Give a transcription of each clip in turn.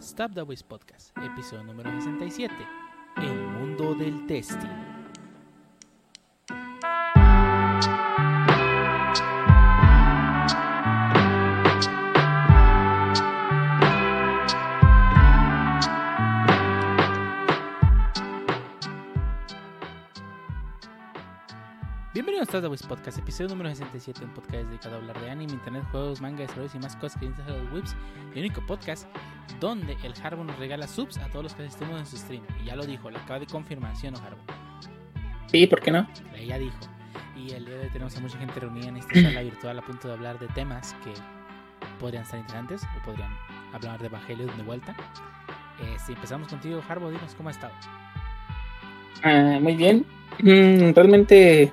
Stop the Waste Podcast, episodio número 67, El mundo del testing. Bienvenidos a the Podcast, episodio número 67, un podcast dedicado a hablar de anime, internet, juegos, manga, desarrollos y más cosas que necesitan los webs, el único podcast donde el Harbo nos regala subs a todos los que asistimos en su stream. Y ya lo dijo, lo acaba de confirmar, ¿sí o no, Harbo? Sí, ¿por qué no? Ella dijo. Y el día de hoy tenemos a mucha gente reunida en esta sala virtual a punto de hablar de temas que podrían estar interesantes o podrían hablar de Evangelion de vuelta. Eh, si empezamos contigo, Harbo, dinos cómo ha estado. Ah, muy bien. Mm, realmente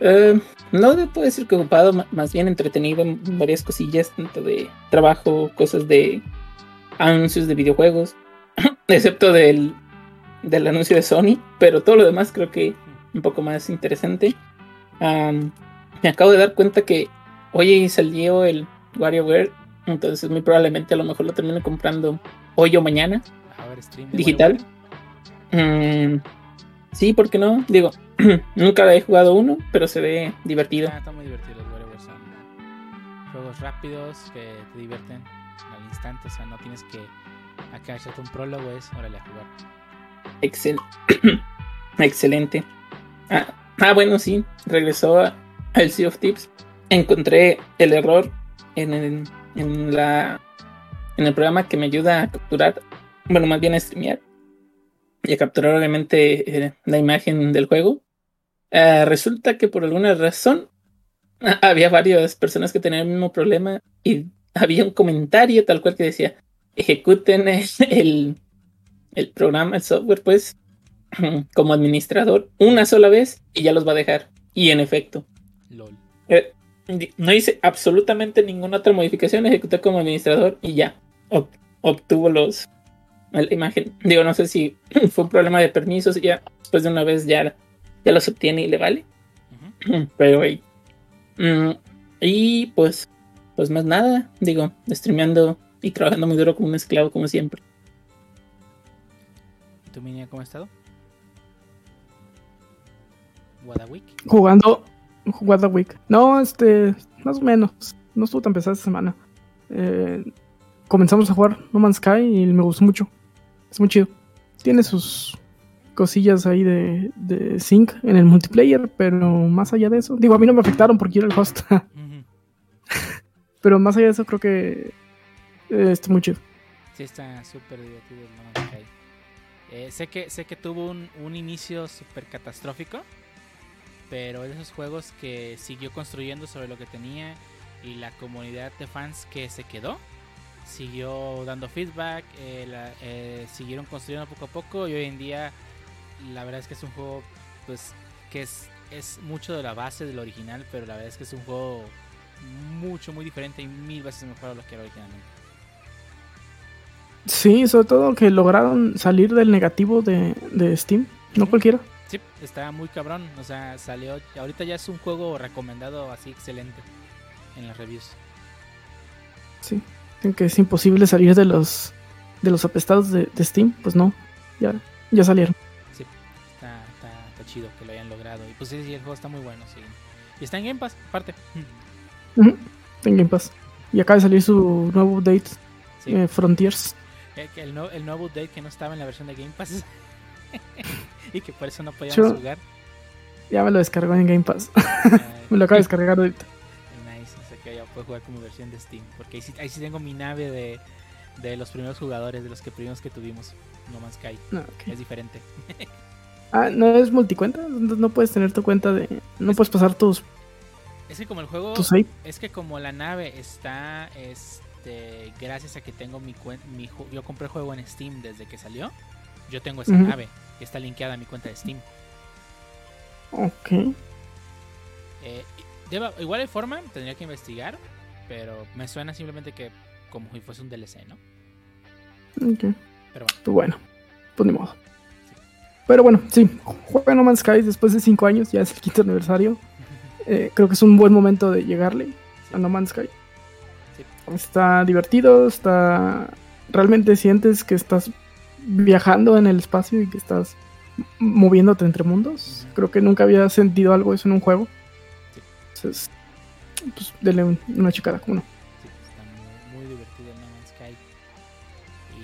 eh, no puedo decir que ocupado, más bien entretenido en varias cosillas, tanto de trabajo, cosas de anuncios de videojuegos, excepto del, del anuncio de Sony, pero todo lo demás creo que un poco más interesante. Am, me acabo de dar cuenta que hoy salió el WarioWare, entonces muy probablemente a lo mejor lo termino comprando hoy o mañana. A ver, Digital. Sí, ¿por qué no? Digo, nunca he jugado uno, pero se ve divertido. Ah, está muy divertido los WarioWare. Son juegos rápidos que te divierten instante. O sea, no tienes que acá echarte un prólogo, es órale a jugar. Excel- Excelente. Ah, ah, bueno, sí, regresó al Sea of Tips. Encontré el error en el, en la en el programa que me ayuda a capturar, bueno, más bien a streamear y a capturar obviamente eh, la imagen del juego. Ah, resulta que por alguna razón había varias personas que tenían el mismo problema y había un comentario tal cual que decía ejecuten el, el, el programa, el software, pues como administrador una sola vez y ya los va a dejar. Y en efecto, LOL. eh, no hice absolutamente ninguna otra modificación, ejecuté como administrador y ya ob- obtuvo los la imagen. Digo, no sé si fue un problema de permisos y ya después de una vez ya, ya los obtiene y le vale. Pero hey. Mm, y pues, pues más nada, digo, streameando y trabajando muy duro como un esclavo como siempre. ¿Y tu Minia cómo ha estado? Guadawick. Jugando What the Week. No, este, más o menos. No estuvo tan pesada esta semana. Eh, comenzamos a jugar No Man's Sky y me gustó mucho. Es muy chido. Tiene sus cosillas ahí de, de sync en el multiplayer, pero más allá de eso, digo, a mí no me afectaron porque yo era el host, Ujú. pero más allá de eso creo que eh, está muy chido. Sí, está súper divertido el No Man's Sky. Eh, sé, que, sé que tuvo un, un inicio súper catastrófico, pero es de esos juegos que siguió construyendo sobre lo que tenía y la comunidad de fans que se quedó siguió dando feedback, eh, eh, siguieron construyendo poco a poco y hoy en día la verdad es que es un juego pues que es, es mucho de la base del original, pero la verdad es que es un juego mucho, muy diferente y mil veces mejor a lo que era originalmente. Sí, sobre todo que lograron salir del negativo de, de Steam, no cualquiera. Sí, está muy cabrón. O sea, salió. Ahorita ya es un juego recomendado así excelente en las reviews. Sí, creo que es imposible salir de los de los apestados de, de Steam, pues no, ya, ya salieron. Sí, está, está, está chido que lo hayan logrado. Y pues sí, sí, el juego está muy bueno. Sí. Y está en Game Pass, aparte. Ujú, En Game Pass. Y acaba de salir su nuevo update, Sí, eh, Frontiers. que el, no- el nuevo update que no estaba en la versión de Game Pass. y que por eso no podíamos Yo- jugar. Ya me lo descargó en Game Pass. Eh, me lo acabo de descargar ahorita. Nice, o sea que ya puedo jugar como versión de Steam. Porque ahí sí, ahí sí tengo mi nave de, de los primeros jugadores, de los que primeros que tuvimos. No Man's Sky. No, ok. Es diferente. Ah, no es multicuenta, no no puedes tener tu cuenta de. No puedes pasar tus, Es que como el juego. Es que como la nave está, este, gracias a que tengo mi cuenta, mi yo compré el juego en Steam desde que salió, yo tengo esa nave que está linkeada a mi cuenta de Steam. Ok. Eh, y- igual hay forma, tendría que investigar, pero me suena simplemente que como si fuese un DLC, ¿no? Ok. Pero bueno, Pues bueno, pues ni modo. Pero bueno, sí, juega No Man's Sky después de 5 años, ya es el quinto aniversario. Eh, creo que es un buen momento de llegarle a No Man's Sky. Sí. Está divertido, está realmente sientes que estás viajando en el espacio y que estás moviéndote entre mundos. Creo que nunca había sentido algo eso en un juego. Entonces, pues denle un- una checada, como no. Sí, está muy, muy divertido No Man's Sky. Y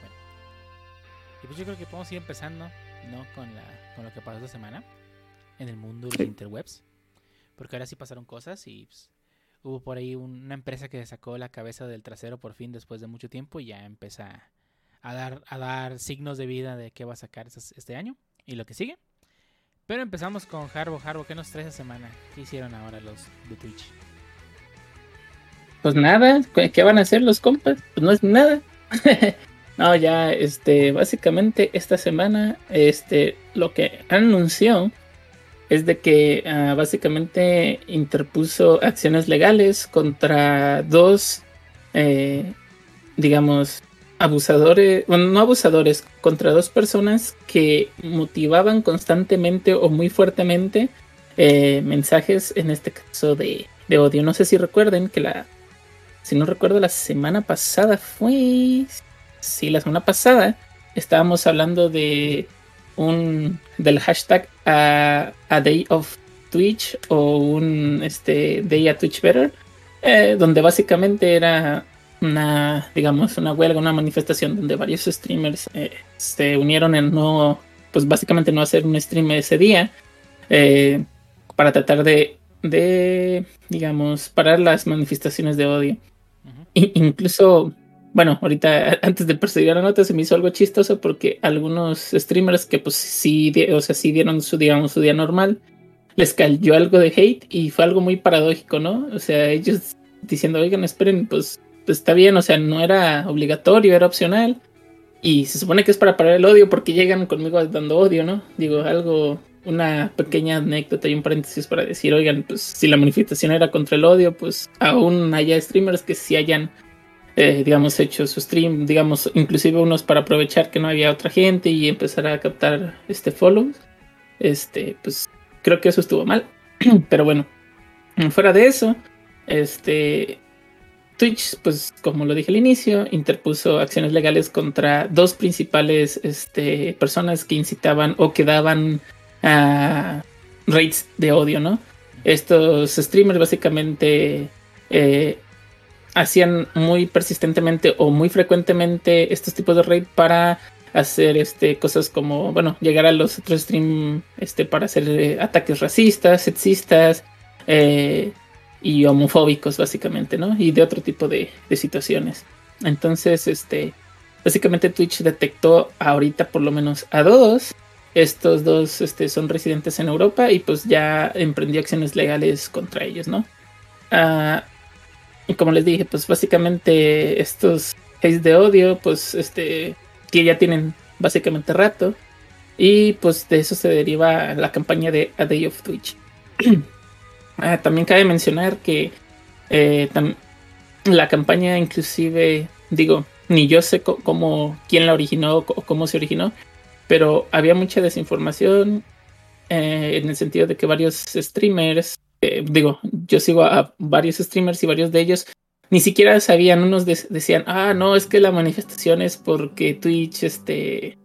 bueno. Y pues yo creo que podemos ir empezando, ¿no? Con, la, con lo que pasó esta semana en el mundo de los interwebs. Porque ahora sí pasaron cosas y pues, hubo por ahí un- una empresa que sacó la cabeza del trasero por fin después de mucho tiempo y ya empieza a dar, a dar signos de vida de qué va a sacar este año y lo que sigue. Pero empezamos con Harbo. Harbo, ¿qué nos trae esta semana? ¿Qué hicieron ahora los de Twitch? Pues nada, ¿qué qué van a hacer los compas? Pues no es nada. no, ya, este, básicamente esta semana, este, lo que anunció es de que ah, básicamente interpuso acciones legales contra dos, eh, digamos, abusadores, bueno, no abusadores, contra dos personas que motivaban constantemente o muy fuertemente eh, mensajes, en este caso de, de odio. No sé si recuerden que la, si no recuerdo, la semana pasada fue. Sí, la semana pasada estábamos hablando de un. del hashtag a, a Day of Twitch o un este, Day a Twitch Better, eh, donde básicamente era una, digamos, una huelga, una manifestación donde varios streamers eh, se unieron en no, pues básicamente no hacer un stream ese día eh, para tratar de, de, digamos, parar las manifestaciones de odio. I- incluso, bueno, ahorita antes de perseguir la nota se me hizo algo chistoso porque algunos streamers que pues sí, o sea, sí dieron su, digamos, su día normal, les cayó algo de hate y fue algo muy paradójico, ¿no? O sea, ellos diciendo, oigan, esperen, pues, pues está bien, o sea, no era obligatorio, era opcional. Y se supone que es para parar el odio porque llegan conmigo dando odio, ¿no? Digo, algo, una pequeña anécdota y un paréntesis para decir, oigan, pues si la manifestación era contra el odio, pues aún haya streamers que sí hayan, eh, digamos, hecho su stream, digamos, inclusive unos para aprovechar que no había otra gente y empezar a captar este follows. Este, pues creo que eso estuvo mal. Pero bueno, fuera de eso, este, Twitch, pues como lo dije al inicio, interpuso acciones legales contra dos principales este, personas que incitaban o que daban a rates de odio, ¿no? Estos streamers básicamente eh, hacían muy persistentemente o muy frecuentemente estos tipos de raid para hacer este cosas como bueno llegar a los otros stream este para hacer eh, ataques racistas sexistas eh, y homofóbicos básicamente no y de otro tipo de, situaciones. Entonces este básicamente Twitch detectó ahorita por lo menos a dos. Estos dos este, son residentes en Europa y pues ya emprendió acciones legales contra ellos no Ah, y como les dije, pues básicamente estos hates de odio, pues este, que ya tienen básicamente rato. Y pues de eso se deriva la campaña de A Day of Twitch. Ah, también cabe mencionar que eh, la campaña inclusive, digo, ni yo sé cómo, quién la originó o cómo se originó, pero había mucha desinformación eh, en el sentido de que varios streamers eh, digo, yo sigo a, a varios streamers y varios de ellos ni siquiera sabían, unos de- decían, ah, no, es que la manifestación es porque Twitch este,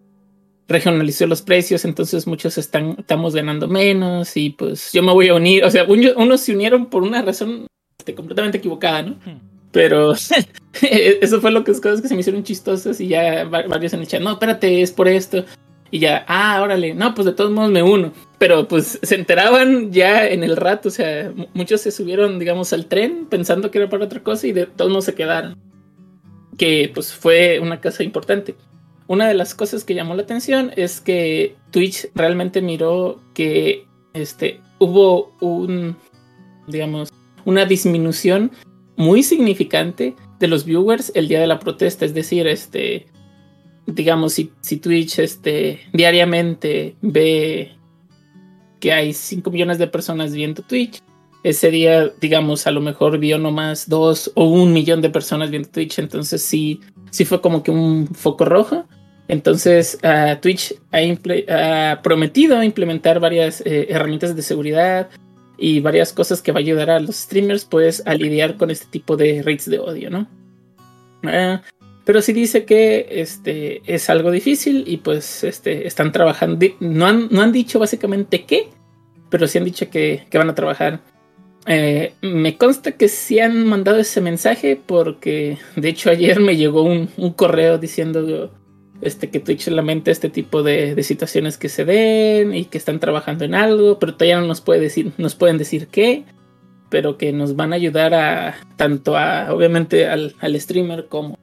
regionalizó los precios, entonces muchos están, estamos ganando menos y pues yo me voy a unir, o sea, un- unos se unieron por una razón este, completamente equivocada, ¿no? Hmm. Pero eso fue lo que, cosas que se me hicieron chistosas y ya va- varios el chat, no, espérate, es por esto. Y ya, ah, órale, no, pues de todos modos me uno. Pero pues se enteraban ya en el rato, o sea, mu- muchos se subieron, digamos, al tren pensando que era para otra cosa y de todos modos se quedaron. Que pues fue una cosa importante. Una de las cosas que llamó la atención es que Twitch realmente miró que este, hubo un, digamos, una disminución muy significante de los viewers el día de la protesta. Es decir, este, digamos, si, si Twitch este, diariamente ve que hay 5 millones de personas viendo Twitch, ese día, digamos, a lo mejor vio nomás 2 o un millón de personas viendo Twitch, entonces sí, sí fue como que un foco rojo. Entonces, uh, Twitch ha, prometido implementar varias eh, herramientas de seguridad y varias cosas que va a ayudar a los streamers pues a lidiar con este tipo de rates de odio, ¿no? Uh, Pero sí dice que este es algo difícil y pues este están trabajando. No han, no han dicho básicamente qué, pero sí han dicho que, que van a trabajar. Eh, me consta que sí han mandado ese mensaje porque de hecho ayer me llegó un, un correo diciendo este, que Twitch lamenta este tipo de, de, situaciones que se den y que están trabajando en algo, pero todavía no nos, puede decir, nos pueden decir qué, pero que nos van a ayudar a tanto a, obviamente, al, al streamer como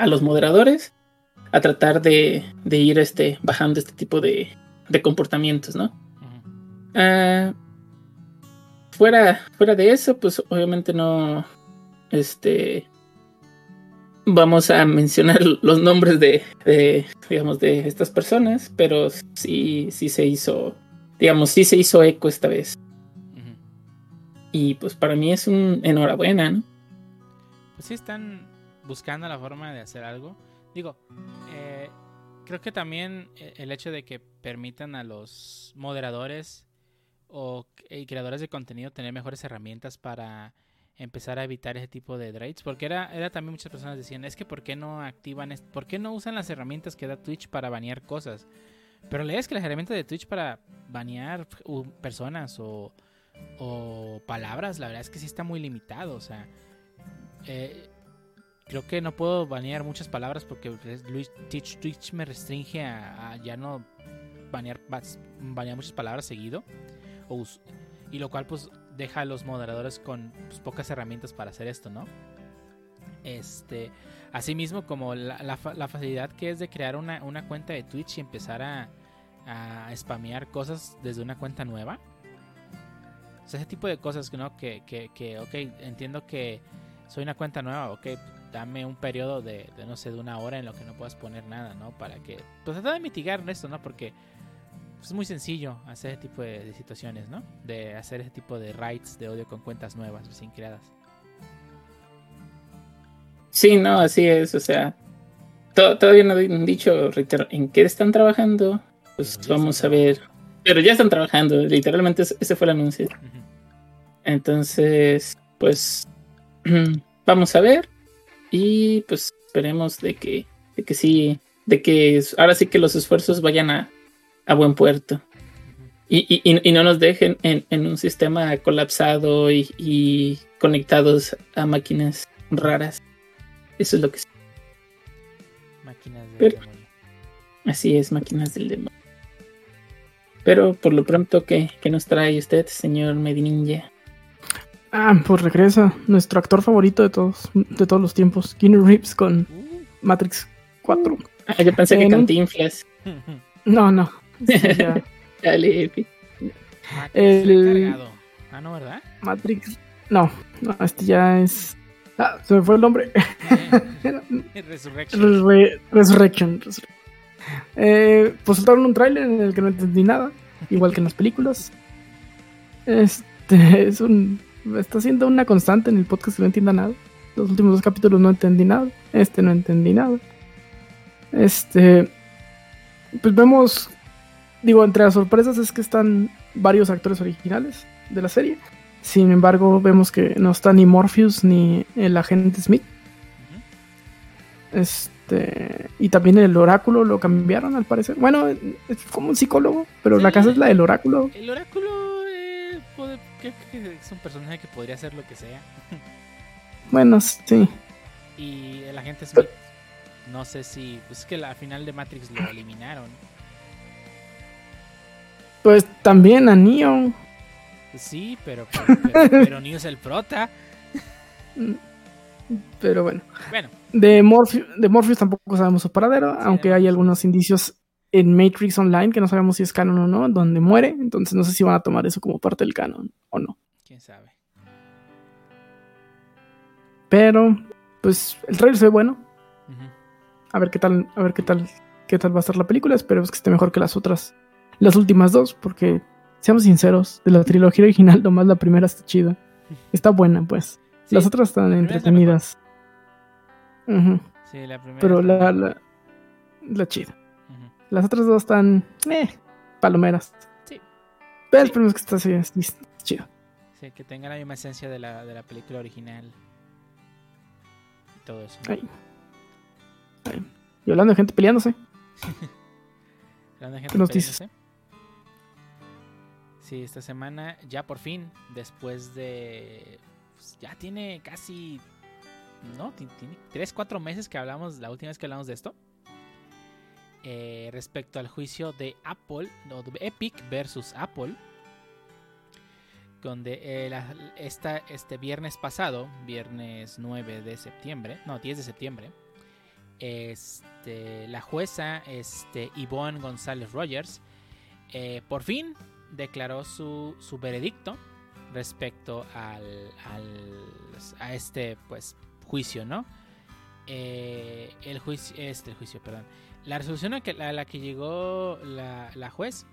a los moderadores a tratar de, de ir este, bajando este tipo de, de comportamientos, ¿no? Uh, fuera, fuera de eso, pues obviamente no, este, vamos a mencionar los nombres de, de, digamos, de estas personas, pero sí, sí se hizo, digamos, sí se hizo eco esta vez. Uh -huh. Y pues para mí es un enhorabuena, ¿no? Pues sí están buscando la forma de hacer algo. Digo, eh, creo que también el hecho de que permitan a los moderadores o y creadores de contenido tener mejores herramientas para empezar a evitar ese tipo de raids porque era, era también muchas personas decían es que por qué no activan por qué no usan las herramientas que da Twitch para banear cosas pero lees que las herramientas de Twitch para banear personas o, o palabras la verdad es que sí está muy limitado o sea eh, creo que no puedo banear muchas palabras porque Twitch, Twitch me restringe a, ya no banear, banear muchas palabras seguido y lo cual pues deja a los moderadores con pues, pocas herramientas para hacer esto, ¿no? Este, asimismo, como la facilidad que es de crear una, una, cuenta de Twitch y empezar a, a spamear cosas desde una cuenta nueva. O sea, ese tipo de cosas, ¿no? Que, que, que, ok, entiendo que soy una cuenta nueva, ok, dame un periodo de, de, no sé, de una hora en lo que no puedas poner nada, ¿no? Para que, pues tratar de mitigar esto, ¿no? Porque es muy sencillo hacer ese tipo de, de, situaciones, ¿no? De hacer ese tipo de raids de odio con cuentas nuevas, recién creadas. Sí, no, así es, o sea, to todavía no han dicho en qué están trabajando, pues vamos a ver. Pero ya están trabajando, literalmente ese fue el anuncio. Uh -huh. Entonces, pues vamos a ver y pues esperemos de que, de que sí, de que ahora sí que los esfuerzos vayan a, a buen puerto. Y, y, y, no nos dejen en, en un sistema colapsado y, y, conectados a máquinas raras. Eso es lo que es. Máquinas del Pero, demonio. Así es, máquinas del demonio. Pero por lo pronto, ¿qué, qué nos trae usted, señor Medininja? Ah, pues regresa nuestro actor favorito de todos, de todos los tiempos, Keanu Reeves con. Matrix 4. Ah, yo pensé que Cantinflas. No, no. Sí, ya. Dale, Epi. El... Ah, no, ¿verdad? Matrix. No, no, este ya es. Ah, se me fue el nombre. Resurrection. Re Resurrection. Eh, pues soltaron un tráiler en el que no entendí nada, igual que en las películas. Este es un. Está siendo una constante en el podcast que no entienda nada. Los últimos dos capítulos no entendí nada. Este no entendí nada. Este. Pues vemos digo, entre las sorpresas es que están varios actores originales de la serie. Sin embargo, vemos que no está ni Morpheus ni el agente Smith. Este. Y también el oráculo lo cambiaron al parecer. Bueno, es como un psicólogo, pero sí, la casa es la del oráculo. El oráculo eh, puede, que, que es un personaje que podría ser lo que sea. bueno, sí. Y el agente Smith, no sé si. Pues es que al final de Matrix lo eliminaron. Pues también a Neo. Sí, pero, pero, pero, pero Neo es el prota. Pero bueno. Bueno. De, Morphe de Morpheus tampoco sabemos su paradero, sí, aunque hay algunos indicios en Matrix Online que no sabemos si es canon o no, donde muere. Entonces no sé si van a tomar eso como parte del canon o no. Quién sabe. Pero, pues, el trailer se ve bueno. Uh -huh. A ver qué tal, a ver qué tal, qué tal va a ser la película. Esperemos que esté mejor que las otras las últimas dos, porque seamos sinceros, de la trilogía original, nomás la primera está chida. Está buena, pues. Sí, las otras están entretenidas. Uh -huh. Sí, la primera. Pero la, la, la chida. Las otras dos están, eh, palomeras. Sí. Pero sí. esperemos que esta sí, es chida. Sí, que tenga la misma esencia de la, de la película original. Y todo eso. ¿no? Y hablando de gente peleándose. Hablando de gente ¿Qué nos dices? peleándose. Sí, esta semana ya por fin, después de... pues, ya tiene casi... No, ti- tiene 3, 4 meses que hablamos, la última vez que hablamos de esto. Eh, respecto al juicio de Apple, Epic versus Apple. Donde eh, esta, este viernes pasado, viernes 9 de septiembre, no, 10 de septiembre, este, la jueza este, Yvonne González Rogers eh, por fin declaró su, su veredicto respecto al, al- a este pues juicio, ¿no? El juicio, este el juicio, perdón. La resolución a, que, a la que llegó la, la juez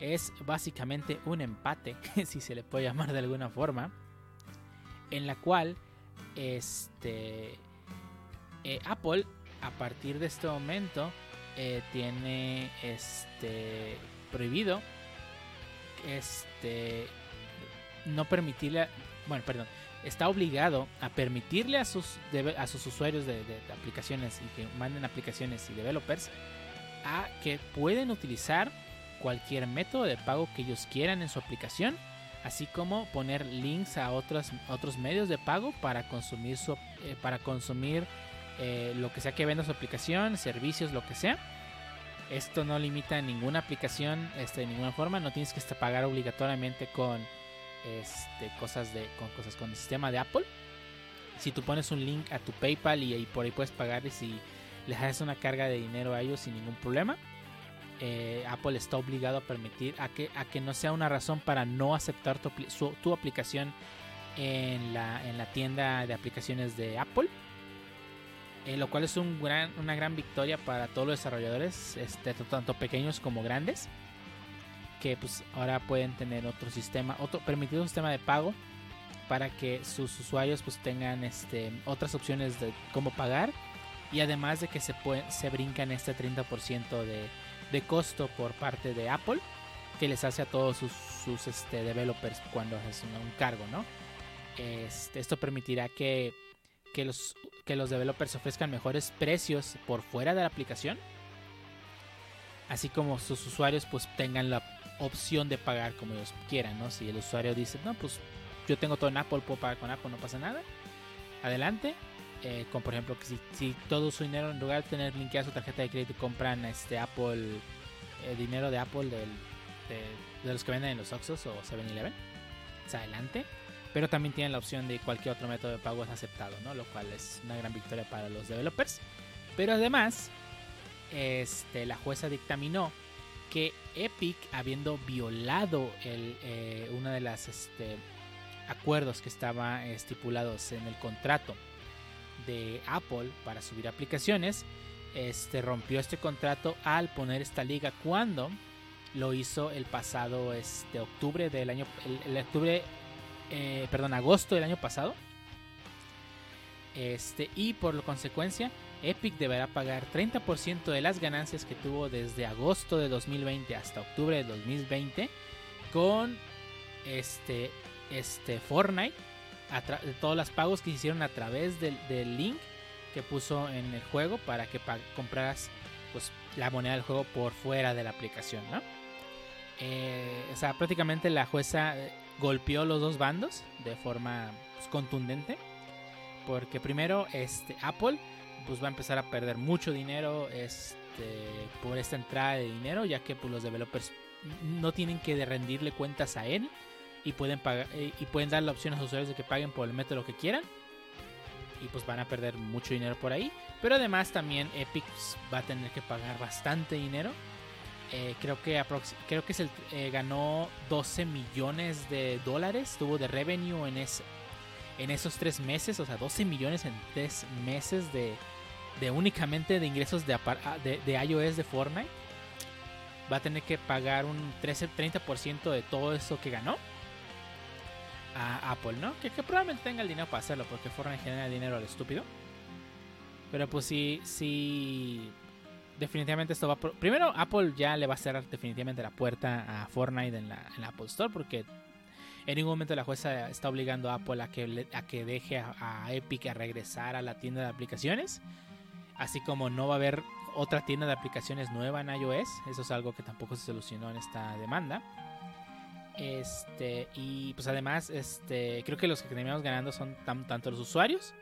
es básicamente un empate, si se le puede llamar de alguna forma, en la cual este eh, Apple a partir de este momento eh, tiene este prohibido este no permitirle bueno perdón está obligado a permitirle a sus a sus usuarios de, aplicaciones y que manden aplicaciones y developers a que pueden utilizar cualquier método de pago que ellos quieran en su aplicación así como poner links a otros otros medios de pago para consumir su eh, para consumir eh, lo que sea que venda su aplicación, servicios, lo que sea. Esto no limita ninguna aplicación este, de ninguna forma. No tienes que pagar obligatoriamente con este, cosas de con cosas con el sistema de Apple. Si tú pones un link a tu PayPal y, por ahí puedes pagarles y les haces una carga de dinero a ellos sin ningún problema. eh, Apple está obligado a permitir a que, a que no sea una razón para no aceptar tu, tu aplicación en la, en la tienda de aplicaciones de Apple. Eh, lo cual es un gran, una gran victoria para todos los desarrolladores, este, tanto pequeños como grandes, que pues ahora pueden tener otro sistema, otro permitido sistema de pago para que sus usuarios pues tengan este, otras opciones de cómo pagar y además de que se, pueden, se brincan este 30% de, de costo por parte de Apple que les hace a todos sus, sus este, developers cuando hacen un cargo, ¿no? Este, esto permitirá que, que los que los developers ofrezcan mejores precios por fuera de la aplicación. Así como sus usuarios pues tengan la opción de pagar como ellos quieran, ¿no? Si el usuario dice, no, pues yo tengo todo en Apple, puedo pagar con Apple, no pasa nada. Adelante. Eh, como por ejemplo que si, todo su dinero en lugar de tener linkeada su tarjeta de crédito compran este Apple eh, dinero de Apple de los que venden en los Oxxos o 7-Eleven. Pues adelante pero también tienen la opción de cualquier otro método de pago es aceptado, ¿no? Lo cual es una gran victoria para los developers. Pero además, este, la jueza dictaminó que Epic, habiendo violado el, eh, uno de los este, acuerdos que estaban estipulados en el contrato de Apple para subir aplicaciones, este, rompió este contrato al poner esta liga cuando lo hizo el pasado este, octubre del año, el octubre eh, perdón, agosto del año pasado. Este, y por lo consecuencia, Epic deberá pagar 30% de las ganancias que tuvo desde agosto de 2020 hasta octubre de 2020 con este, este Fortnite, de todos los pagos que hicieron a través del, del link que puso en el juego para que compraras pues, la moneda del juego por fuera de la aplicación, ¿no? Eh, o sea, prácticamente la jueza eh, golpeó los dos bandos de forma pues, contundente. Porque primero, este, Apple pues, va a empezar a perder mucho dinero este, por esta entrada de dinero, ya que pues, los developers no tienen que rendirle cuentas a él y pueden pagar eh, y pueden dar la opción a los usuarios de que paguen por el método que quieran. Y pues van a perder mucho dinero por ahí. Pero además también Epic pues, va a tener que pagar bastante dinero. Eh, creo que creo que es eh, ganó 12 millones de dólares tuvo de revenue en ese en esos tres meses o sea 12 millones en tres meses de, de únicamente de ingresos de, ah, de, de iOS de Fortnite va a tener que pagar un 13 30% de todo eso que ganó a Apple, ¿no? Que, probablemente tenga el dinero para hacerlo, porque Fortnite genera dinero al estúpido. Pero pues sí, sí. Definitivamente esto va por... Primero, Apple ya le va a cerrar definitivamente la puerta a Fortnite en la, en la Apple Store, porque en ningún momento la jueza está obligando a Apple a que, a que deje a Epic a regresar a la tienda de aplicaciones. Así como no va a haber otra tienda de aplicaciones nueva en iOS. Eso es algo que tampoco se solucionó en esta demanda. Este, y pues además, este, creo que los que terminamos ganando son tanto los usuarios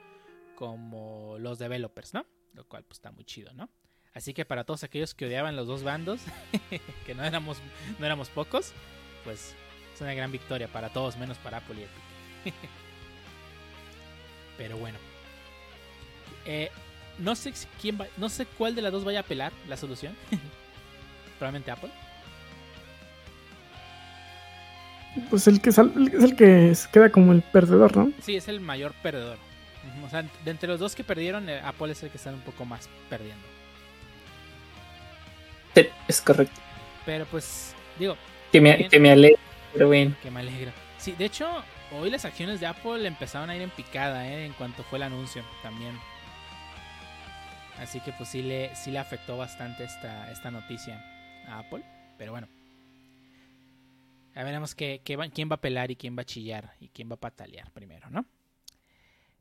como los developers, ¿no? Lo cual pues está muy chido, ¿no? Así que para todos aquellos que odiaban los dos bandos, que no éramos, no éramos pocos, pues es una gran victoria para todos, menos para Apple y Epic. Pero bueno. Eh, no sé quién va, no sé cuál de las dos vaya a apelar la solución. Probablemente Apple. Pues el que es el que queda como el perdedor, ¿no? Sí, es el mayor perdedor. O sea, de entre los dos que perdieron, eh, Apple es el que está un poco más perdiendo. Sí, es correcto. Pero pues, digo. Que me, que me alegra, pero bueno. Que me alegra. Sí, de hecho, hoy las acciones de Apple empezaron a ir en picada, ¿eh? En cuanto fue el anuncio también. Así que pues sí le, sí le afectó bastante esta, esta noticia a Apple. Pero bueno. Ya veremos que, quién va a pelar y quién va a chillar y quién va a patalear primero, ¿no?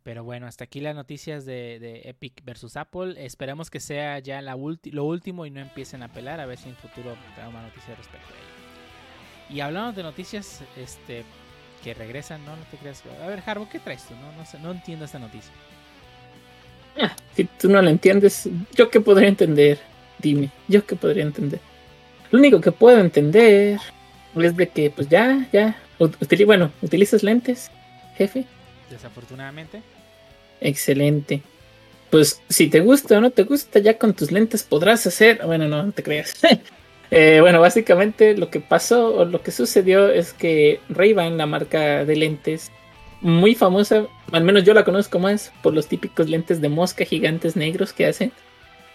Pero bueno, hasta aquí las noticias de, Epic versus Apple. Esperemos que sea ya lo último y no empiecen a pelar. A ver si en futuro tenemos más noticias respecto a ello. Y hablando de noticias este, que regresan, ¿no? No te creas. A ver, Harbo, ¿qué traes tú? No, no, sé, no entiendo esta noticia. Ah, si tú no la entiendes, ¿yo qué podría entender? Dime, ¿yo qué podría entender? Lo único que puedo entender es de que, pues ya, ya, bueno, utilizas lentes, jefe. Desafortunadamente. Excelente. Pues si te gusta o no te gusta, ya con tus lentes podrás hacer. Bueno, no, no te creas. Eh, bueno, básicamente lo que pasó o lo que sucedió es que Ray-Ban, la marca de lentes, muy famosa, al menos yo la conozco más por los típicos lentes de mosca gigantes negros que hacen.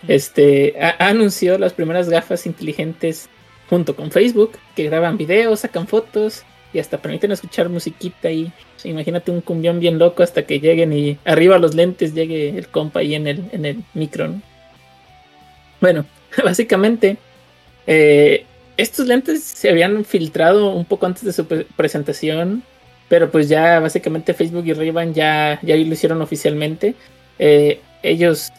Este anunció las primeras gafas inteligentes junto con Facebook que graban videos, sacan fotos y hasta permiten escuchar musiquita y imagínate un cumbión bien loco hasta que lleguen y arriba los lentes llegue el compa ahí en el, en el micro. Bueno, básicamente eh, estos lentes se habían filtrado un poco antes de su presentación pero pues ya básicamente Facebook y ray ya, ya lo hicieron oficialmente. Eh, ellos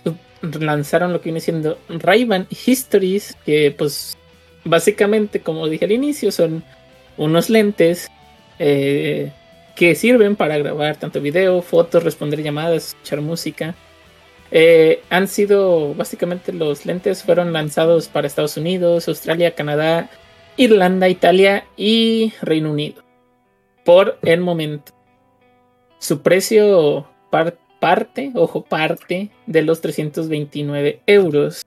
lanzaron lo que viene siendo ray Histories, que pues básicamente, como dije al inicio, son unos lentes eh, que sirven para grabar tanto video, fotos, responder llamadas, escuchar música. Eh, han sido, básicamente los lentes fueron lanzados para Estados Unidos, Australia, Canadá, Irlanda, Italia y Reino Unido por el momento. Su precio parte, ojo, parte de los 329 euros.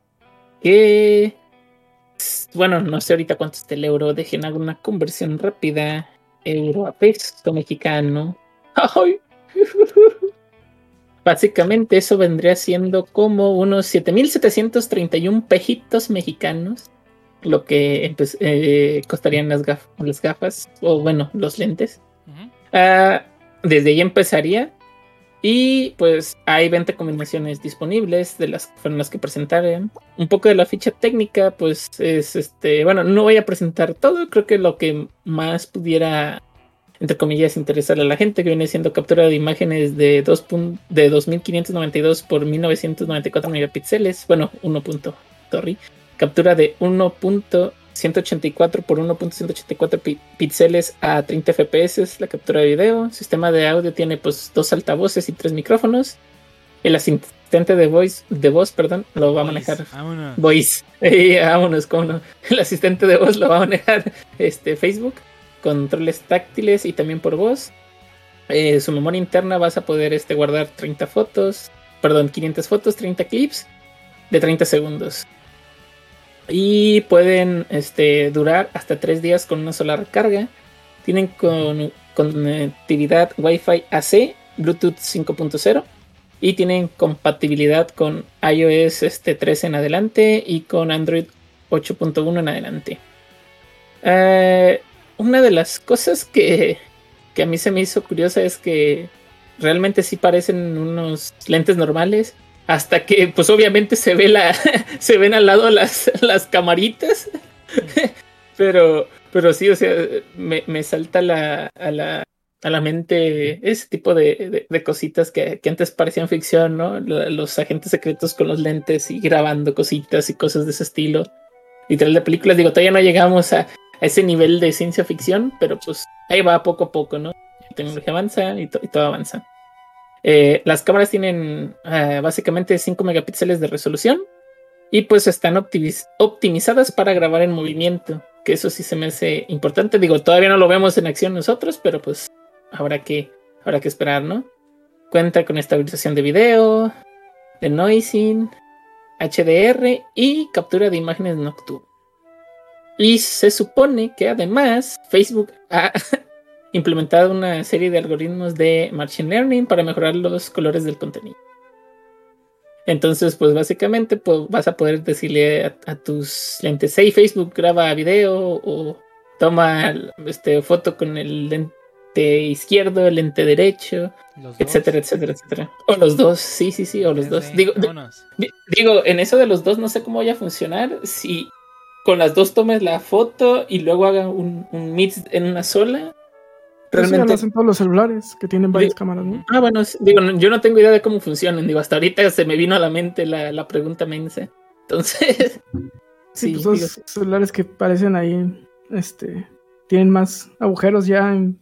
Que, bueno, no sé ahorita cuánto está el euro. Dejen alguna conversión rápida. Euro a peso mexicano. Básicamente eso vendría siendo como unos 7.731 pejitos mexicanos lo que pues, eh, costarían las, gafas o bueno, los lentes. Ah, desde ahí empezaría. Y pues hay 20 combinaciones disponibles de las que fueron las que presentaron. Un poco de la ficha técnica, pues es este. Bueno, no voy a presentar todo. Creo que lo que más pudiera, entre comillas, interesar a la gente, que viene siendo captura de imágenes de, 2 de 2592 por 1994 megapíxeles. Bueno, 1. Sorry. Captura de 1. 184 por 1.184 píxeles a 30 fps la captura de video. Sistema de audio tiene pues dos altavoces y tres micrófonos. El asistente de voice, de voz, perdón, lo va a manejar. Voice. vámonos, ¿cómo El asistente de voz lo va a manejar este, Facebook. Controles táctiles y también por voz. Eh, su memoria interna vas a poder este, guardar 30 fotos, perdón, 500 fotos, 30 clips de 30 segundos y pueden este, durar hasta 3 días con una sola recarga. Tienen con, conectividad Wi-Fi AC, Bluetooth 5.0 y tienen compatibilidad con iOS este, 3 en adelante y con Android 8.1 en adelante. Eh, una de las cosas que, que a mí se me hizo curiosa es que realmente sí parecen unos lentes normales hasta que pues obviamente se ve la se ven al lado las, las camaritas pero pero sí o sea me, salta la, a la a la mente ese tipo de, de, cositas que, antes parecían ficción, ¿no? Los agentes secretos con los lentes y grabando cositas y cosas de ese estilo. Literal de películas, digo, todavía no llegamos a, a ese nivel de ciencia ficción, pero pues ahí va poco a poco, ¿no? La tecnología avanza y todo avanza. Eh, las cámaras tienen uh, básicamente 5 megapíxeles de resolución y pues están optimizadas para grabar en movimiento, que eso sí se me hace importante. Digo, todavía no lo vemos en acción nosotros, pero pues habrá que, habrá que esperar, ¿no? Cuenta con estabilización de video, de noising, HDR y captura de imágenes nocturnas. Y se supone que además Facebook implementado una serie de algoritmos de Machine Learning para mejorar los colores del contenido. Entonces, pues básicamente pues, vas a poder decirle a, tus lentes, hey Facebook, graba video o toma este, foto con el lente izquierdo, el lente derecho, etcétera, etcétera, etcétera. O los dos, sí, sí, sí, o los dos. Digo, digo, en eso de los dos no sé cómo vaya a funcionar. Si con las dos tomes la foto y luego haga un, un mix en una sola. Realmente lo hacen todos los celulares que tienen varias cámaras, ¿no? Ah, bueno, digo, yo no tengo idea de cómo funcionan. Digo, hasta ahorita se me vino a la mente la, la pregunta mensa. Entonces. sí, pues son celulares que parecen ahí, este, tienen más agujeros ya en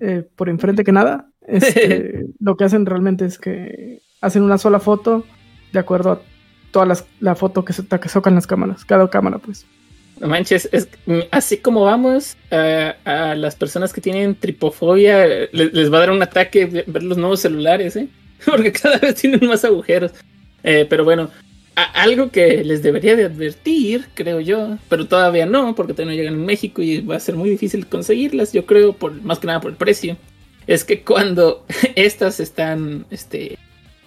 eh, por enfrente que nada. Este, lo que hacen realmente es que hacen una sola foto de acuerdo a toda las, la foto que, se, que sacan las cámaras, cada cámara pues. Manches, es, así como vamos a, las personas que tienen tripofobia, les, va a dar un ataque ver los nuevos celulares, ¿eh? porque cada vez tienen más agujeros. Eh, pero bueno, algo que les debería de advertir, creo yo, pero todavía no, porque todavía no llegan en México y va a ser muy difícil conseguirlas, yo creo, por, más que nada por el precio, es que cuando estas están este,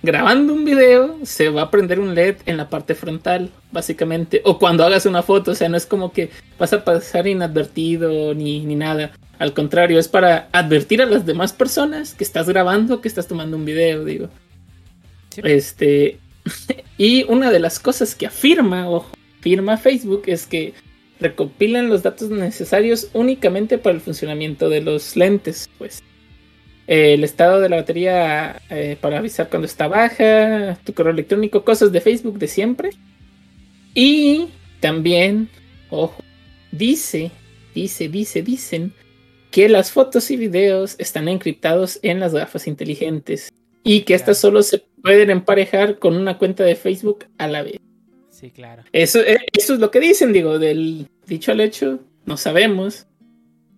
grabando un video, se va a prender un LED en la parte frontal, básicamente, o cuando hagas una foto, o sea, no es como que vas a pasar inadvertido ni, ni nada. Al contrario, es para advertir a las demás personas que estás grabando, que estás tomando un video, digo. Este, y una de las cosas que afirma, o afirma Facebook, es que recopilan los datos necesarios únicamente para el funcionamiento de los lentes, pues. El estado de la batería eh, para avisar cuando está baja, tu correo electrónico, cosas de Facebook de siempre. Y también, ojo, dice, dice, dice, dicen que las fotos y videos están encriptados en las gafas inteligentes y que estas solo se pueden emparejar con una cuenta de Facebook a la vez. Sí, claro. Eso, eh, eso es lo que dicen, digo, del dicho al hecho, no sabemos.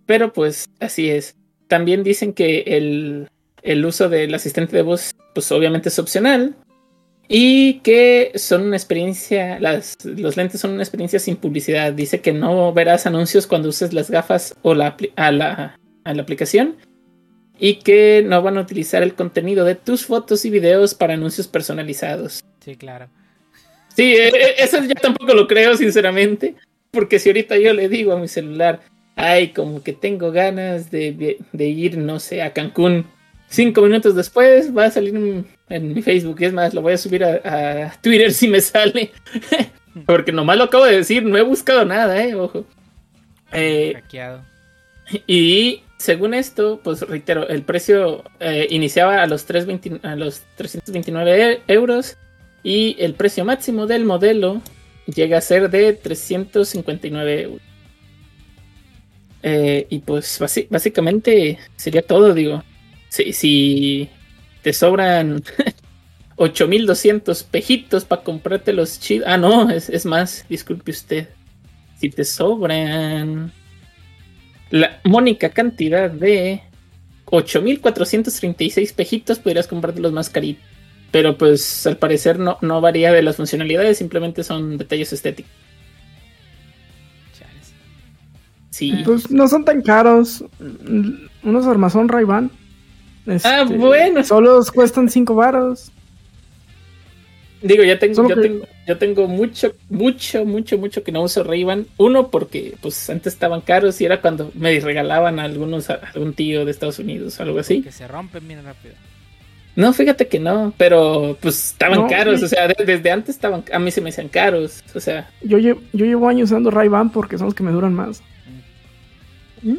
Pero pues así es. También dicen que el, el uso del asistente de voz, pues obviamente es opcional. Y que son una experiencia, las, los lentes son una experiencia sin publicidad. Dice que no verás anuncios cuando uses las gafas o la, a, la, a la aplicación y que no van a utilizar el contenido de tus fotos y videos para anuncios personalizados. Sí, claro. Sí, e, e, eso yo tampoco lo creo, sinceramente, porque si ahorita yo le digo a mi celular, ay, como que tengo ganas de, ir, no sé, a Cancún, cinco minutos después va a salir en, mi Facebook, es más, lo voy a subir a, Twitter si me sale, porque nomás lo acabo de decir, no he buscado nada, eh, ojo. Eh, y según esto, pues reitero, el precio eh, iniciaba a los, 320, a los 329 euros y el precio máximo del modelo llega a ser de 359 euros. Eh, y pues básicamente sería todo, digo. Si, te sobran 8200 pejitos para comprarte los chidos. Ah, no, es, es más, disculpe usted. Si te sobran la mónica cantidad de 8.436 pejitos podrías comprarte los más caritos. Pero pues al parecer no, no varía de las funcionalidades, simplemente son detalles estéticos. Sí. Pues no son tan caros. Unos armazón ray ah, este, bueno. Solo cuestan 5 baros. Digo, ya tengo, yo tengo, yo tengo mucho, mucho, mucho, mucho que no uso ray Uno, porque pues antes estaban caros y era cuando me regalaban a algunos, a algún tío de Estados Unidos o algo así. Que se rompen bien rápido. No, fíjate que no, pero pues estaban caros, o sea, desde antes estaban, a mí se me hacían caros, o sea. Yo llevo, yo llevo años usando ray porque son los que me duran más. ¿Mm?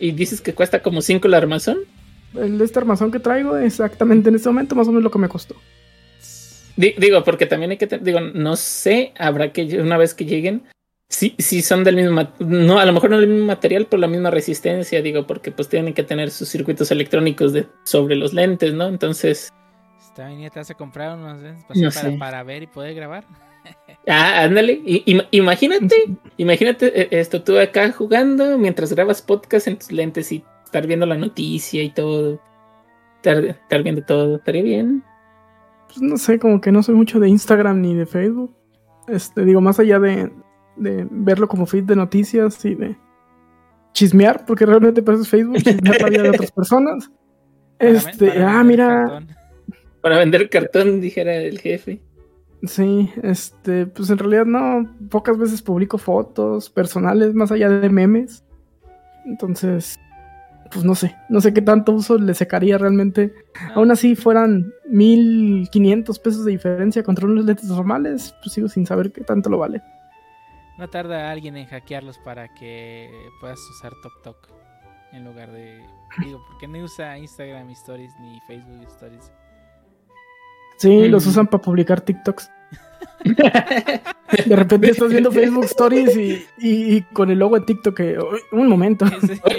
y dices que cuesta como 5 el armazón. El, este armazón que traigo, exactamente en este momento, más o menos lo que me costó. Di- digo, porque también hay que, digo, no sé, habrá que una vez que lleguen, si, si son del mismo, no, a lo mejor no del mismo material, pero la misma resistencia, digo, porque pues tienen que tener sus circuitos electrónicos de, sobre los lentes, ¿no? Entonces, Está bien, ya te a comprar unos lentes No para, para ver y poder grabar. Ah, ándale, i- im- imagínate, imagínate eh, esto, tú acá jugando mientras grabas podcast en tus lentes y estar viendo la noticia y todo, estar, estar viendo todo, estaría bien. Pues no sé, como que no soy mucho de Instagram ni de Facebook. Este, digo, más allá de, de verlo como feed de noticias y de chismear, porque realmente para eso es Facebook, chismear la vida de otras personas. Este, para ah, mira, cartón. Para vender cartón, dijera el jefe. Sí, este, pues en realidad no, pocas veces publico fotos personales más allá de memes. Entonces, pues no sé, no sé qué tanto uso le secaría realmente. No, Aún así fueran 1500 pesos de diferencia contra unos lentes normales, pues sigo sin saber qué tanto lo vale. no tarda alguien en hackearlos para que puedas usar TokTok en lugar de. Digo, porque no usa Instagram Stories ni Facebook Stories. Sí, los Mm. usan para publicar TikToks. De repente estás viendo Facebook Stories y, y- y con el logo de TikTok que, "Uy, un momento.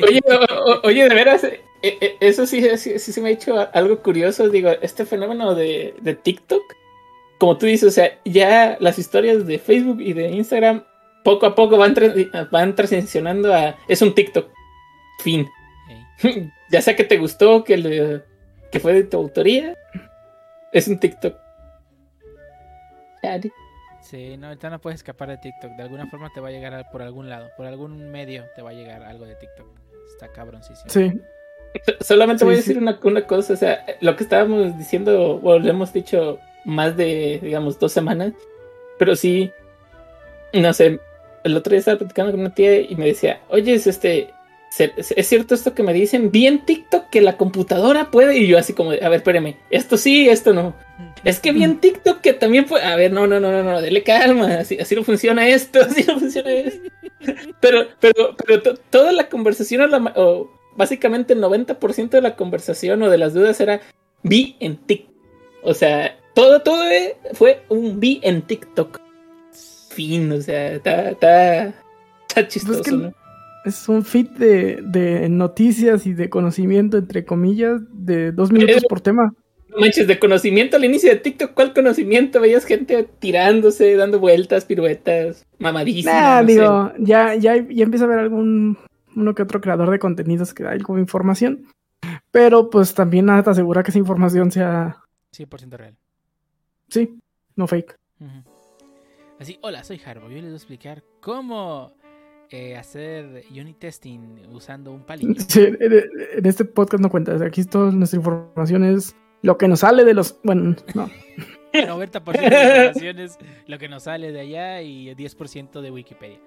Oye, o- oye, de veras, eh, eh, eso sí, sí, sí se me ha hecho algo curioso. Digo, este fenómeno de, de TikTok, como tú dices, o sea, ya las historias de Facebook y de Instagram poco a poco van, tra- van transicionando a. Es un TikTok. Fin. Ya sea que te gustó, que, le- que fue de tu autoría, es un TikTok. Sí, no, ahorita no puedes escapar de TikTok. De alguna forma te va a llegar por algún lado, por algún medio te va a llegar algo de TikTok. Está cabroncísimo. Sí, So- Solamente Sí, voy a sí. decir una, una cosa, o sea, lo que estábamos diciendo, o lo hemos dicho más de, digamos, dos semanas, pero sí, no sé, el otro día estaba platicando con una tía y me decía, oye, es este, es cierto esto que me dicen, vi en TikTok que la computadora puede, y yo así como, a ver, espérame, esto sí, esto no. Es que vi en TikTok que también puede, a ver, no, no, no, no, no, dele calma, así, así no funciona esto, así no funciona esto. Pero, pero, pero to- toda la conversación, o, la ma- o básicamente el 90% de la conversación o de las dudas era vi en TikTok. O sea, todo, todo fue un vi en TikTok. Fin, o sea, está, está, está chistoso, que- ¿no? Es un feed de, de noticias y de conocimiento, entre comillas, de dos minutos por tema. No manches, de conocimiento al inicio de TikTok, ¿cuál conocimiento? Veías gente tirándose, dando vueltas, piruetas, mamadísimas. Nah, no sé. digo, ya, ya, ya empieza a haber algún uno que otro creador de contenidos que da algo de información. Pero pues también nada te asegura que esa información sea, 100% real. sí, no fake. Así, hola, soy Harbo. Yo les voy a explicar cómo eh, hacer unit testing usando un palillo. Sí, en, este podcast no cuenta. o sea, Aquí toda nuestra información es lo que nos sale de los. Bueno, no. 90% de información es lo que nos sale de allá y 10% de Wikipedia.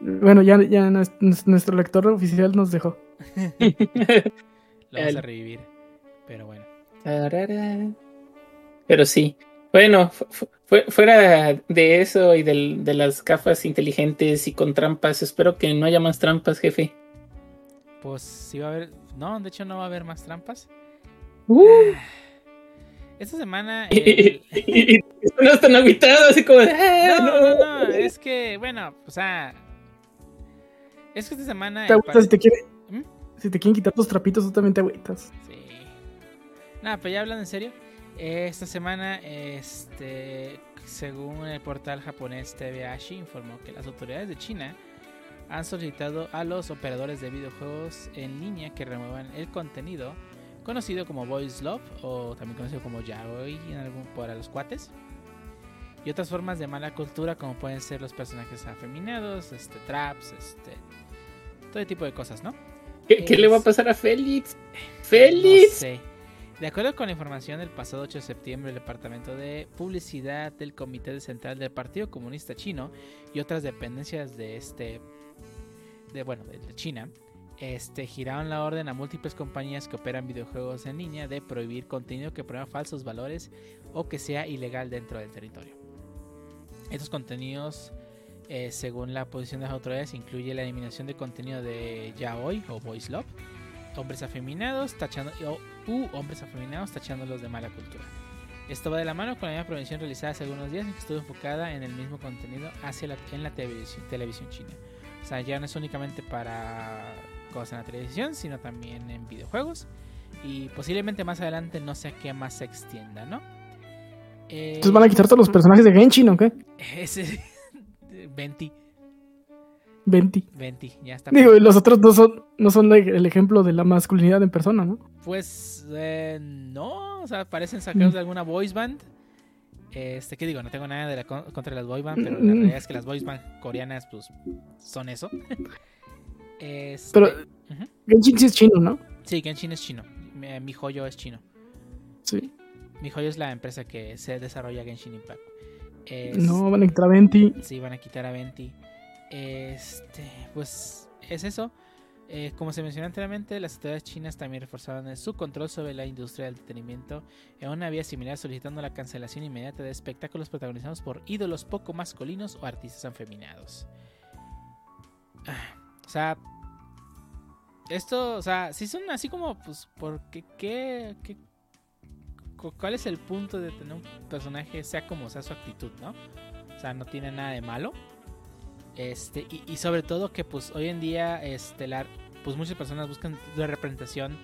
Bueno, ya, ya nues- nuestro lector oficial nos dejó. Lo vamos a revivir. Pero bueno. Pero sí. Bueno, fu- fu- fue- fuera de eso y del- de las gafas inteligentes y con trampas, espero que no haya más trampas, jefe. Pues sí va a haber. No, de hecho no va a haber más trampas. Uh. Esta semana. Y, el- no están aguitados, así como de, "Ah, No, no, no. Es que, bueno, o sea. Es que esta semana. Te agüitas si te quiere. ¿Mm? Si te quieren quitar tus trapitos, tú también te agüitas. Sí. Nada, pero ya hablando en serio, esta semana, este, según el portal japonés TVAshi, informó que las autoridades de China han solicitado a los operadores de videojuegos en línea que remuevan el contenido conocido como Voice Love o también conocido como Yaoi en algún, para los cuates y otras formas de mala cultura como pueden ser los personajes afeminados, este, traps, este, todo tipo de cosas, ¿no? ¿Qué, qué le va a pasar a Félix? No ¡Félix! sé. De acuerdo con la información del pasado 8 de septiembre, el Departamento de Publicidad del Comité Central del Partido Comunista Chino y otras dependencias de este de bueno, de China, este giraron la orden a múltiples compañías que operan videojuegos en línea de prohibir contenido que prueba falsos valores o que sea ilegal dentro del territorio. Estos contenidos Eh, según la posición de las autoridades, incluye la eliminación de contenido de yaoi o voice love, hombres afeminados, tachando, u hombres afeminados tachándolos de mala cultura. Esto va de la mano con la misma prevención realizada hace algunos días en que estuvo enfocada en el mismo contenido hacia la, en la televisión, televisión china. O sea, ya no es únicamente para cosas en la televisión, sino también en videojuegos. Y posiblemente más adelante no sé a qué más se extienda, ¿no? Eh, Entonces van a quitar todos los personajes de Genshin, ¿o qué? Ese. 20. 20. 20, ya está. Digo, y los otros no son, no son el ejemplo de la masculinidad en persona, ¿no? Pues eh, no, o sea, parecen sacados de alguna voice band. Este, ¿qué digo? No tengo nada de la con- contra las boy band, pero la Mm. realidad es que las voice band coreanas, pues, son eso. Este, Pero. Genshin sí es chino, ¿no? Sí, Genshin es chino. Mi, mi joyo es chino. Sí. Mi joyo es la empresa que se desarrolla Genshin Impact. Es- No, van a quitar a 20. Sí, van a quitar a Venti. Este, pues es eso. Eh, como se mencionó anteriormente, las autoridades chinas también reforzaron su control sobre la industria del entretenimiento en una vía similar solicitando la cancelación inmediata de espectáculos protagonizados por ídolos poco masculinos o artistas afeminados. Ah, O sea, esto, o sea, si son así como, pues, porque qué, qué, cu- cuál es el punto de tener un personaje, sea como sea su actitud, ¿no? O sea, no tiene nada de malo. Este, y, y sobre todo que pues hoy en día, este, la- pues muchas personas buscan la representación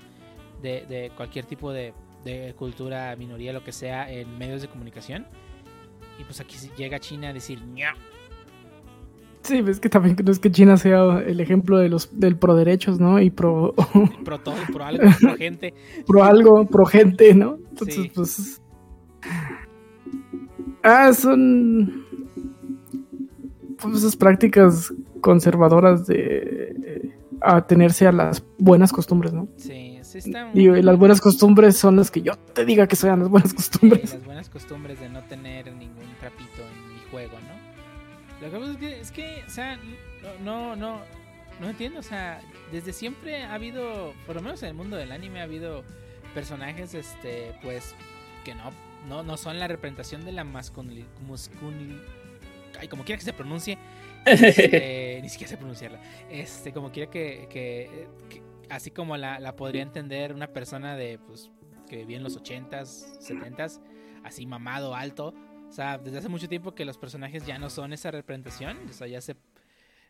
de, de cualquier tipo de, de cultura, minoría, lo que sea, en medios de comunicación. Y pues aquí llega China a decir, "Ña". Sí, ves que también no es que China sea el ejemplo de los del pro derechos, ¿no? Y pro, pro todo, pro algo, pro gente. pro algo, pro gente, ¿no? Entonces, Sí. pues. Ah, son. Pues esas prácticas conservadoras de eh, atenerse a las buenas costumbres, ¿no? Sí, sí está Digo, y las buenas costumbres son las que yo te diga que sean las buenas Sí, costumbres. las buenas costumbres de no tener ningún trapito en mi juego, ¿no? Lo que pasa es que, es que o sea, no, no, no, no entiendo, o sea, desde siempre ha habido, por lo menos en el mundo del anime ha habido personajes, este, pues, que no, no, no son la representación de la masculinidad, ay, como quiera que se pronuncie, este, ni siquiera sé pronunciarla, este, como quiera que, que, que- así como la, la podría entender una persona de, pues, que vivía en los 80s, 70s, así mamado, alto. O sea, desde hace mucho tiempo que los personajes ya no son esa representación, o sea, ya se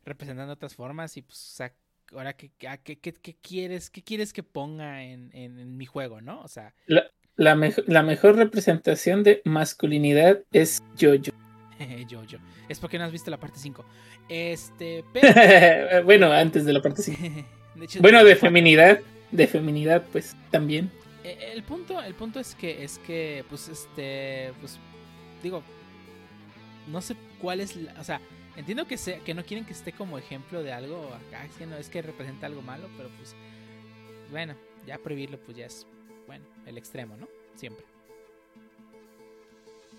representan de otras formas y pues, o sea, ahora qué, qué, qué, quieres, qué quieres que ponga en, en- en mi juego, ¿no? O sea, La, mejo- la mejor representación de masculinidad es Jojo. yo, yo. Es porque no has visto la parte 5. Este, pero... bueno, antes de la parte 5. de hecho, Bueno, de feminidad. De feminidad, pues también. Eh, El punto, el punto es que, es que, pues, este, pues, digo, no sé cuál es, la- o sea, entiendo que sea, que no quieren que esté como ejemplo de algo acá, es que no es que representa algo malo, pero pues, bueno, ya prohibirlo, pues ya es, bueno, el extremo, ¿no? Siempre.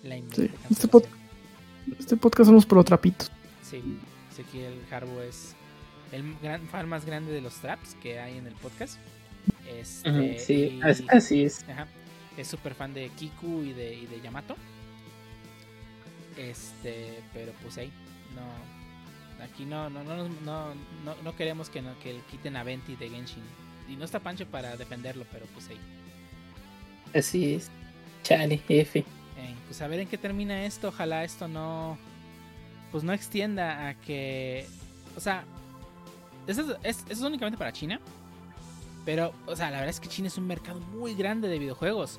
La este cancelación. Este podcast somos pro trapitos. Sí, sé que el Harbo es el gran fan más grande de los traps que hay en el podcast. Este, sí, y- así es. Ajá. Es súper fan de Kiku y de, y de Yamato. Este, pero pues ahí, no. Aquí no, no, no, nos- no, no, no queremos que, no, que le quiten a Venti de Genshin. Y no está Pancho para defenderlo, pero pues ahí. Así es. Chale, F. Eh, pues a ver en qué termina esto. Ojalá esto no. Pues no extienda a que. O sea. Eso es, es- eso es únicamente para China. Pero, o sea, la verdad es que China es un mercado muy grande de videojuegos.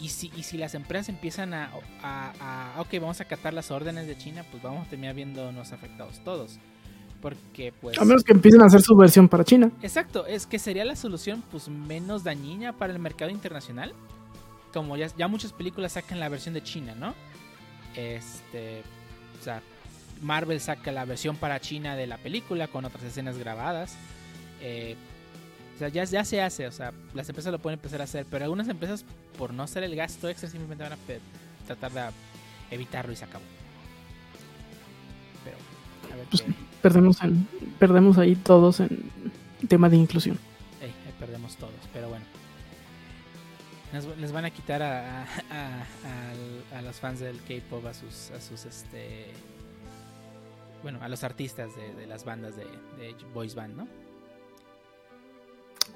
Y si, y si las empresas empiezan a, a, a- Ok, vamos a acatar las órdenes de China, pues vamos a terminar viéndonos afectados todos. Porque, pues. A menos que empiecen a hacer su versión para China. Exacto, es que sería la solución pues menos dañina para el mercado internacional. Como ya, ya muchas películas sacan la versión de China, ¿no? Este, o sea, Marvel saca la versión para China de la película con otras escenas grabadas. Eh, o sea, ya, ya se hace, o sea, las empresas lo pueden empezar a hacer, pero algunas empresas por no hacer el gasto extra simplemente van a tratar de evitarlo y se acabó. Pero, a ver Pues, qué- Perdemos, en, perdemos ahí todos en tema de inclusión. Ahí perdemos todos, pero bueno. Nos- les van a quitar a, a, a- al- a los fans del K-pop a sus, a sus este bueno, a los artistas de, de las bandas de, de boys band, ¿no?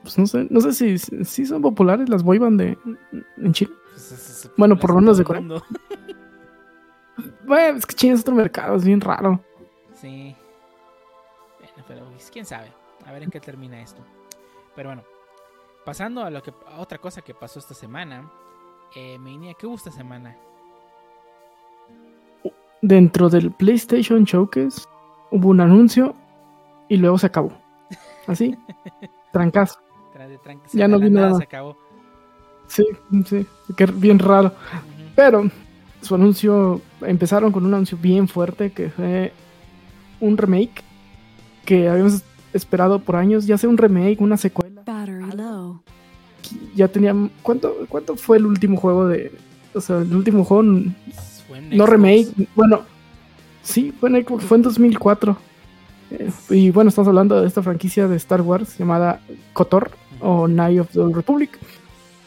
Pues no sé, no sé si, si son populares las boy band de, en Chile. Pues es- es- Bueno, por lo en menos de Corea. Bueno, es que China es otro mercado, es bien raro. Sí. Bueno, pero pues, quién sabe. A ver en qué termina esto. Pero bueno, pasando a lo que a otra cosa que pasó esta semana. Eh, Meinia, ¿qué hubo esta semana? Dentro del PlayStation Showcase hubo un anuncio y luego se acabó. Así, trancazo. Tran- Ya no vi nada nada. Se acabó. Sí, sí, que bien raro. Pero su anuncio, empezaron con un anuncio bien fuerte que fue un remake que habíamos esperado por años, ya sea un remake, una secuela. Battery low. Ya tenían, ¿cuánto, ¿cuánto fue el último juego de, o sea, el último juego, n- Fue en no remake, bueno, sí, fue en, Xbox, fue en 2004. Eh, y bueno, estamos hablando de esta franquicia de Star Wars llamada KOTOR o Knight of the Republic,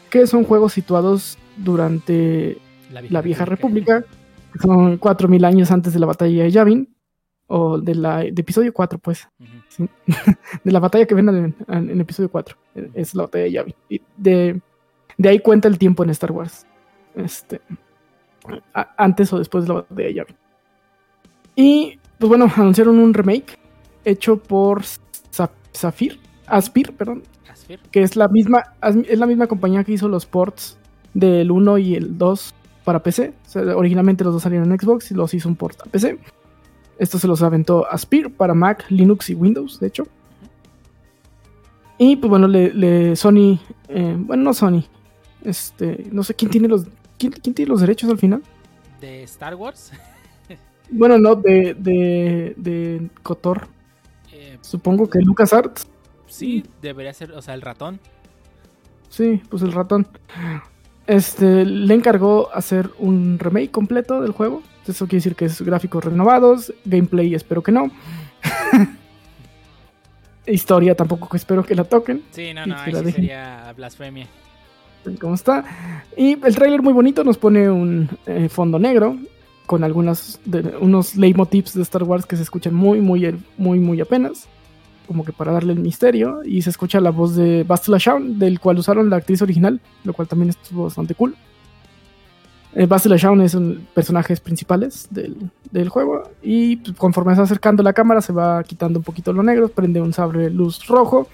que son juegos situados durante la vieja república, que son 4000 años antes de la batalla de Yavin, o de la de episodio 4, pues, De la batalla que ven en, en- en episodio 4, eh, es la batalla de Yavin. Y de, de ahí cuenta el tiempo en Star Wars, este, a- antes o después de la batalla de Yavin. Y, pues bueno, anunciaron un remake hecho por Zafir, Aspir, perdón, Asphyr. que es la misma es la misma compañía que hizo los ports del 1 y el 2 para PC. O sea, originalmente los dos salieron en Xbox y los hizo un port a PC. Esto se los aventó Aspir para Mac, Linux y Windows, de hecho. Y pues bueno, le, le- Sony, eh, bueno, no Sony, este, no sé quién tiene los, quién, quién tiene los derechos al final. De Star Wars. Bueno, no, de, de, de Kotor. Eh, Supongo que LucasArts. sí, debería ser, o sea, el ratón. Sí, pues el ratón. Este le encargó hacer un remake completo del juego. Eso quiere decir que es gráficos renovados, gameplay espero que no. Historia tampoco espero que la toquen, Sí, no, no, ahí sí sería blasfemia. cómo está. Y el tráiler muy bonito nos pone un eh, fondo negro con algunas de, unos leitmotivs de Star Wars que se escuchan muy, muy, muy, muy apenas. Como que para darle el misterio. Y se escucha la voz de Bastila Shaun, del cual usaron la actriz original, lo cual también estuvo bastante cool. Eh, Bastila Shaun es un personajes principales del, del juego. Y pues, conforme se va acercando la cámara, se va quitando un poquito lo negro, prende un sable luz rojo.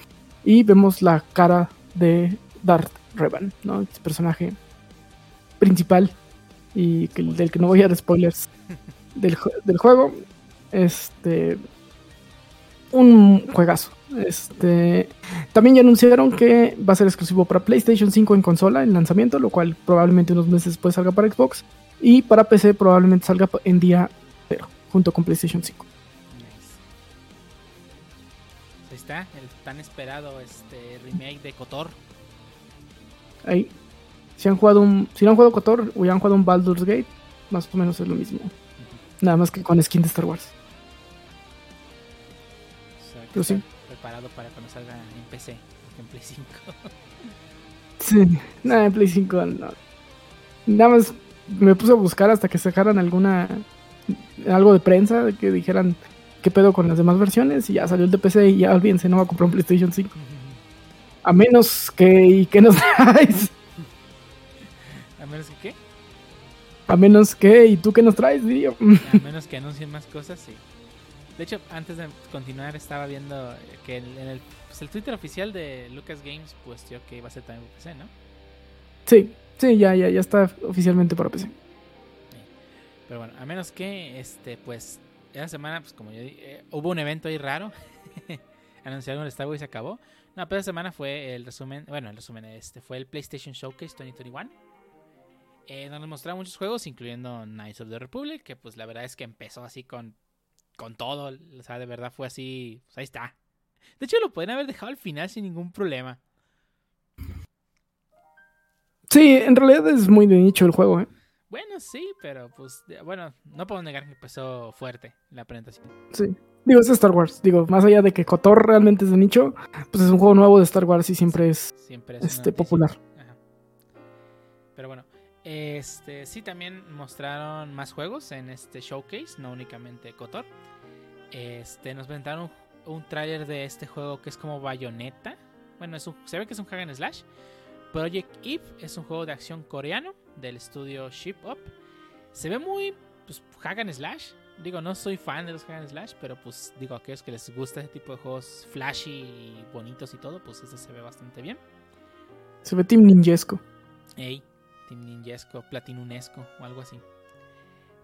Y vemos la cara de Darth Revan, ¿no? Este personaje principal y que- del que no voy a dar spoilers del, del juego. Este. Un juegazo. Este. También ya anunciaron que va a ser exclusivo para PlayStation 5 en consola en lanzamiento, lo cual probablemente unos meses después salga para Xbox. Y para PC probablemente salga en día 0, junto con PlayStation 5. Nice. Ahí está, el tan esperado este remake de Kotor. Ahí. Si han jugado un. Si no han jugado Kotor o ya han jugado un Baldur's Gate, más o menos es lo mismo. Nada más que con skin de Star Wars. O sea, que Pero sí. está preparado para cuando salga en PC, en Play 5. Sí, nada, en Play 5 no. Nada más me puse a buscar hasta que sacaran alguna. algo de prensa, de que dijeran qué pedo con las demás versiones y ya salió el de PC y ya olvídense, no va a comprar un PlayStation 5. A menos que. ¿Y qué nos traes? A menos que qué? A menos que. ¿Y tú qué nos traes, diría? A menos que anuncien más cosas, sí. De hecho, antes de continuar, estaba viendo que en el, pues, el Twitter oficial de Lucas Games posteó que iba a ser también para PC, ¿no? Sí, sí, ya, ya, ya está oficialmente para PC. Pero bueno, a menos que, este, pues, esa semana, pues como yo di- eh, hubo un evento ahí raro. Anunciaron el Star Wars y se acabó. No, pero esa semana fue el resumen, bueno, el resumen, este, fue el PlayStation Showcase 2021. Eh, donde mostraron muchos juegos, incluyendo Knights of the Republic, que pues la verdad es que empezó así con, con todo. O sea, de verdad fue así, pues ahí está. De hecho, lo pueden haber dejado al final sin ningún problema. Sí, en realidad es muy de nicho el juego, ¿eh? Bueno, sí, pero pues, bueno, no puedo negar que empezó fuerte la presentación. Sí. Digo, es Star Wars. Digo, más allá de que Kotor realmente es de nicho, pues es un juego nuevo de Star Wars y siempre es Siempre es este, popular. Ajá. Pero bueno, este sí también mostraron más juegos en este showcase, no únicamente Kotor. Este, nos presentaron un, un tráiler de este juego que es como Bayonetta. Bueno, es un- se ve que es un hack and slash. Project Eve es un juego de acción coreano del estudio Ship Up. Se ve muy pues, hack and slash. Digo, no soy fan de los hack and slash, pero pues digo, a aquellos que les gusta ese tipo de juegos flashy y bonitos y todo, pues este se ve bastante bien. Se ve Team Ninjesco. Ey, Team Ninjesco, Platinunesco o algo así.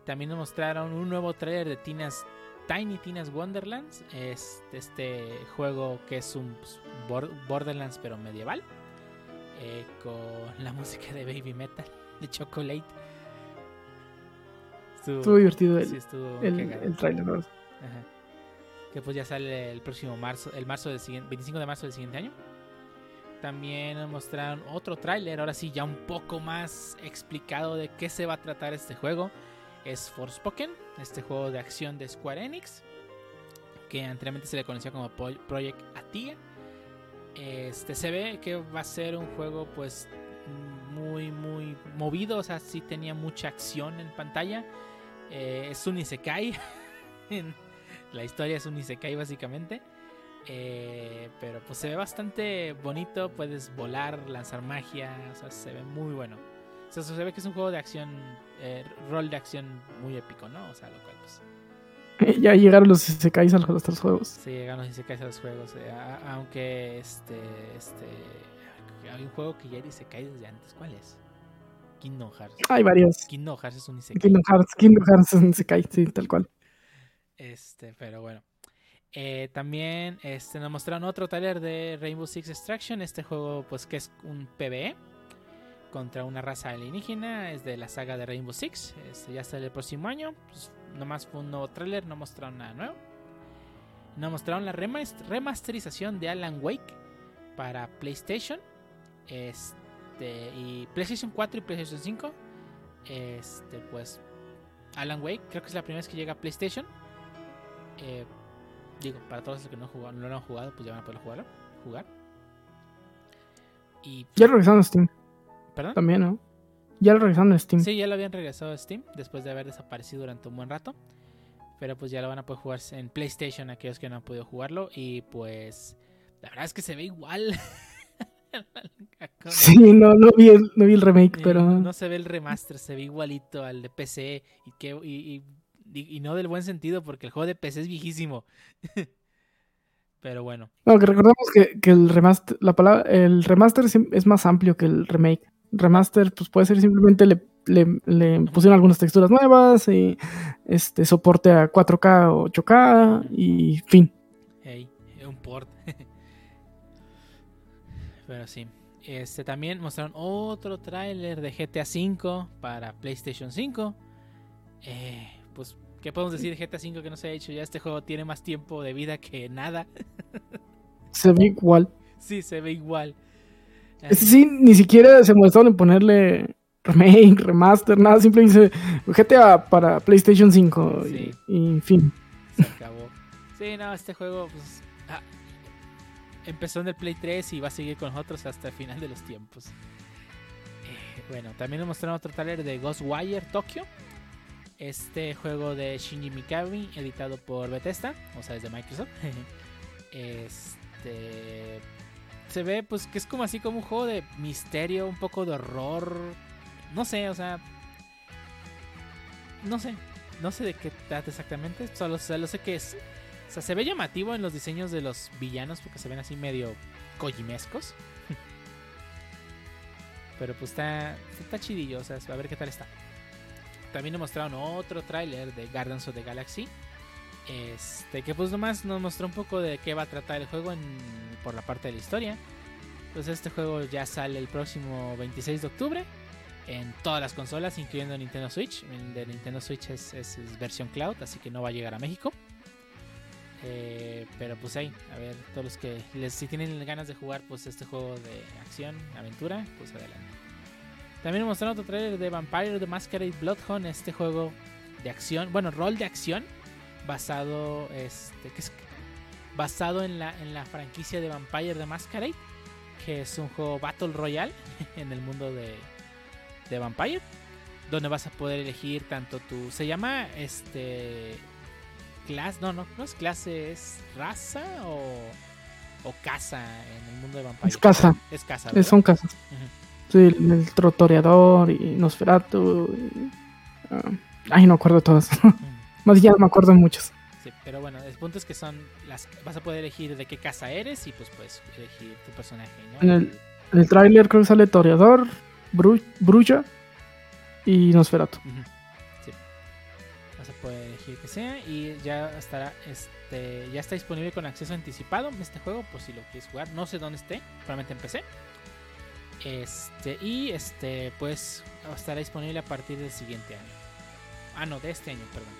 También nos mostraron un nuevo trailer de Tina's, Tiny Tina's Wonderlands. Es este juego que es un pues, Bor- Borderlands pero medieval. eh, con la música de Baby Metal, de Chocolate. Estuvo, Estuvo divertido el, sí, estuvo el, el trailer. Que pues ya sale el próximo marzo, el marzo del siguiente, 25 de marzo del siguiente año. También mostraron otro tráiler, ahora sí ya un poco más explicado de qué se va a tratar este juego. Es Forspoken, este juego de acción de Square Enix, que anteriormente se le conocía como Pro- Project Atia. Este se ve que va a ser un juego pues muy muy movido, o sea, sí tenía mucha acción en pantalla. Eh, es un isekai. La historia es un isekai básicamente. Eh, pero pues se ve bastante bonito. Puedes volar, lanzar magia. O sea, se ve muy bueno. O sea, se ve que es un juego de acción, eh, rol de acción muy épico, ¿no? O sea, lo cual pues Ya llegaron los Isekais a los otros juegos. sí, llegan los isekais a los juegos. eh, a- aunque este, este, hay un juego que ya era isekai desde antes. ¿Cuál es? Kingdom Hearts. Hay varios. Kingdom Hearts es un isekai. Kingdom Hearts, Kingdom Hearts es un Isekai, sí, tal cual. Este, pero bueno. Eh, también este, nos mostraron otro taller de Rainbow Six Extraction. Este juego, pues, que es un PvE contra una raza alienígena. Es de la saga de Rainbow Six. Este, ya sale el próximo año. Pues, nomás fue un nuevo trailer, no mostraron nada nuevo. Nos mostraron la remast- remasterización de Alan Wake para PlayStation. Este, y PlayStation 4 y PlayStation 5. Este, pues, Alan Wake, creo que es la primera vez que llega a PlayStation. Eh, digo, para todos los que no, jugaron, no lo han jugado, pues ya van a poder jugarlo. Jugar. Y. Ya regresaron a Steam ¿Perdón? también, ¿no? Ya lo regresaron a Steam. Sí, ya lo habían regresado a Steam después de haber desaparecido durante un buen rato. Pero pues ya lo van a poder jugar en PlayStation aquellos que no han podido jugarlo. Y pues la verdad es que se ve igual. Sí, no, no, vi el, no vi el remake, eh, pero. No se ve el remaster, se ve igualito al de PC. Y, que, y, y- y- no del buen sentido porque el juego de PC es viejísimo. Pero bueno. No, que recordemos que, que el remaster, la palabra, el remaster es más amplio que el remake. Remaster, pues puede ser simplemente le, le, le pusieron algunas texturas nuevas y este soporte a 4K o 8K y fin. Hey, un port. Pero sí. Este también mostraron otro tráiler de GTA V para PlayStation 5. Eh, pues, ¿qué podemos decir de GTA V que no se ha hecho? Ya este juego tiene más tiempo de vida que nada. Se ve igual. Sí, se ve igual. Este sí, ni siquiera se molestaron en ponerle remake, remaster, nada. Simplemente dice GTA para PlayStation 5 Sí. y, y fin. Se acabó. Sí, no, este juego pues, ah, empezó en el Play 3 y va a seguir con nosotros hasta el final de los tiempos. Eh, bueno, también nos mostraron otro trailer de Ghostwire Tokyo. Este juego de Shinji Mikami, editado por Bethesda, o sea, es de Microsoft. este se ve pues que es como así como un juego de misterio, un poco de horror. No sé, o sea, no sé, no sé de qué trata exactamente, solo, solo sé que es. O sea, se ve llamativo en los diseños de los villanos porque se ven así medio kojimescos. Pero pues está, está chidillo, o sea, a ver qué tal está. También nos mostraron otro tráiler de Guardians of the Galaxy. Este, que pues nomás nos mostró un poco de qué va a tratar el juego por la parte de la historia. Pues este juego ya sale el próximo 26 de octubre en todas las consolas, incluyendo Nintendo Switch. El de Nintendo Switch es, versión cloud, así que no va a llegar a México. Eh, pero pues ahí, a ver, todos los que si tienen ganas de jugar pues este juego de acción, aventura, pues adelante. También mostraron otro trailer de Vampire the Masquerade Bloodhound, este juego de acción, bueno, rol de acción basado este que es basado en la en la franquicia de Vampire the Masquerade, que es un juego Battle Royale en el mundo de de Vampire, donde vas a poder elegir tanto tu se llama este clase, no, no, no es clase, es raza o, o casa en el mundo de Vampire. Es casa. Es casa, ¿verdad? Son casas. Ujú. Sí, el, el Trotoreador y Nosferatu. y, ah, ay, no acuerdo todas. Más ya me acuerdo de muchas. Sí, pero bueno, el punto es que son las vas a poder elegir de qué casa eres y pues puedes elegir tu personaje, ¿no? En el- En el tráiler creo que sale Toreador, Bru Brulla y Nosferatu. Sí. Vas a poder elegir que sea y ya estará este ya está disponible con acceso anticipado este juego por si lo quieres jugar. No sé dónde esté, probablemente en PC. Este y este pues estará disponible a partir del siguiente año. Ah, no, de este año, perdón.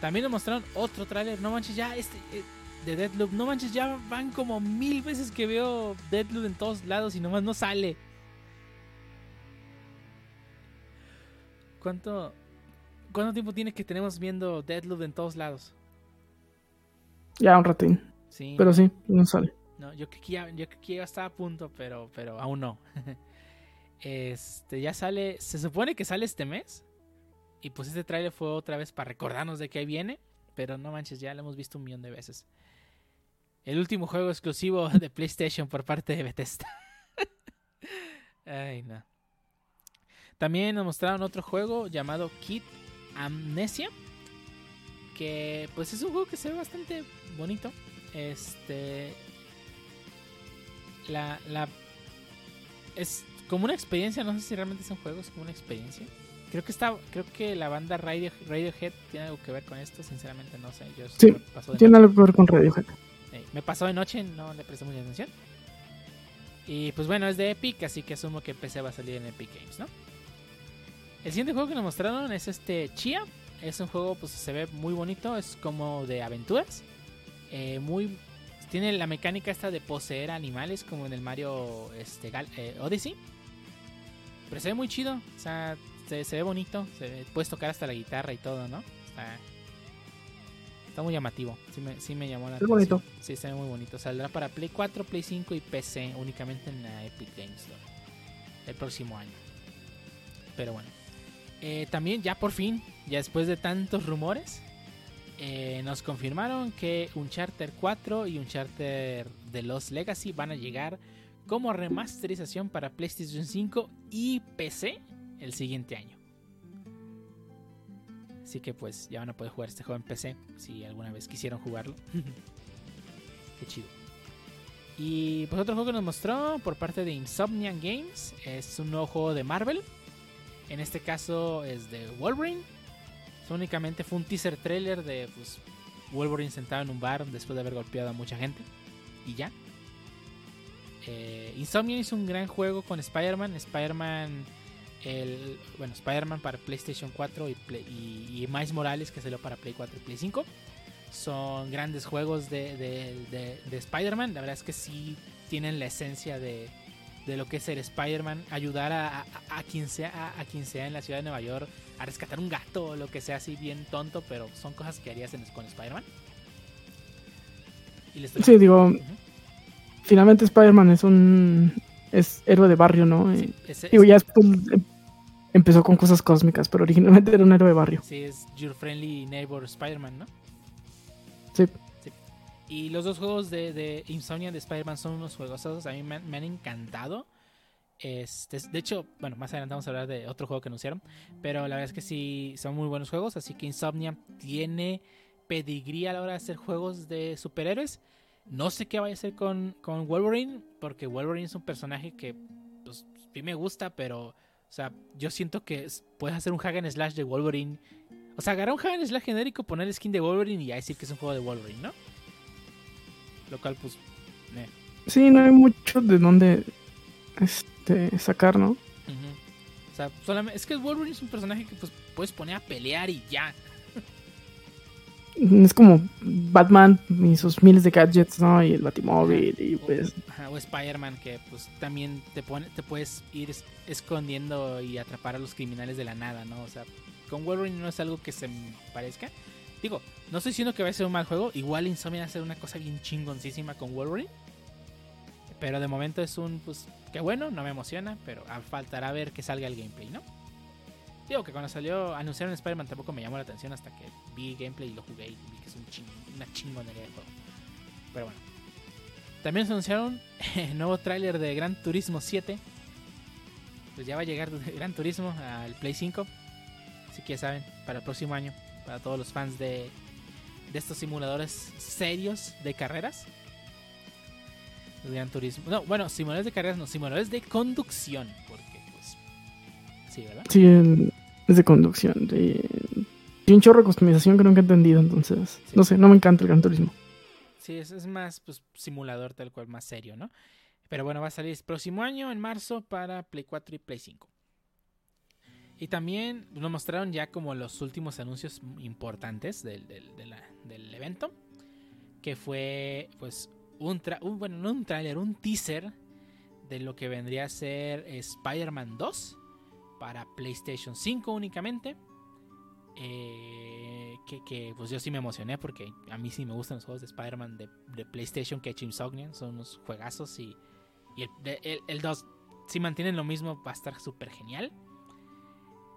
También nos mostraron otro tráiler, no manches, ya este eh, de Deadloop, no manches, ya van como mil veces que veo Deadloop en todos lados y nomás no sale. ¿Cuánto, ¿Cuánto tiempo tiene que tenemos viendo Deadloop en todos lados? Ya un ratín. Sí. Pero sí, no sale. No, yo creo que ya, yo creo que ya está a punto, pero, pero aún no. este, ya sale, se supone que sale este mes. Y pues este tráiler fue otra vez para recordarnos de que ahí viene. Pero no manches, ya lo hemos visto un millón de veces. El último juego exclusivo de PlayStation por parte de Bethesda. Ay, no. También nos mostraron otro juego llamado Kid Amnesia. Que pues es un juego que se ve bastante bonito. Este. La. la es como una experiencia. No sé si realmente es un juego, es como una experiencia. Creo que está. Creo que la banda Radio, Radiohead tiene algo que ver con esto. Sinceramente no sé. Yo Sí, pasó de Tiene noche. algo que ver con Radiohead. Eh, me pasó de noche, no le presté mucha atención. Y pues bueno, es de Epic, así que asumo que PC va a salir en Epic Games, ¿no? El siguiente juego que nos mostraron es este Chia. Es un juego, pues se ve muy bonito, es como de aventuras. Eh, muy. Tiene la mecánica esta de poseer animales, como en el Mario este, Gal- eh, Odyssey. Pero se ve muy chido, o sea, se, se ve bonito. se ve- puedes tocar hasta la guitarra y todo, ¿no? Está, está muy llamativo. Sí me, sí me llamó la Es bonito. Sí, se ve muy bonito. Saldrá para Play 4, Play 5 y PC únicamente en la Epic Games Store el próximo año. Pero bueno. Eh, también ya por fin, ya después de tantos rumores, eh, nos confirmaron que Uncharted 4 y Uncharted The Lost Legacy van a llegar como remasterización para PlayStation 5 y PC el siguiente año. Así que pues ya van a poder jugar este juego en PC si alguna vez quisieron jugarlo. Qué chido. Y pues otro juego que nos mostró por parte de Insomniac Games es un nuevo juego de Marvel. En este caso es de Wolverine. Únicamente fue un teaser trailer de pues, Wolverine sentado en un bar después de haber golpeado a mucha gente. Y ya. Eh, hizo un gran juego con Spider-Man. Spider-Man. Bueno, Spider-Man para PlayStation 4 y, Play- Miles Morales que salió para Play 4 y Play 5 son grandes juegos de, de- de- de Spider-Man. La verdad es que sí tienen la esencia de, lo que es ser Spider-Man. Ayudar a, quien sea, a quien sea en la ciudad de Nueva York a rescatar un gato o lo que sea así bien tonto, pero son cosas que harías en- con Spider-Man. Sí, digo, finalmente Spider-Man es un es héroe de barrio, ¿no? Sí, ese- digo, ya después em- empezó con cosas cósmicas, pero originalmente era un héroe de barrio. sí, es Your Friendly Neighbor Spider-Man, ¿no? Sí. Y los dos juegos de, de Insomnia de Spider-Man son unos juegos a mí me han encantado. Este, de hecho, bueno, más adelante vamos a hablar de otro juego que anunciaron. Pero la verdad es que sí, son muy buenos juegos. Así que Insomnia tiene pedigrí a la hora de hacer juegos de superhéroes. No sé qué vaya a hacer con, con Wolverine. Porque Wolverine es un personaje que pues, sí me gusta. Pero, o sea, yo siento que es- puedes hacer un hack and slash de Wolverine. O sea, agarrar un hack and slash genérico, poner skin de Wolverine y ya decir que es un juego de Wolverine, ¿no? Lo cual, pues, Sí, no hay mucho de dónde este, sacar, ¿no? O sea, solamente, es que Wolverine es un personaje que pues puedes poner a pelear y ya. Es como Batman y sus miles de gadgets, ¿no? Y el Batimóvil y pues... Ajá, o Spider-Man que pues también te pone, te puedes ir es- escondiendo y atrapar a los criminales de la nada, ¿no? O sea, con Wolverine no es algo que se parezca. Digo, no estoy diciendo que va a ser un mal juego. Igual Insomnia va a ser una cosa bien chingoncísima con Wolverine. Pero de momento es un, pues, que bueno, no me emociona, pero faltará ver que salga el gameplay, ¿no? Digo que cuando salió, anunciaron Spider-Man tampoco me llamó la atención hasta que vi gameplay y lo jugué y vi que es un ching, una chingonería de juego. Pero bueno. También se anunciaron el nuevo tráiler de Gran Turismo 7. Pues ya va a llegar Gran Turismo al Play 5. Así que ya saben, para el próximo año, para todos los fans de, de estos simuladores serios de carreras. Gran Turismo. No, bueno, simuladores de carreras, no, simuladores de conducción. Porque, pues. Sí, ¿verdad? Sí, el- es de conducción. De... Tiene un chorro de customización que nunca he entendido, entonces. Sí. No sé, no me encanta el Gran Turismo. Sí, es, es más pues, simulador tal cual, más serio, ¿no? Pero bueno, va a salir el próximo año, en marzo, para Play 4 y Play 5. Y también nos mostraron ya como los últimos anuncios importantes del, del- de la- del evento. Que fue pues un, tra- un- bueno, no un tráiler, un teaser de lo que vendría a ser Spider-Man 2 para PlayStation 5 únicamente. Eh, que, que, pues yo sí me emocioné porque a mí sí me gustan los juegos de Spider-Man de, de PlayStation que Insomniac. Son unos juegazos y, y el, el, el 2 si mantienen lo mismo va a estar súper genial.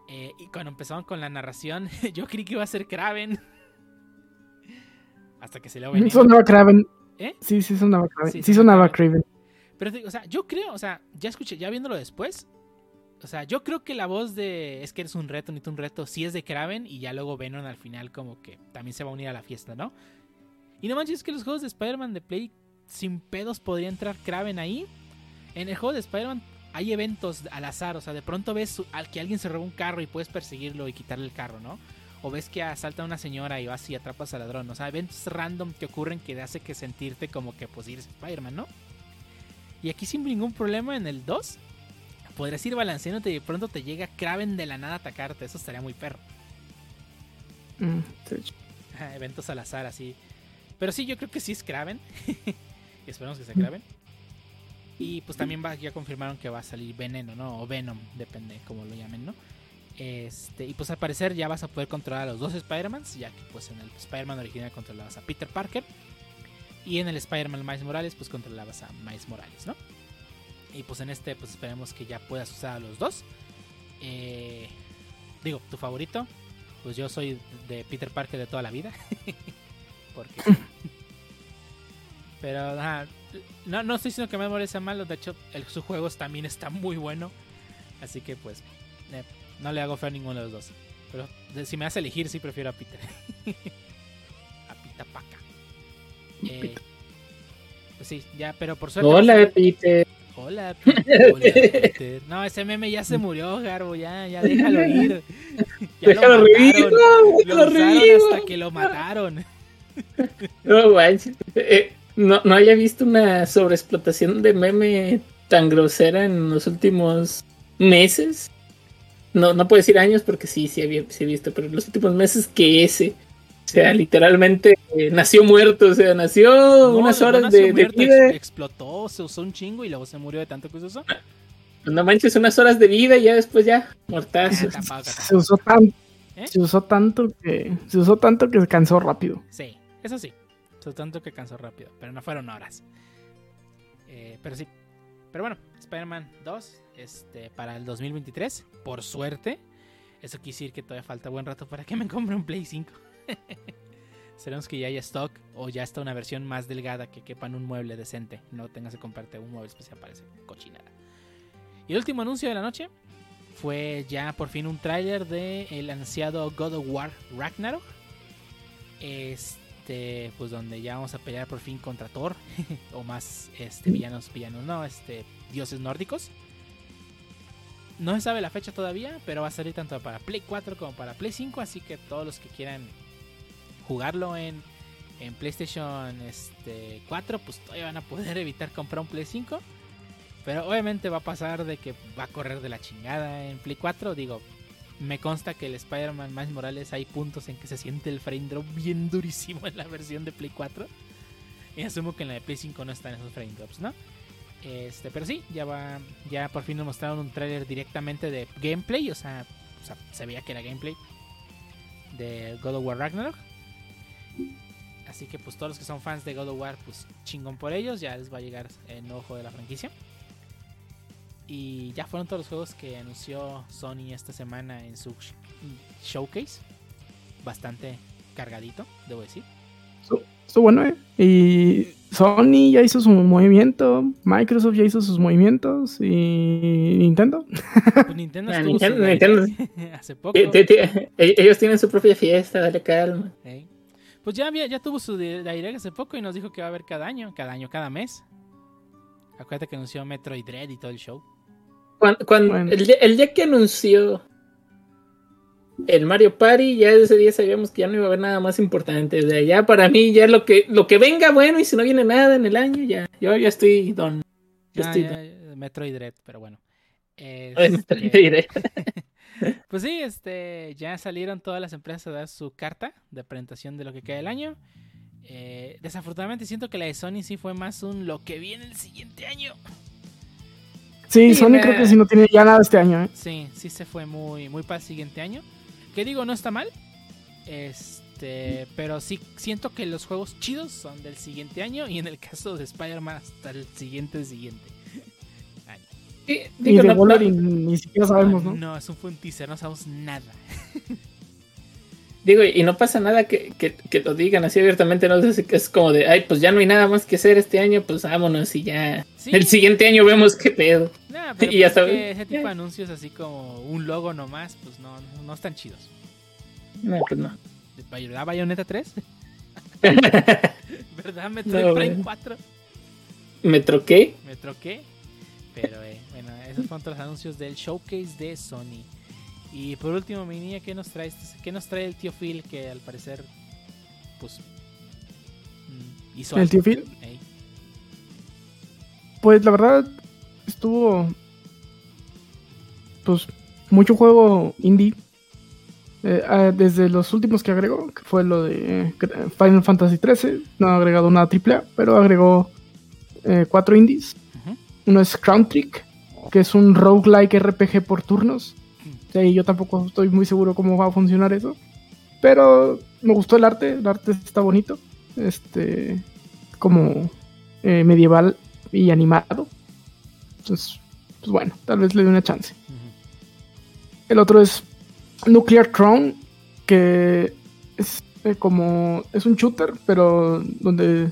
Eh, y cuando empezaron con la narración yo creí que iba a ser Kraven. Hasta que se. Sonaba Kraven. ¿Eh? Sí, sí sonaba Kraven. Sí, Sí, sonaba Kraven. Pero, o sea, yo creo, o sea, ya escuché, ya viéndolo después. O sea, yo creo que la voz de es que eres un reto, ni tú un reto, sí es de Kraven y ya luego Venom al final como que también se va a unir a la fiesta, ¿no? Y no manches, es que los juegos de Spider-Man de Play sin pedos podría entrar Kraven ahí. En el juego de Spider-Man hay eventos al azar, o sea, de pronto ves al que alguien se roba un carro y puedes perseguirlo y quitarle el carro, ¿no? O ves que asalta a una señora y vas y atrapas al ladrón, o sea, eventos random que ocurren que hace que sentirte como que pues eres Spider-Man, ¿no? Y aquí sin ningún problema en el 2 podrías ir balanceándote y de pronto te llega Kraven de la nada a atacarte. Eso estaría muy perro. Mm, sí. Eventos al azar así. Pero sí, yo creo que sí es Kraven. esperemos que sea Kraven. Y pues también va, ya confirmaron que va a salir Veneno, ¿no? O Venom, depende cómo lo llamen, ¿no? Este, y pues al parecer ya vas a poder controlar a los dos Spider-Mans, ya que pues en el Spider-Man original controlabas a Peter Parker. Y en el Spider-Man Miles Morales, pues controlabas a Miles Morales, ¿no? Y pues en este, pues esperemos que ya puedas usar a los dos. Eh, digo, tu favorito. Pues yo soy de Peter Parker de toda la vida. Porque. Pero ajá, no, no estoy diciendo que Miles Morales sea malo. De hecho, el, su juego también está muy bueno. Así que pues eh, no le hago feo a ninguno de los dos. Pero si me hace elegir, sí prefiero a Peter. a Pita Paca. Eh, pues sí, ya, pero por suerte. Hola, Peter. Hola, Peter. Hola, Peter. No, ese meme ya se murió, Garbo. Ya, ya déjalo ir. Ya Déjalo lo revivir, mataron. no, Lo revivir. hasta que lo mataron. No, manches. Eh, no, no había visto una sobreexplotación de meme tan grosera en los últimos meses. No, no puedo decir años porque sí, sí, había, sí he visto, pero en los últimos meses que ese. O sea, literalmente eh, nació muerto, o sea, nació No, unas no horas nació de, vida. ex- explotó, se usó un chingo y luego se murió de tanto que se usó. No manches, unas horas de vida y ya después ya, Ah, mortazo. Se usó tanto. ¿Eh? Se usó tanto que. Se usó tanto que se cansó rápido. Sí, eso sí. Fue tanto que cansó rápido, pero no fueron horas. Eh, pero sí. Pero bueno, Spider-Man 2 este, para el 2023, por suerte. Eso quiere decir que todavía falta buen rato para que me compre un Play 5. Esperemos que ya haya stock o ya está una versión más delgada que quepa en un mueble decente. No tengas que comprarte un mueble especial para esa cochinada. Y el último anuncio de la noche fue ya por fin un tráiler de el ansiado God of War Ragnarok. Este, pues donde ya vamos a pelear por fin contra Thor o más este villanos, villanos, no, este dioses nórdicos. No se sabe la fecha todavía, pero va a salir tanto para Play 4 como para Play 5, así que todos los que quieran jugarlo en, en PlayStation este, 4, pues todavía van a poder evitar comprar un Play 5. Pero obviamente va a pasar de que va a correr de la chingada en Play 4. Digo, me consta que el Spider-Man Miles Morales hay puntos en que se siente el frame drop bien durísimo en la versión de Play 4. Y asumo que en la de Play 5 no están esos frame drops, ¿no? Este, pero sí, ya va, ya por fin nos mostraron un tráiler directamente de gameplay, o sea, o sea, se veía que era gameplay de God of War Ragnarok. Así que pues todos los que son fans de God of War, pues chingón por ellos, ya les va a llegar el juego de la franquicia. Y ya fueron todos los juegos que anunció Sony esta semana en su sh- showcase. Bastante cargadito, debo decir. Estuvo bueno, ¿eh? Y Sony ya hizo su movimiento, Microsoft ya hizo sus movimientos y Nintendo. Pues Nintendo Ah, Nintendo- su Nintendo- hace poco. Eh, Ellos tienen su propia fiesta, dale calma. Pues ya, había- ya tuvo su di- direct hace poco y nos dijo que va a haber cada año, cada año, cada mes. Acuérdate que anunció Metroid Dread y todo el show. Cuando, cuando- Bueno. el, día, el día que anunció el Mario Party, ya ese día sabíamos que ya no iba a haber nada más importante. O sea, ya para mí, ya lo que, lo que venga, bueno, y si no viene nada en el año, ya, yo ya estoy don. Yo Ah, estoy ya, don. ya, Metroid Dread, pero bueno. Este. Pues sí, este, ya salieron todas las empresas a dar su carta de presentación de lo que queda del año. Eh, desafortunadamente siento que la de Sony sí fue más un lo que viene el siguiente año. Sí, Sí, Sony me- creo que sí no tiene ya nada este año, ¿eh? Sí, sí se fue muy, muy para el siguiente año. Que digo, no está mal. Este, pero sí siento que los juegos chidos son del siguiente año y en el caso de Spider-Man hasta el siguiente siguiente. año. Sí, Y digo, de no- no- ni siquiera sabemos, ¿no? No, eso fue un teaser, no sabemos nada. digo, y no pasa nada que, que, que lo digan así abiertamente, no sé, es como de, ay, pues ya no hay nada más que hacer este año, pues vámonos y ya. Sí. El siguiente año vemos qué pedo. Nah, pero Y pues hasta- es que ese tipo de anuncios así como un logo nomás, pues no, no, están chidos. No, pues no. ¿Verdad Bayonetta 3? ¿Verdad Metroid No, Prime güey. 4? Me troqué. Me troqué. Pero eh, bueno, esos fueron todos los anuncios del showcase de Sony. Y por último, mi niña, ¿qué nos trae, este- qué nos trae el tío Phil? Que al parecer, pues, mm, hizo ¿El algo. tío Phil? Pues la verdad estuvo pues mucho juego indie. Eh, ah, desde los últimos que agregó, que fue lo de eh, Final Fantasy XIII, no ha agregado nada AAA, pero agregó eh, cuatro indies. Uno es Crown Trick, que es un roguelike RPG por turnos. Sí, yo tampoco estoy muy seguro cómo va a funcionar eso. Pero me gustó el arte, el arte está bonito. Este, como eh, medieval y animado. Entonces, pues bueno, tal vez le dé una chance. El otro es Nuclear Throne, que es eh, como. Es un shooter, pero donde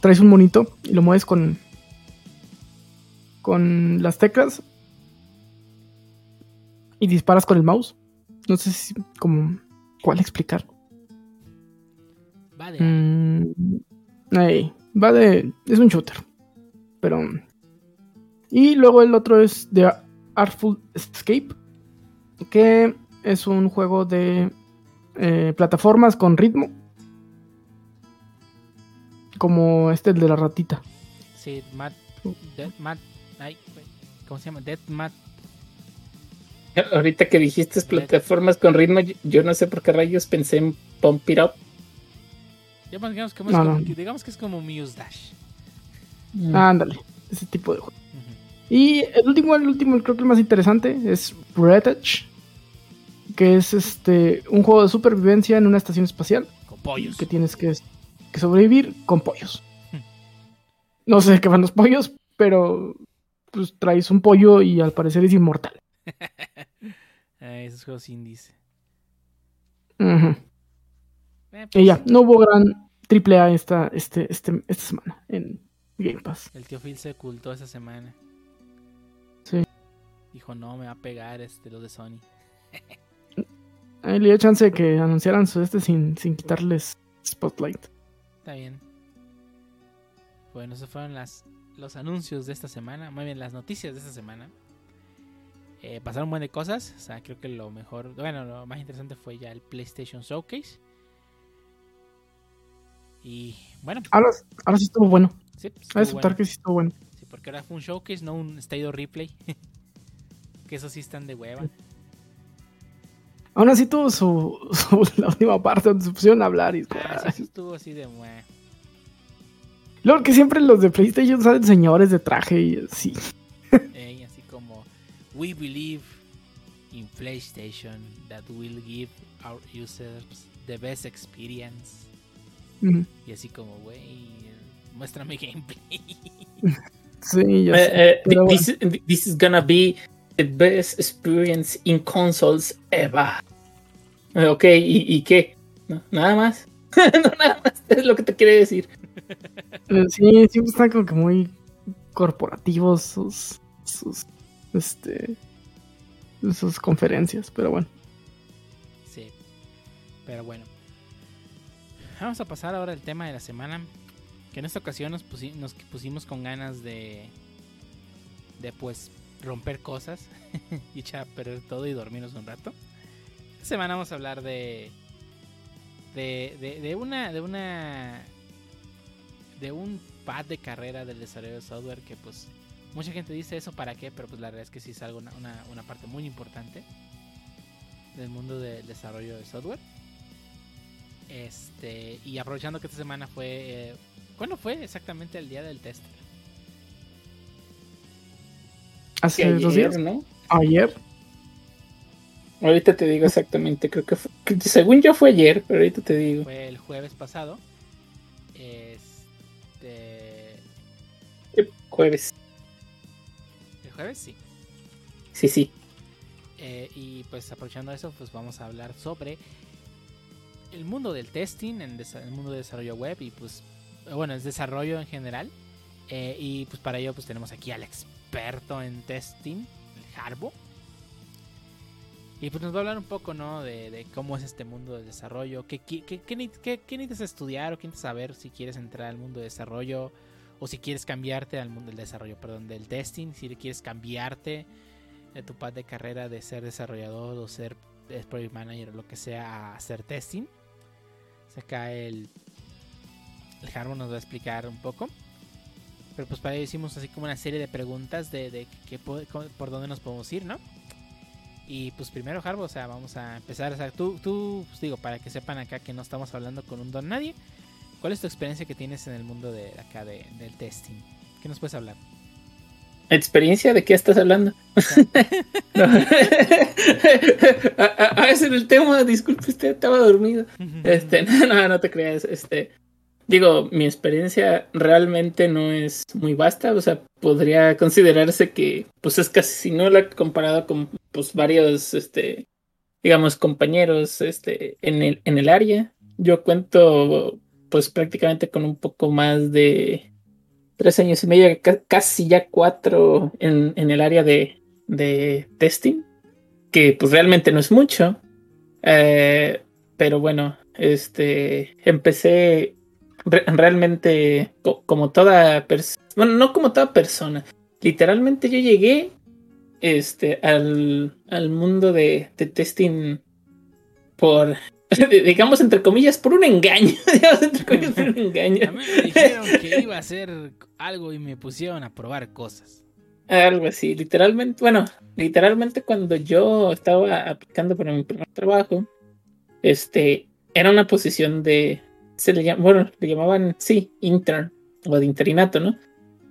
traes un monito y lo mueves con. con las teclas. Y disparas con el mouse. No sé si. como. ¿Cuál explicar? Va de Mm, ahí, va de. Es un shooter. Pero. Y luego el otro es The Artful Escape. Que es un juego de eh, plataformas con ritmo. Como este, el de la ratita. Sí, Matt. Dead Matt. Ay, ¿Cómo se llama? Dead Matt. Ahorita que dijiste plataformas con ritmo, yo- no sé por qué rayos pensé en Pump It Up. Ya pues, digamos que, es No, como, no. digamos que es como Muse Dash. Ándale, ese tipo de juego. Y el último, el último, creo que el más interesante es Wreckage. Que es este un juego de supervivencia en una estación espacial. Con pollos. que tienes que, que sobrevivir con pollos. Hmm. No sé de qué van los pollos, pero pues traes un pollo y al parecer es inmortal. Eh, esos juegos indies. Eh, pues, Y ya, no hubo gran triple A esta, este, este, esta semana en Game Pass. El tío Phil se ocultó esa semana. Dijo, no, me va a pegar este, lo de Sony. Ahí le dio chance de que anunciaran su este sin, sin quitarles Spotlight. Está bien. Bueno, esos fueron las, los anuncios de esta semana. Muy bien, las noticias de esta semana. Eh, pasaron un buen de cosas. O sea, creo que lo mejor, bueno, lo más interesante fue ya el PlayStation Showcase. Y bueno, Ahora, ahora sí estuvo bueno. sí, pues, estuvo que aceptar bueno. que sí estuvo bueno. Sí, porque ahora fue un showcase, no un estado replay. que eso sí están de hueva. Aún así tuvo su, su- la última parte donde se pusieron a hablar y Ah, sí, eso estuvo así de hueva. Luego que siempre los de PlayStation salen señores de traje y así. Ey, así como We believe in PlayStation that will give our users the best experience. Y así como, güey, muéstrame gameplay. Sí, ya Eh, sé. eh, bueno. this, this is gonna be the best experience in consoles ever. Ok, ¿y, y qué? No, nada más. no, nada más. Es lo que te quiere decir. Eh, Sí, siempre están como que muy corporativos sus, sus, este, sus conferencias, pero bueno. Sí. Pero bueno. Vamos a pasar ahora al tema de la semana. Que en esta ocasión nos, pusi- nos pusimos con ganas de. De pues romper cosas. y echar a perder todo y dormirnos un rato. Esta semana vamos a hablar de. De, de, una. De una. De un pad de carrera del desarrollo de software que pues. Mucha gente dice eso para qué, pero pues la verdad es que sí es una, una, parte muy importante del mundo del desarrollo de software. Este, y aprovechando que esta semana fue. eh, ¿Cuándo fue exactamente el día del test? Hace dos días, ¿no? ayer, Ahorita te digo exactamente. Creo que fue. que Según yo fue ayer, pero ahorita te digo. Fue el jueves pasado. Este. Jueves. ¿El jueves? Sí. Sí, sí. Eh, y pues aprovechando eso, pues vamos a hablar sobre el mundo del testing, en el mundo del desarrollo web y pues, bueno, el desarrollo en general. Eh, y pues para ello pues tenemos aquí al experto en testing, el Harbo. Y pues nos va a hablar un poco, ¿no? De, cómo es este mundo del desarrollo, qué, qué, qué, qué ne- qué- qué necesitas estudiar o qué necesitas saber si quieres entrar al mundo de desarrollo o si quieres cambiarte al mundo del desarrollo, perdón, del testing, si quieres cambiarte de tu path de carrera de ser desarrollador o ser eh, project manager o lo que sea a hacer testing. Acá el, el Harbo nos va a explicar un poco. Pero pues para ello hicimos así como una serie de preguntas de, de cómo- por dónde nos podemos ir, ¿no? Y pues primero, Harbo, o sea, vamos a empezar. O sea, tú, tú pues, digo, para que sepan acá que no estamos hablando con un don nadie. ¿Cuál es tu experiencia que tienes en el mundo de acá de, del testing? ¿Qué nos puedes hablar? ¿Experiencia de qué estás hablando? No. ah, ah, ah, ese era el tema, disculpe, usted estaba dormido. Este, no, no, no te creas. Este, digo, mi experiencia realmente no es muy vasta. O sea, podría considerarse que, pues, es casi nula comparado con, pues, varios, este, digamos, compañeros, este, en el, en el área. Yo cuento, pues, prácticamente con un poco más de tres años y medio, ca- casi ya cuatro en, en el área de, de testing, que, pues, realmente no es mucho. Eh, pero bueno, este empecé re- realmente co- como toda persona, bueno, no como toda persona, literalmente yo llegué este al, al mundo de, de testing por digamos entre comillas por un engaño, digamos, entre comillas por un A engaño. mí me dijeron que iba a hacer algo y me pusieron a probar cosas. Algo así, literalmente, bueno, literalmente cuando yo estaba aplicando para mi primer trabajo, este, era una posición de, se le llama, bueno, le llamaban, sí, intern, o de interinato, ¿no?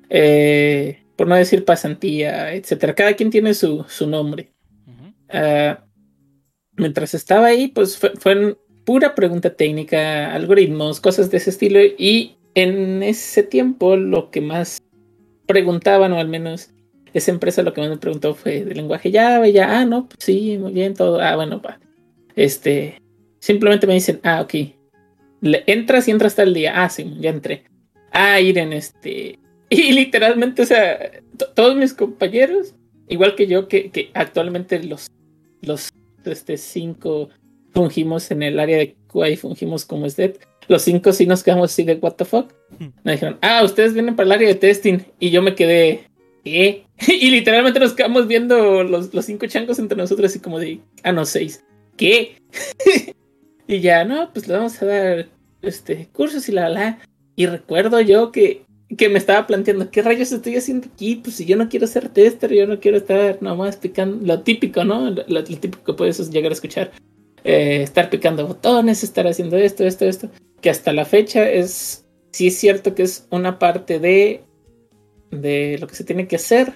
Eh, por no decir pasantía, etcétera. Cada quien tiene su, su nombre. Ah, mientras estaba ahí, pues fue, fue pura pregunta técnica, algoritmos, cosas de ese estilo. Y en ese tiempo lo que más preguntaban, o al menos esa empresa lo que más me preguntó fue de lenguaje Java, y ya, ah, no, pues sí, muy bien, todo, ah, bueno, va. Este, simplemente me dicen, ah, ok, Le, entras y entras tal día, ah, sí, ya entré. Ah, Iren, este, y literalmente, o sea, to- todos mis compañeros, igual que yo, que, que actualmente los, los, este, cinco fungimos en el área de QA, fungimos como SDET, los cinco sí nos quedamos así de what the fuck. Me dijeron, ah, ustedes vienen para el área de testing. Y yo me quedé, ¿qué? y literalmente nos quedamos viendo los, los cinco changos entre nosotros, así como de, ah, no, seis. ¿Qué? y ya, no, pues le vamos a dar este cursos y la la. Y recuerdo yo que, que me estaba planteando, ¿qué rayos estoy haciendo aquí? Pues si yo no quiero ser tester, yo no quiero estar nomás picando lo típico, ¿no? Lo, lo típico que puedes llegar a escuchar. Eh, estar picando botones, estar haciendo esto, esto, esto. Que hasta la fecha es, sí es cierto que es una parte de, de lo que se tiene que hacer,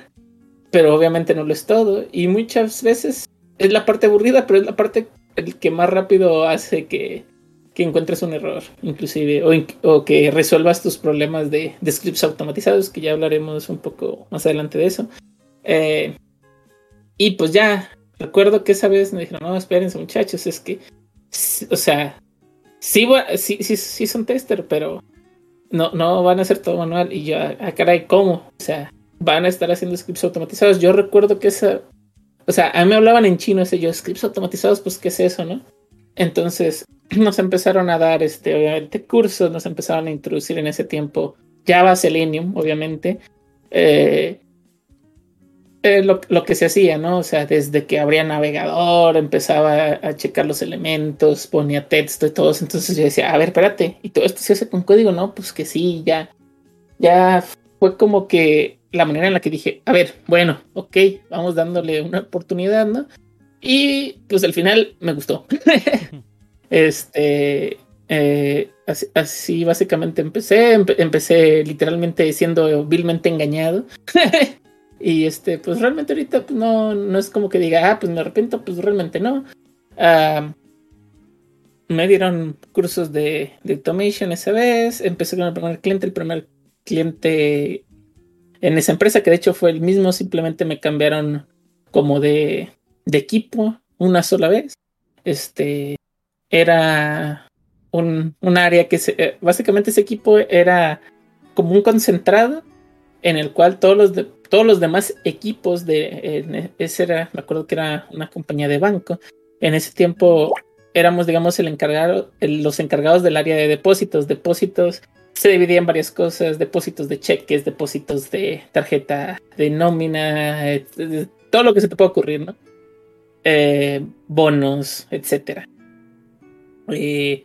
pero obviamente no lo es todo. Y muchas veces es la parte aburrida, pero es la parte el que más rápido hace que, que encuentres un error, inclusive, o, que resuelvas tus problemas de, scripts automatizados, que ya hablaremos un poco más adelante de eso. Eh, y pues ya, recuerdo que esa vez me dijeron, no, espérense muchachos, es que, o sea, sí, sí, sí, sí son tester, pero no, no van a hacer todo manual. Y yo, ah, caray, ¿cómo? O sea, van a estar haciendo scripts automatizados. Yo recuerdo que esa, o sea, a mí me hablaban en chino ese yo, scripts automatizados, pues, ¿qué es eso, no? Entonces, nos empezaron a dar, este, obviamente, cursos, nos empezaron a introducir en ese tiempo Java, Selenium, obviamente. Eh, eh, lo, que se hacía, ¿no? O sea, desde que abría navegador, empezaba a, a, checar los elementos, ponía texto y todo. Entonces yo decía, a ver, espérate, ¿y todo esto se hace con código? No, pues que sí, ya. Ya fue como que la manera en la que dije, a ver, bueno, ok, vamos dándole una oportunidad, ¿no? Y pues al final me gustó. este, eh, así, así, básicamente empecé, empe empecé literalmente siendo vilmente engañado. y este, pues realmente ahorita pues, no, no es como que diga, ah, pues me arrepiento, pues realmente no. Uh, me dieron cursos de, de automation esa vez, empecé con el primer cliente, el primer cliente en esa empresa, que de hecho fue el mismo, simplemente me cambiaron como de, equipo una sola vez. Este era un, un área que se, eh, básicamente ese equipo era como un concentrado en el cual todos los, de, todos los demás equipos de eh, ese era, me acuerdo que era una compañía de banco. En ese tiempo éramos, digamos, el encargado, los encargados del área de depósitos. Depósitos se dividía en varias cosas: depósitos de cheques, depósitos de tarjeta de nómina, todo lo que se te pueda ocurrir, ¿no? Eh, bonos, etcétera. Eh,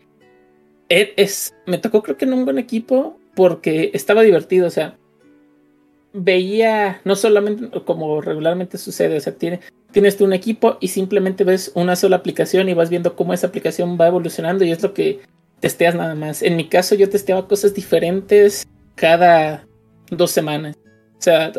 es, me tocó, creo que en un buen equipo porque estaba divertido, o sea, veía, no solamente como regularmente sucede, o sea, tiene, tienes tú un equipo y simplemente ves una sola aplicación y vas viendo cómo esa aplicación va evolucionando y es lo que testeas nada más. En mi caso yo testeaba cosas diferentes cada dos semanas. O sea,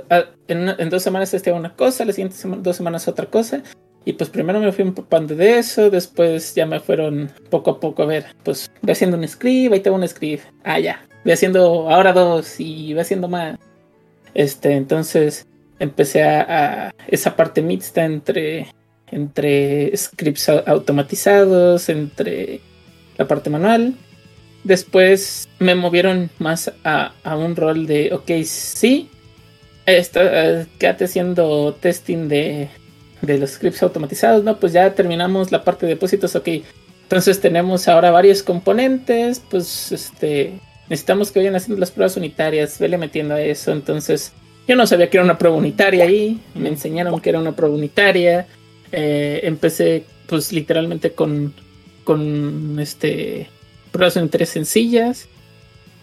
en, dos semanas testeaba una cosa, las siguientes dos semanas otra cosa. Y pues primero me fui empapando de eso, después ya me fueron poco a poco a ver, pues voy haciendo un script, ahí tengo un script, ah ya, voy haciendo ahora dos y voy haciendo más. Este, entonces empecé a, a esa parte mixta entre, entre scripts automatizados, entre la parte manual. Después me movieron más a, a un rol de, ok, sí, está, quédate haciendo testing de, de los scripts automatizados, ¿no? Pues ya terminamos la parte de depósitos, ok. Entonces tenemos ahora varios componentes, pues este, necesitamos que vayan haciendo las pruebas unitarias, vele metiendo a eso. Entonces yo no sabía que era una prueba unitaria ahí, me enseñaron que era una prueba unitaria. Eh, empecé pues literalmente con, con este, pruebas unitarias sencillas.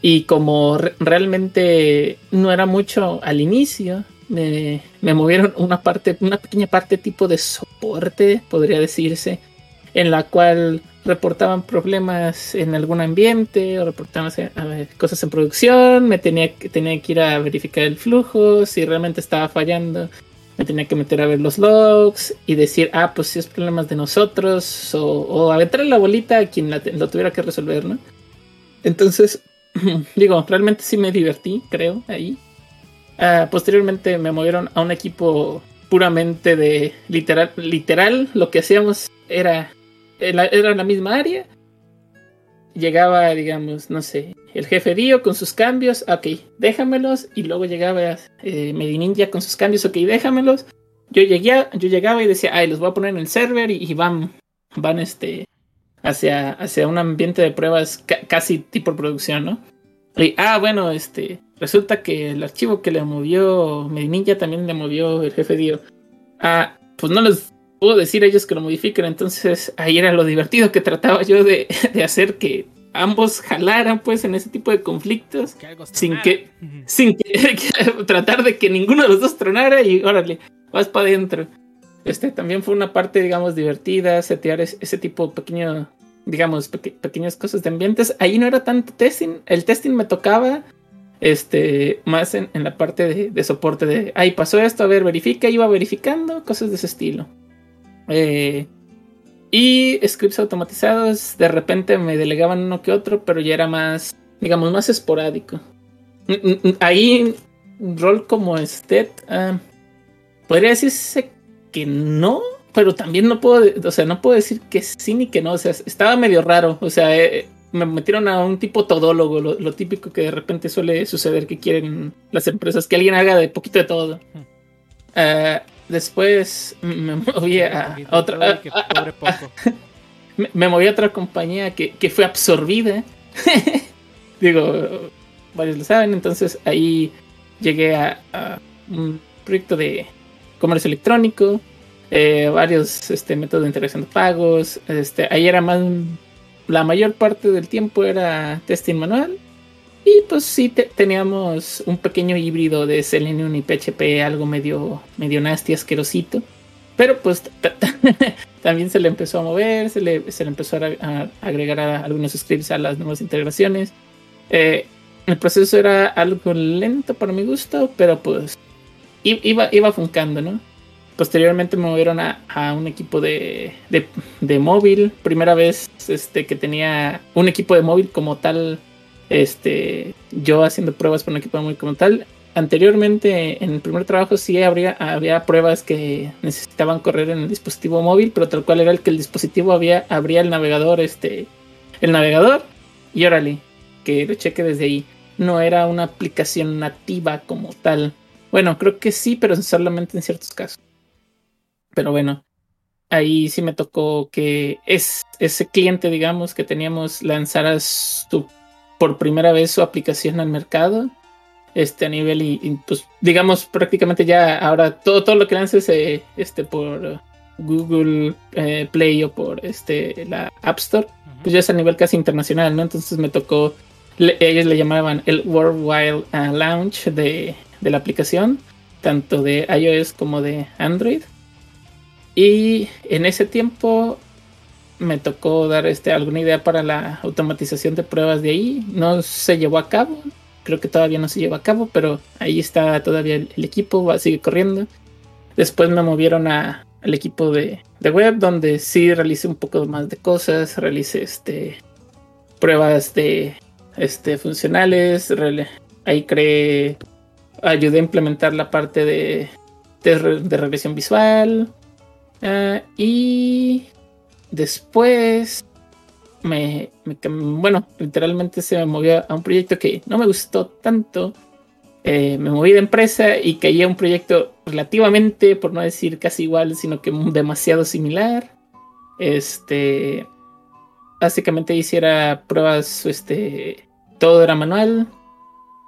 Y como re realmente no era mucho al inicio, me, me, movieron una parte, una pequeña parte tipo de soporte, podría decirse, en la cual reportaban problemas en algún ambiente o reportaban ver, cosas en producción, me tenía, tenía que ir a verificar el flujo, si realmente estaba fallando, me tenía que meter a ver los logs y decir, ah, pues si es problemas de nosotros, o, o aventar la bolita a quien lo tuviera que resolver, ¿no? Entonces, digo, realmente sí me divertí, creo, ahí. Uh, posteriormente me movieron a un equipo puramente de literal, literal, lo que hacíamos era, era la misma área. Llegaba, digamos, no sé, el jefe Dio con sus cambios, ok, déjamelos. Y luego llegaba eh, Medininja con sus cambios, ok, déjamelos. Yo, llegué, yo llegaba y decía, ay, los voy a poner en el server y, van, van este, hacia, hacia un ambiente de pruebas ca casi tipo producción, ¿no? Y, ah, bueno, este, resulta que el archivo que le movió Medinilla también le movió el jefe Dio. Ah, pues no les puedo decir a ellos que lo modifiquen, entonces ahí era lo divertido que trataba yo de hacer que ambos jalaran pues en ese tipo de conflictos Que sin que sin que, que- tratar de que ninguno de los dos tronara y órale vas para adentro. Este también fue una parte digamos divertida setear es- ese tipo pequeño digamos peque- pequeñas cosas de ambientes. Ahí no era tanto testing el testing me tocaba este más en, en la parte de, de soporte de ahí pasó esto a ver verifica iba verificando cosas de ese estilo. Eh, Y scripts automatizados, de repente me delegaban uno que otro, pero ya era más, digamos, más esporádico. Mm, mm, mm, ahí, rol como este, podría decirse que no, pero también no puedo, o sea, no puedo decir que sí ni que no, o sea, estaba medio raro, o sea, eh, me metieron a un tipo todólogo, lo, típico que de repente suele suceder que quieren las empresas, que alguien haga de poquito de todo. Uh, después me moví a, otra. me, moví a otra compañía que, que fue absorbida. Digo, varios lo saben, entonces ahí llegué a, un proyecto de comercio electrónico, eh, varios este, métodos de integración de pagos. Este, ahí era más la mayor parte del tiempo era testing manual. Y pues sí teníamos un pequeño híbrido de Selenium y PHP, algo medio, medio nasty, asquerosito. Pero pues también se le empezó a mover, se le, se le empezó a, agregar algunos scripts a las nuevas integraciones. Eh, el proceso era algo lento para mi gusto, pero pues iba, iba funcando, ¿no? Posteriormente me movieron a, un equipo de, de, móvil. Primera vez este, que tenía un equipo de móvil como tal. Este, yo haciendo pruebas para un equipo móvil como tal. Anteriormente, en el primer trabajo, sí habría, había pruebas que necesitaban correr en el dispositivo móvil, pero tal cual era el que el dispositivo había, abría el navegador, este, el navegador, y órale, que lo cheque desde ahí. No era una aplicación nativa como tal. Bueno, creo que sí, pero solamente en ciertos casos. Pero bueno, ahí sí me tocó que es, ese cliente, digamos, que teníamos lanzara su, por primera vez su aplicación al mercado. Este a nivel y, pues digamos prácticamente ya ahora todo, todo lo que lances eh, este por Google eh, Play o por este la App Store, pues ya es a nivel casi internacional, ¿no? Entonces me tocó, ellos le llamaban el Worldwide uh, Launch de, de la aplicación, tanto de iOS como de Android. Y en ese tiempo me tocó dar este, alguna idea para la automatización de pruebas de ahí. No se llevó a cabo, creo que todavía no se lleva a cabo, pero ahí está todavía el, equipo, sigue corriendo. Después me movieron a, al equipo de, web, donde sí realicé un poco más de cosas, realicé este, pruebas de este, funcionales, ahí creé, ayudé a implementar la parte de, de regresión visual, Ah, y después me, bueno, literalmente se me movió a un proyecto que no me gustó tanto. Eh, me moví de empresa y caí a un proyecto relativamente, por no decir casi igual, sino que demasiado similar. Este, básicamente hiciera pruebas, este, todo era manual.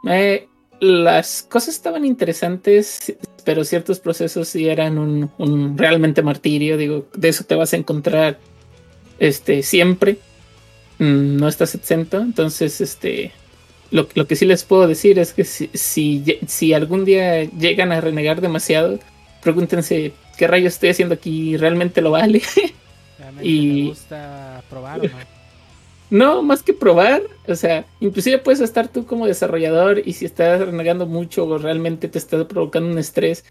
Eh, las cosas estaban interesantes, pero ciertos procesos sí eran un, realmente martirio. Digo, de eso te vas a encontrar este, siempre. Mm, no estás exento. Entonces, este, lo, que sí les puedo decir es que si, si, algún día llegan a renegar demasiado, pregúntense qué rayos estoy haciendo aquí, ¿realmente lo vale? y me gusta probar o no. No, más que probar, o sea, inclusive puedes estar tú como desarrollador y si estás renegando mucho o realmente te está provocando un estrés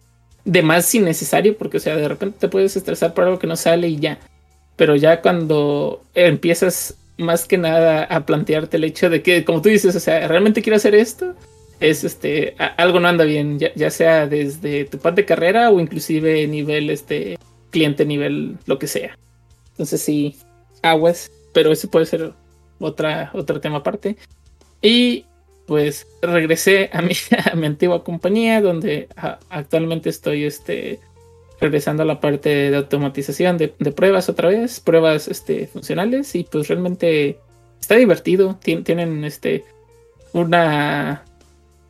de más innecesario, porque o sea, de repente te puedes estresar por algo que no sale y ya. Pero ya cuando empiezas más que nada a plantearte el hecho de que, como tú dices, o sea, realmente quiero hacer esto, es este, algo no anda bien, ya, sea desde tu parte de carrera o inclusive nivel este cliente, nivel lo que sea. Entonces sí, aguas, pero eso puede ser otra, otro tema aparte. Y pues regresé a mi antigua compañía donde actualmente estoy este, regresando a la parte de automatización de, pruebas otra vez, pruebas este, funcionales y pues realmente está divertido. tienen este, una,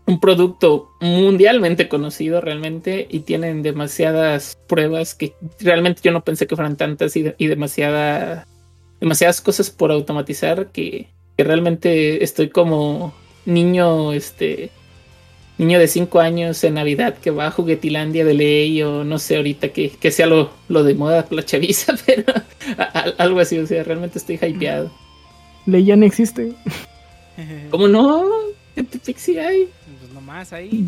un producto mundialmente conocido realmente y tienen demasiadas pruebas que realmente yo no pensé que fueran tantas y, y demasiada demasiadas cosas por automatizar que, realmente estoy como niño, este, niño de 5 años en Navidad que va a Juguetilandia de ley o no sé ahorita que, sea lo, lo, de moda la chaviza, pero algo así, o sea, realmente estoy hypeado. Ley ya no existe. ¿Cómo no? En Tepic sí hay. Pues nomás ahí.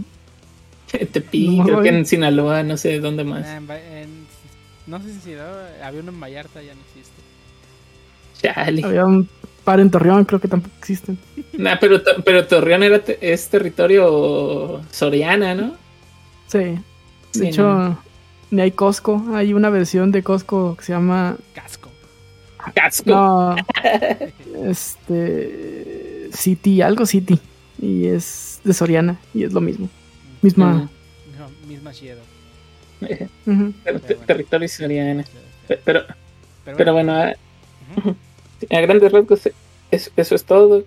Tepic, creo que en Sinaloa, no sé dónde más. En, No sé si había uno en Vallarta, ya no existe. Chale. Había un par en Torreón, creo que tampoco existen. Nah, pero, pero Torreón era te- es territorio Soriana, ¿no? Sí. De Sí, hecho, no. ni hay Costco. Hay una versión de Costco que se llama. Casco. Casco. No. este. City, algo City. Y es de Soriana. Y es lo mismo. Misma. No, misma Shiedo. Ter- ter- territorio Soriana. Pe- Pero, Pero, pero bueno, a, Ujú. A grandes rasgos, eso, eso es todo.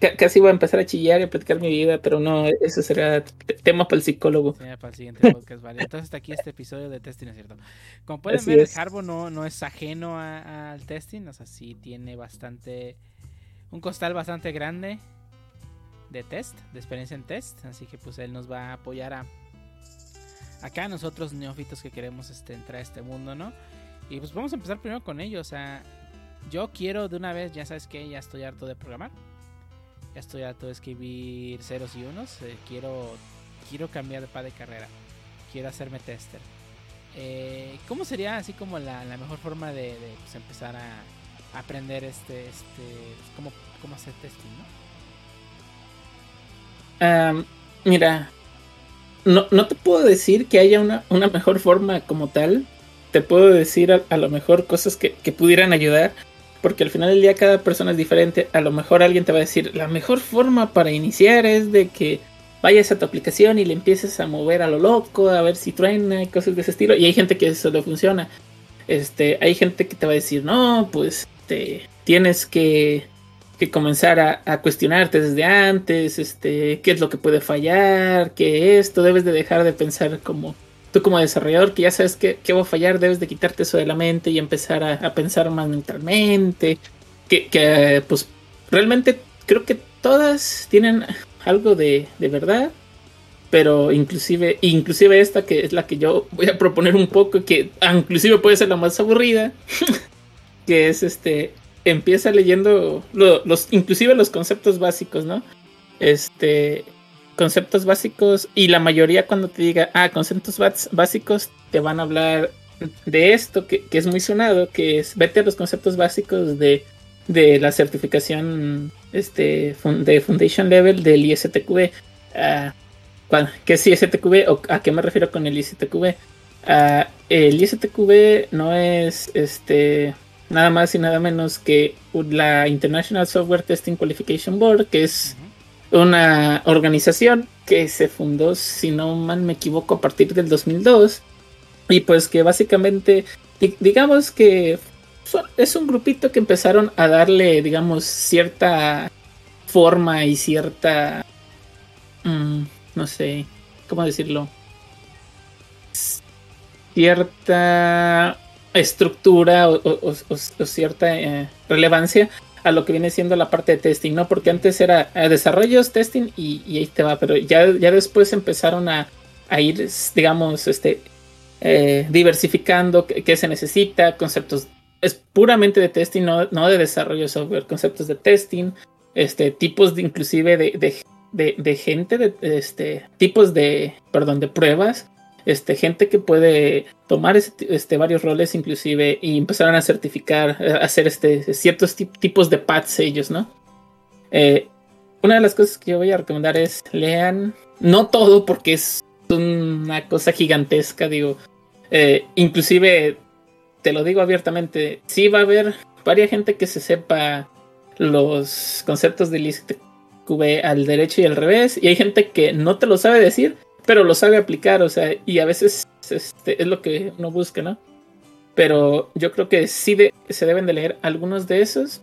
Ca- Casi iba a empezar a chillar y a platicar mi vida, pero no, eso será tema para el psicólogo. Sí, para el siguiente podcast, vale. Entonces hasta aquí este episodio de testing, ¿es cierto? Como pueden Así ver, es. Harbo no, no es ajeno a- al testing, o sea, sí tiene bastante, un costal bastante grande de test, de experiencia en test, así que pues él nos va a apoyar a acá nosotros neófitos que queremos este, entrar a este mundo, ¿no? Y pues vamos a empezar primero con ello, o sea, yo quiero de una vez, ya sabes que ya estoy harto de programar. Ya estoy harto de escribir ceros y unos. eh, quiero quiero cambiar de pa de carrera. Quiero hacerme tester. Eh, ¿Cómo sería así como la, mejor forma de, pues, empezar a, aprender este, este, cómo, hacer testing, ¿no? Am, mira, no, no te puedo decir que haya una, una mejor forma como tal. Te puedo decir a, a lo mejor cosas que, que pudieran ayudar. Porque al final del día cada persona es diferente. A lo mejor alguien te va a decir, la mejor forma para iniciar es de que vayas a tu aplicación y le empieces a mover a lo loco, a ver si truena y cosas de ese estilo. Y hay gente que eso le funciona. Este, hay gente que te va a decir, no, pues te, tienes que, que comenzar a, a cuestionarte desde antes, este, qué es lo que puede fallar, qué esto, debes de dejar de pensar como tú como desarrollador que ya sabes que, que va a fallar, debes de quitarte eso de la mente y empezar a, a pensar más mentalmente, que, que, pues realmente creo que todas tienen algo de, de verdad, pero inclusive, inclusive esta que es la que yo voy a proponer un poco, que inclusive puede ser la más aburrida, que es este, empieza leyendo lo- los, inclusive los conceptos básicos, ¿no? Este, conceptos básicos y la mayoría cuando te diga, ah, conceptos básicos, te van a hablar de esto que, que es muy sonado, que es vete a los conceptos básicos de, de la certificación este, de Foundation Level del ISTQB. Ah, ¿cuál- ¿Qué es ISTQB a qué me refiero con el ISTQB? Ah, el ISTQB no es este nada más y nada menos que la International Software Testing Qualification Board, que es una organización que se fundó, si no mal me equivoco, a partir del 2002. Y pues que básicamente, di- digamos que son- es un grupito que empezaron a darle, digamos, cierta forma y cierta, mm, no sé, ¿cómo decirlo? Cierta estructura o cierta eh, relevancia a lo que viene siendo la parte de testing, ¿no? Porque antes era eh, desarrollos, testing y, ahí te va, pero ya, ya después empezaron a, a ir, digamos, este, eh, diversificando qué, se necesita, conceptos, es puramente de testing, no, no de desarrollo de software, conceptos de testing, este, tipos de inclusive de, de, de gente, de, este, tipos de, perdón, de pruebas, este, gente que puede tomar este, este, varios roles inclusive y empezaron a certificar, eh, hacer este, ciertos tip- tipos de pads ellos, ¿no? Eh, una de las cosas que yo voy a recomendar es lean, no todo porque es una cosa gigantesca, digo, eh, inclusive te lo digo abiertamente, sí va a haber varias gente que se sepa los conceptos del ISTQB al derecho y al revés, y hay gente que no te lo sabe decir, pero lo sabe aplicar, o sea, y a veces este, es lo que uno busca, ¿no? Pero yo creo que sí se deben de leer algunos de esos,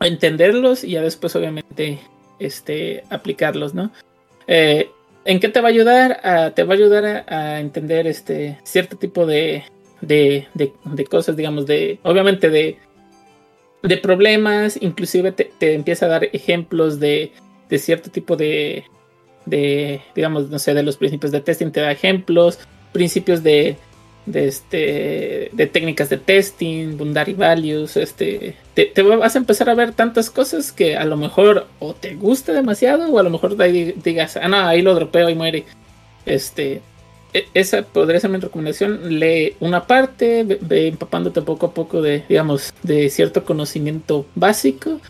entenderlos y ya después obviamente este, aplicarlos, ¿no? Eh, ¿En qué te va a ayudar? Te va a ayudar a, a entender este cierto tipo de, de, de- de cosas, digamos, de obviamente de, de problemas, inclusive te, te empieza a dar ejemplos de, de cierto tipo de, de, digamos, no sé, de los principios de testing, te da ejemplos, principios de, de, este, de técnicas de testing, boundary values, este, te, te vas a empezar a ver tantas cosas que a lo mejor o te gusta demasiado o a lo mejor digas, ah, no, ahí lo dropeo y muere. Este, e, esa podría ser mi recomendación. Lee una parte, ve, empapándote poco a poco de, digamos, de cierto conocimiento básico.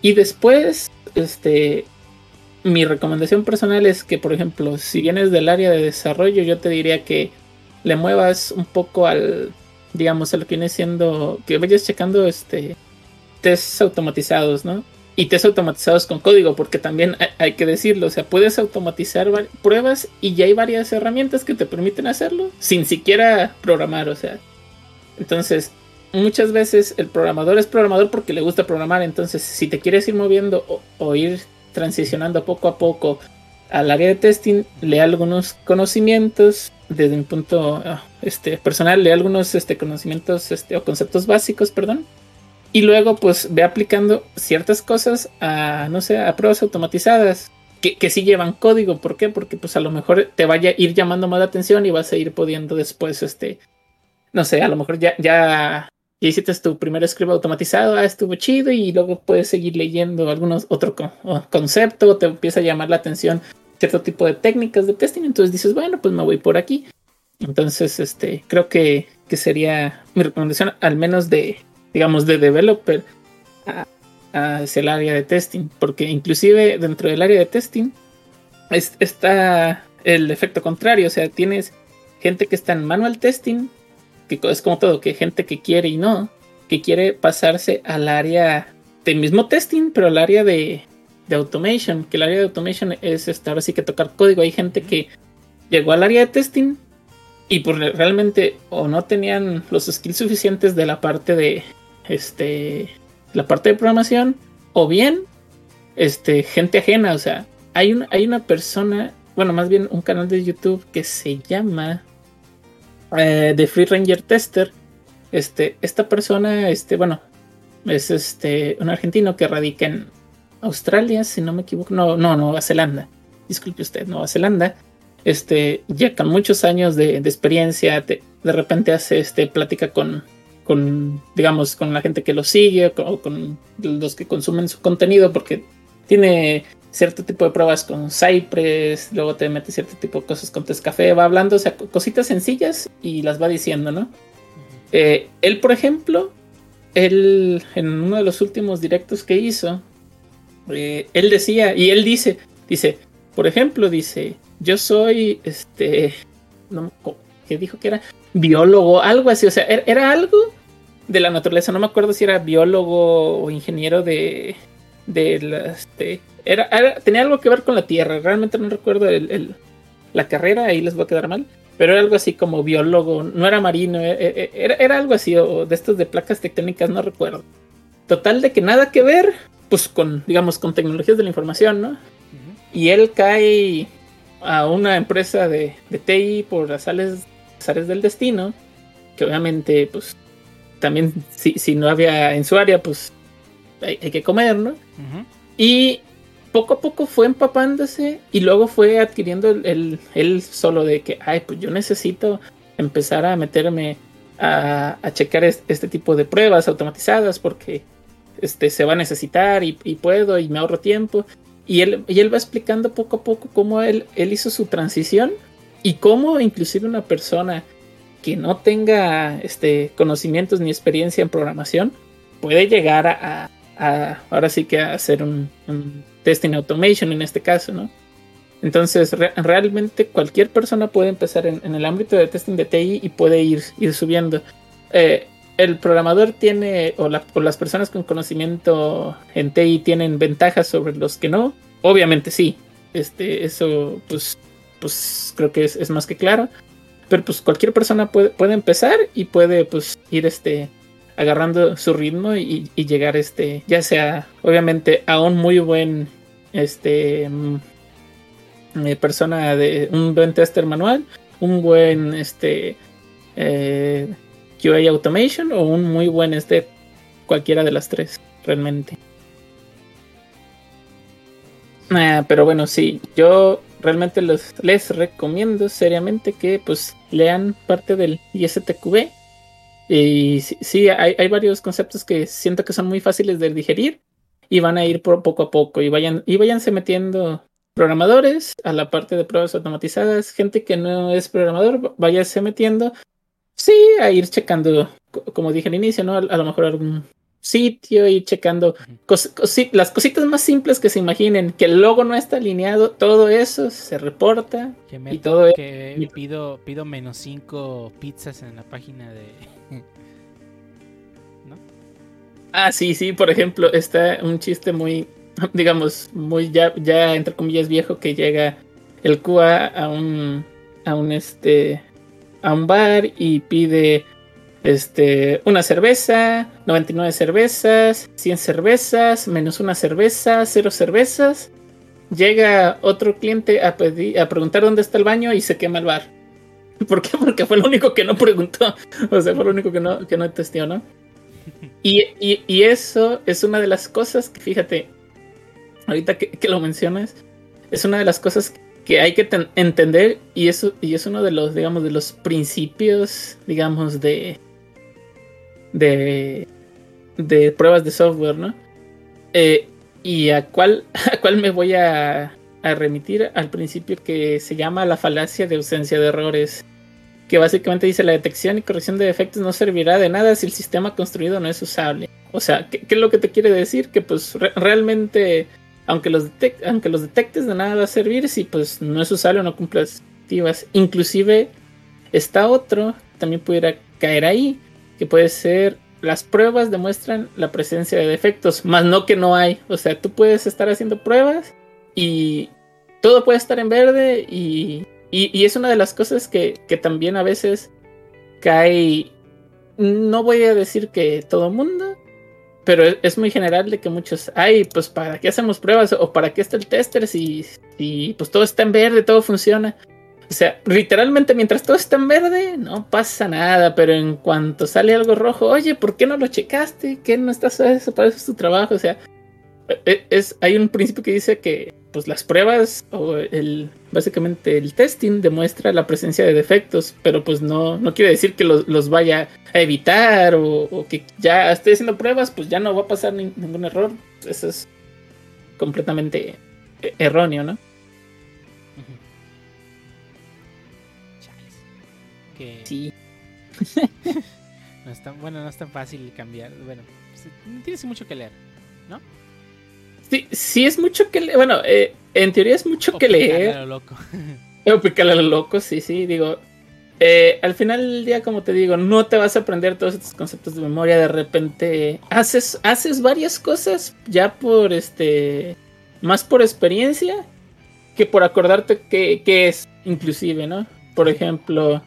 Y después, este, mi recomendación personal es que, por ejemplo, si vienes del área de desarrollo, yo te diría que le muevas un poco al, digamos, a lo que viene siendo, que vayas checando este tests automatizados, ¿no? y test automatizados con código, porque también hay, que decirlo, o sea, puedes automatizar pruebas y ya hay varias herramientas que te permiten hacerlo sin siquiera programar, o sea. Entonces, muchas veces el programador es programador porque le gusta programar, entonces si te quieres ir moviendo o, ir transicionando poco a poco al área de testing, lee algunos conocimientos desde un punto ah, este, personal, lee algunos este, conocimientos este, o conceptos básicos, perdón, y luego, pues ve aplicando ciertas cosas a, no sé, a pruebas automatizadas que, que sí llevan código. ¿Por qué? Porque pues a lo mejor te vaya a ir llamando más la atención y vas a ir pudiendo después, este, no sé, a lo mejor ya, ya, hiciste tu primer script automatizado, ah, estuvo chido y luego puedes seguir leyendo algunos otro concepto, te empieza a llamar la atención cierto tipo de técnicas de testing, entonces dices, bueno, pues me voy por aquí. Entonces, este, creo que, que sería mi recomendación, al menos de, digamos, de developer hacia el área de testing, porque inclusive dentro del área de testing está el efecto contrario, o sea, tienes gente que está en manual testing, es como todo, que gente que quiere y no, que quiere pasarse al área de mismo testing, pero al área de, de automation, que el área de automation es estar así que tocar código, hay gente que llegó al área de testing y pues realmente o no tenían los skills suficientes de la parte de, este, la parte de programación, o bien este, gente ajena. O sea, hay, un, hay una persona, bueno, más bien un canal de YouTube que se llama eh, The Free Ranger Tester. Este, esta persona, este, bueno, es este, un argentino que radica en Australia, si no me equivoco. No, no, Nueva Zelanda. Disculpe usted, Nueva Zelanda. Este, ya con muchos años de, experiencia, de repente hace este, plática con con, digamos, con la gente que lo sigue o con, los que consumen su contenido, porque tiene cierto tipo de pruebas con Cypress, luego te mete cierto tipo de cosas con Tescafé, va hablando, o sea, cositas sencillas y las va diciendo, ¿no? Eh, él, por ejemplo, él, en uno de los últimos directos que hizo, eh, él decía, y él dice, dice, por ejemplo, dice, yo soy, este, no, ¿qué dijo que era? biólogo, algo así, o sea, er, era, algo de la naturaleza, no me acuerdo si era biólogo o ingeniero de, de este, era, tenía algo que ver con la tierra, realmente no recuerdo el, la carrera, ahí les va a quedar mal, pero era algo así como biólogo, no era marino, e, e, era, era algo así, o de estos de placas tectónicas, no recuerdo. Total de que nada que ver, pues con, digamos, con tecnologías de la información, ¿no? Y él cae a una empresa de, de TI por las sales del destino, que obviamente, pues, también si, si no había en su área, pues hay, que comer, ¿no? Y poco a poco fue empapándose y luego fue adquiriendo el, el, solo de que, ay, pues yo necesito empezar a meterme a, a checar este, tipo de pruebas automatizadas porque este, se va a necesitar y, puedo y me ahorro tiempo. Y él, y él va explicando poco a poco cómo él, él hizo su transición y cómo inclusive una persona que no tenga este, conocimientos ni experiencia en programación puede llegar a, ahora sí que hacer un, testing automation en este caso, ¿no? Entonces, realmente cualquier persona puede empezar en, el ámbito de testing de TI y puede ir, ir subiendo. Eh, el programador tiene, o, las personas con conocimiento en TI tienen ventajas sobre los que no. Obviamente sí. Este, eso, pues, pues creo que es, más que claro. Pero pues cualquier persona puede, puede empezar y puede pues ir este agarrando su ritmo y, llegar este ya sea obviamente a un muy buen este mm, eh, persona de un buen tester manual un buen este eh, QA automation o un muy buen este cualquiera de las tres realmente pero bueno sí yo realmente les recomiendo seriamente que pues lean parte del ISTQB. Y sí, hay, varios conceptos que siento que son muy fáciles de digerir y van a ir por poco a poco y vayan y váyanse metiendo programadores a la parte de pruebas automatizadas, gente que no es programador, váyase metiendo, sí, a ir checando, como dije al inicio, ¿no? A, lo mejor algún sitio y checando las cositas más simples que se imaginen, que el logo no está alineado, todo eso se reporta y todo que pido pido menos cinco pizzas en la página de. Ah, sí, sí, por ejemplo, está un chiste muy digamos, muy ya, ya entre comillas viejo que llega el QA a un, a un este, a un bar y pide este, una cerveza, 99 cervezas, 100 cervezas, menos una cerveza, cero cervezas. Llega otro cliente a, pedir, a preguntar dónde está el baño y se quema el bar. ¿Por qué? Porque fue el único que no preguntó. O sea, fue el único que no, que no testió, ¿no? Y, y, eso es una de las cosas que, fíjate, ahorita que, lo mencionas, es una de las cosas que hay que entender y eso y es uno de los digamos de los principios digamos de de de pruebas de software no eh, y a cuál a cuál me voy a, a remitir al principio que se llama la falacia de ausencia de errores que básicamente dice la detección y corrección de defectos no servirá de nada si el sistema construido no es usable o sea qué, es lo que te quiere decir que pues realmente aunque los, aunque los detectes de nada va a servir si pues no es usable o no cumple las expectativas. Inclusive está otro, también pudiera caer ahí, que puede ser las pruebas demuestran la presencia de defectos, más no que no hay. O sea, tú puedes estar haciendo pruebas y todo puede estar en verde y, y, es una de las cosas que, que también a veces cae, no voy a decir que todo mundo, pero es muy general de que muchos, ay, pues para qué hacemos pruebas o para qué está el tester si, si pues todo está en verde, todo funciona. O sea, literalmente mientras todo está en verde, no pasa nada, pero en cuanto sale algo rojo, oye, ¿por qué no lo checaste? ¿Qué no estás eso? Para eso es tu trabajo. O sea, e, es, hay un principio que dice que pues las pruebas o el básicamente el testing demuestra la presencia de defectos, pero pues no, no quiere decir que los, vaya a evitar o, que ya esté haciendo pruebas, pues ya no va a pasar ningún error. Eso es completamente erróneo, ¿no? Sí. no es tan, bueno, no es tan fácil cambiar. Bueno, tienes mucho que leer, ¿no? Sí, sí es mucho que leer. Bueno, eh, en teoría es mucho que leer. A lo loco. o picarle a lo loco, sí, sí. Digo, eh, al final del día, como te digo, no te vas a aprender todos estos conceptos de memoria. De repente haces, haces varias cosas ya por este. Más por experiencia que por acordarte qué, es, inclusive, ¿no? Por ejemplo,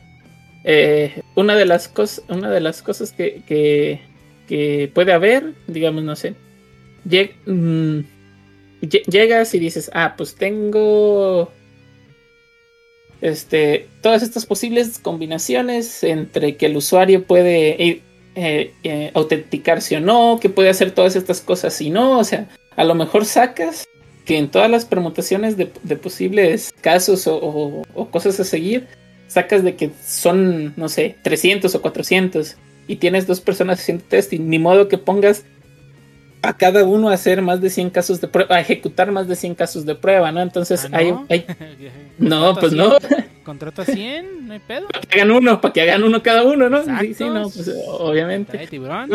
eh, una, de las cosas, una de las cosas que, que, que puede haber, digamos, no sé. Mm, llegas y dices, ah, pues tengo este, todas estas posibles combinaciones entre que el usuario puede eh, eh, autenticarse o no, que puede hacer todas estas cosas y no, o sea, a lo mejor sacas que en todas las permutaciones de, posibles casos o, cosas a seguir, sacas de que son, no sé, 300 o 400 y tienes dos personas haciendo testing, ni modo que pongas a cada uno a hacer más de 100 casos de prueba, a ejecutar más de 100 casos de prueba, ¿no? Entonces ah, no? hay... no, pues no. Contrato a 100, no hay pedo. Para que hagan uno, para que hagan uno cada uno, ¿no? Sí, sí, no, pues obviamente. tiburón?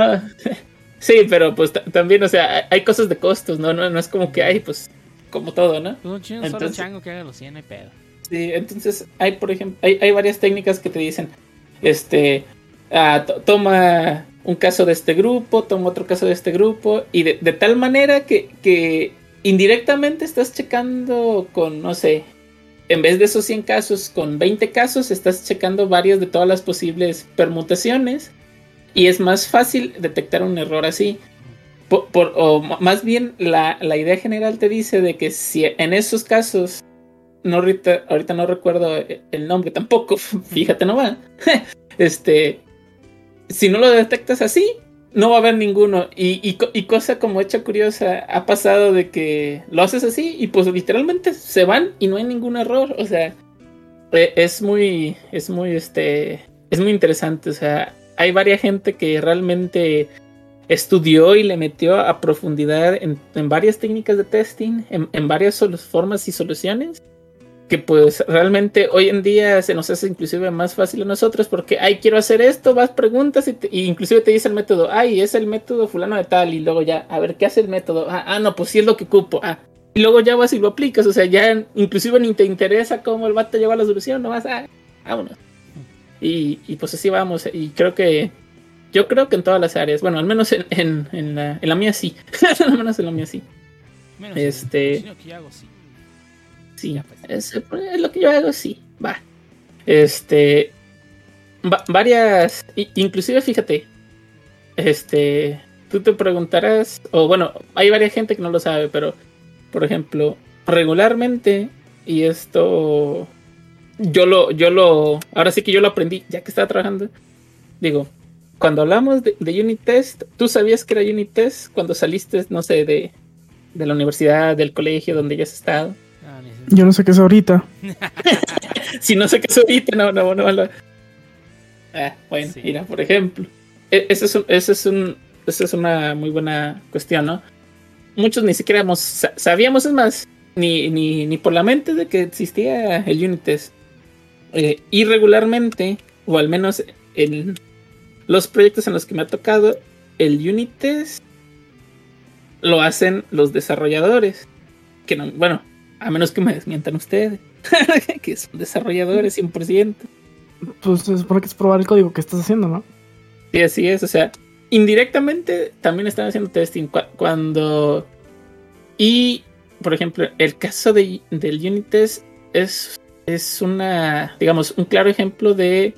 Sí, pero pues también, o sea, hay cosas de costos, ¿no? No, no es como que hay, pues, como todo, ¿no? Pues un chino solo chango que haga los 100, no hay pedo. Sí, entonces hay, por ejemplo, hay, hay varias técnicas que te dicen, este, ah, toma un caso de este grupo, tomo otro caso de este grupo, y de, tal manera que, indirectamente estás checando con, no sé, en vez de esos 100 casos, con 20 casos, estás checando varios de todas las posibles permutaciones, y es más fácil detectar un error así. O más bien, la, idea general te dice de que si en esos casos, no ahorita, no recuerdo el nombre tampoco, fíjate nomás, este, si no lo detectas así, no va a haber ninguno. Y, cosa como hecha curiosa, ha pasado de que lo haces así y pues literalmente se van y no hay ningún error. O sea, e, es muy, es muy, este, es muy interesante. O sea, hay varias gente que realmente estudió y le metió a profundidad en, varias técnicas de testing, en, varias formas y soluciones, que pues realmente hoy en día se nos hace inclusive más fácil a nosotros porque, ay, quiero hacer esto, vas, preguntas y, inclusive te dice el método, ay, es el método fulano de tal, y luego ya, a ver, ¿qué hace el método? Ah, ah no, pues sí es lo que ocupo, ah. Y luego ya vas y lo aplicas, o sea, ya inclusive ni te interesa cómo el vato lleva la solución, no vas a, ah, vámonos. Y, y pues así vamos, y creo que yo creo que en todas las áreas, bueno, al menos en, en, en, la, en la, mía sí. al menos en la mía sí. Menos este. Que hago sí. Sí, es, lo que yo hago sí. Va. Este. varias. Inclusive, fíjate. Este. Tú te preguntarás. O bueno, hay varias gente que no lo sabe, pero. Por ejemplo, regularmente. Y esto. Yo lo. Yo lo. Ahora sí que yo lo aprendí. Ya que estaba trabajando. Digo cuando hablamos de, unit test, ¿tú sabías que era unit test cuando saliste, no sé, de, la universidad, del colegio, donde ya has estado? Ah, Yo no sé qué es ahorita. si no sé qué es ahorita, no, no, no. no. Ah, bueno, mira, por ejemplo. E, esa es, es, un, es una muy buena cuestión, ¿no? Muchos ni siquiera sabíamos, es más, ni, ni, ni, por la mente de que existía el unit test. Eh, irregularmente, o al menos en, los proyectos en los que me ha tocado, el unit test lo hacen los desarrolladores. Que no, bueno, a menos que me desmientan ustedes, que son desarrolladores 100%. Pues se supone que es probar el código que estás haciendo, ¿no? Sí, así es. O sea, indirectamente también están haciendo testing. Cuando. Y, por ejemplo, el caso de, del unit test es, es una, digamos, un claro ejemplo de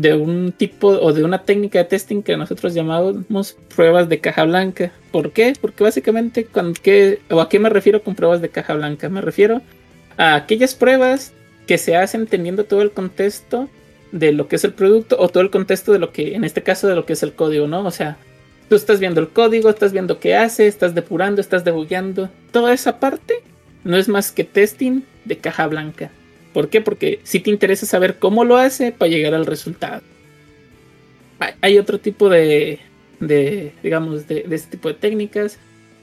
de un tipo o de una técnica de testing que nosotros llamamos pruebas de caja blanca. ¿Por qué? Porque básicamente, con qué, o ¿a qué me refiero con pruebas de caja blanca? Me refiero a aquellas pruebas que se hacen teniendo todo el contexto de lo que es el producto o todo el contexto de lo que, en este caso, de lo que es el código, ¿no? O sea, tú estás viendo el código, estás viendo qué hace, estás depurando, estás debugueando. Toda esa parte no es más que testing de caja blanca. ¿Por qué? Porque si te interesa saber cómo lo hace para llegar al resultado. Hay otro tipo de, de digamos, de, este tipo de técnicas.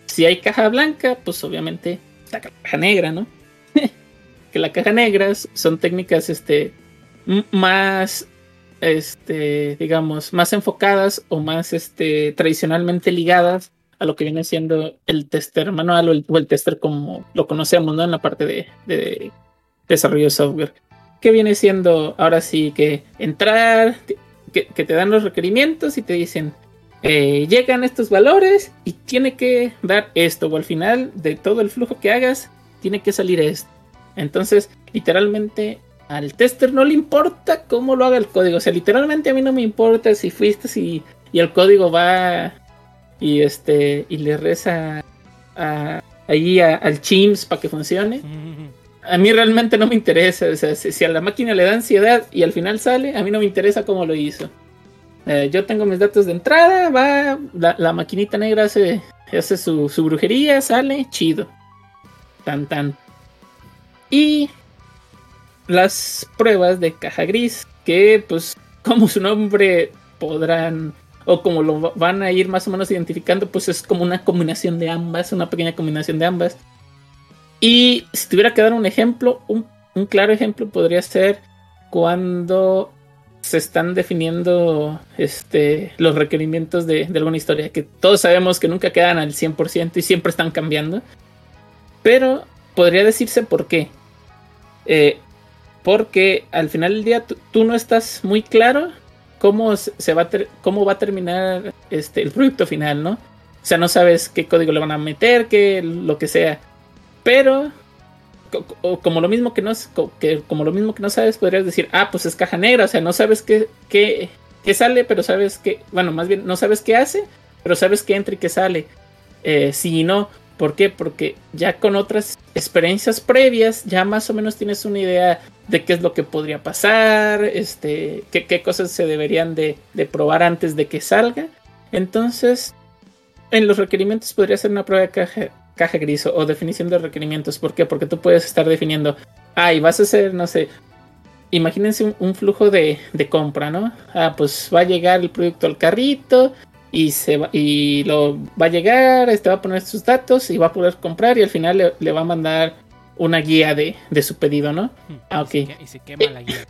Si hay caja blanca, pues obviamente la caja negra, ¿no? que la caja negra son técnicas, este, más, este, digamos, más enfocadas o más, este, tradicionalmente ligadas a lo que viene siendo el tester manual o el, tester como lo conocemos, ¿no? En la parte de desarrollo de software. Que viene siendo ahora sí que entrar, que, te dan los requerimientos y te dicen, eh, llegan estos valores y tiene que dar esto, o al final de todo el flujo que hagas, tiene que salir esto. Entonces, literalmente, al tester no le importa cómo lo haga el código. O sea, literalmente a mí no me importa si fuiste y, y el código va y este y le reza a, ahí al Chims para que funcione a mí realmente no me interesa. O sea, si, a la máquina le da ansiedad y al final sale, a mí no me interesa cómo lo hizo. Eh, yo tengo mis datos de entrada, va, la, maquinita negra hace, hace su, brujería, sale, chido. Tan tan. Y las pruebas de caja gris, que pues como su nombre podrán, o como lo van a ir más o menos identificando, pues es como una combinación de ambas, una pequeña combinación de ambas. Y si tuviera que dar un ejemplo, un, claro ejemplo podría ser cuando se están definiendo este, los requerimientos de, alguna historia, que todos sabemos que nunca quedan al 100% y siempre están cambiando. Pero podría decirse por qué. Eh, porque al final del día tú no estás muy claro cómo, se va, a cómo va a terminar este, el proyecto final, ¿no? O sea, no sabes qué código le van a meter, qué, lo que sea. Pero como lo mismo que no que como lo mismo que no sabes podrías decir ah pues es caja negra o sea no sabes qué, qué, sale pero sabes que bueno más bien no sabes qué hace pero sabes qué entra y qué sale. Eh, y no. ¿por qué? porque ya con otras experiencias previas ya más o menos tienes una idea de qué es lo que podría pasar este qué, qué cosas se deberían de, de probar antes de que salga. Entonces en los requerimientos podría ser una prueba de caja caja gris o, definición de requerimientos. ¿Por qué? Porque tú puedes estar definiendo, ay, vas a hacer, no sé, imagínense un, flujo de, compra, ¿no? Ah, pues va a llegar el producto al carrito y se va, y lo va a llegar, este va a poner sus datos y va a poder comprar y al final le, le va a mandar una guía de, de, su pedido, ¿no? Ah, ok. Y se, y se quema Eh, la guía.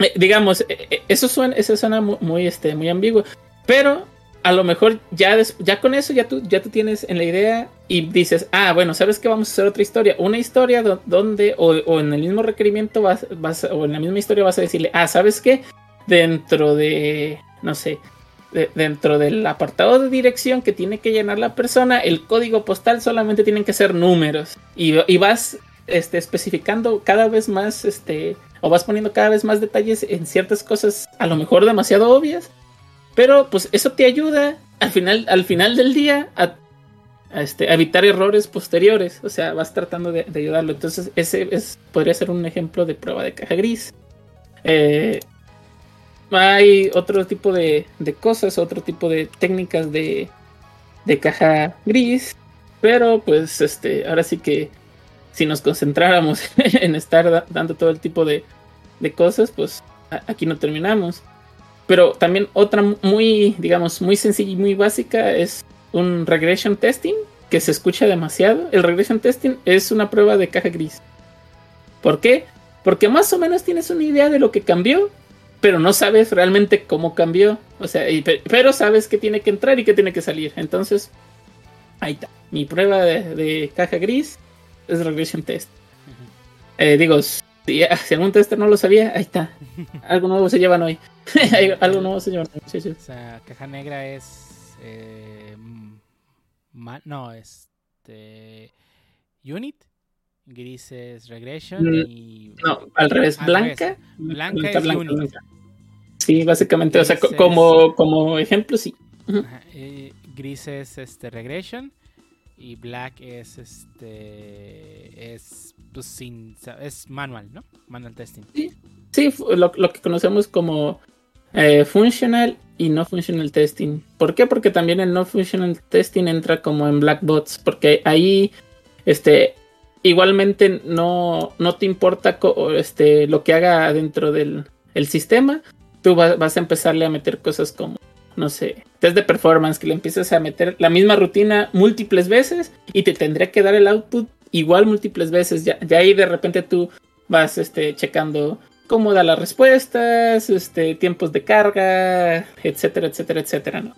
Eh, digamos, eh, eh, eso suena, eso suena muy, muy, este, muy ambiguo, pero a lo mejor ya, ya con eso ya tú, ya tú tienes en la idea y dices, ah, bueno, ¿sabes qué? Vamos a hacer otra historia. Una historia do- donde, o, o en el mismo requerimiento vas, vas, o en la misma historia vas a decirle, ah, ¿sabes qué? Dentro de, no sé, de- dentro del apartado de dirección que tiene que llenar la persona, el código postal solamente tienen que ser números. Y, y vas este, especificando cada vez más, este, o vas poniendo cada vez más detalles en ciertas cosas, a lo mejor demasiado obvias. Pero pues eso te ayuda al final, al final del día a, este, evitar errores posteriores. O sea, vas tratando de, ayudarlo. Entonces, ese es, podría ser un ejemplo de prueba de caja gris. Eh, hay otro tipo de, de cosas, otro tipo de técnicas de, de caja gris. Pero pues este, ahora sí que si nos concentráramos en estar da- dando todo el tipo de, de cosas, pues aquí no terminamos. Pero también otra muy, digamos, muy sencilla y muy básica es un regression testing que se escucha demasiado. El regression testing es una prueba de caja gris. ¿Por qué? Porque más o menos tienes una idea de lo que cambió, pero no sabes realmente cómo cambió. O sea, y pero sabes que tiene que entrar y que tiene que salir. Entonces, ahí está. Mi prueba de, de caja gris es regression test. Eh, digo, si, si algún tester no lo sabía, ahí está. Algo nuevo se llevan hoy. Algo nuevo se llevan hoy. Sí, sí. O sea, caja negra es. eh, mm, ma- no, este. Unit. Gris es Regression. Mm, y. No, al revés. Al Blanca. revés. Blanca es unit. Sí, básicamente. O sea, es- como, como ejemplo, sí. Ajá, eh, gris es este Regression. Y black es este. Es. Pues sin. Es manual, ¿no? Manual testing. Sí, fu- lo, lo que conocemos como eh, functional y no functional testing. ¿Por qué? Porque también el no functional testing entra como en black bots. Porque ahí, este, igualmente no, no te importa este, lo que haga dentro del el sistema. Tú va- vas a empezarle a meter cosas como, no sé, test de performance, que le empieces a meter la misma rutina múltiples veces y te tendría que dar el output igual múltiples veces. Ya, ya ahí de repente tú vas este, checando cómo da las respuestas, este, tiempos de carga, etcétera, etcétera, etcétera, ¿no?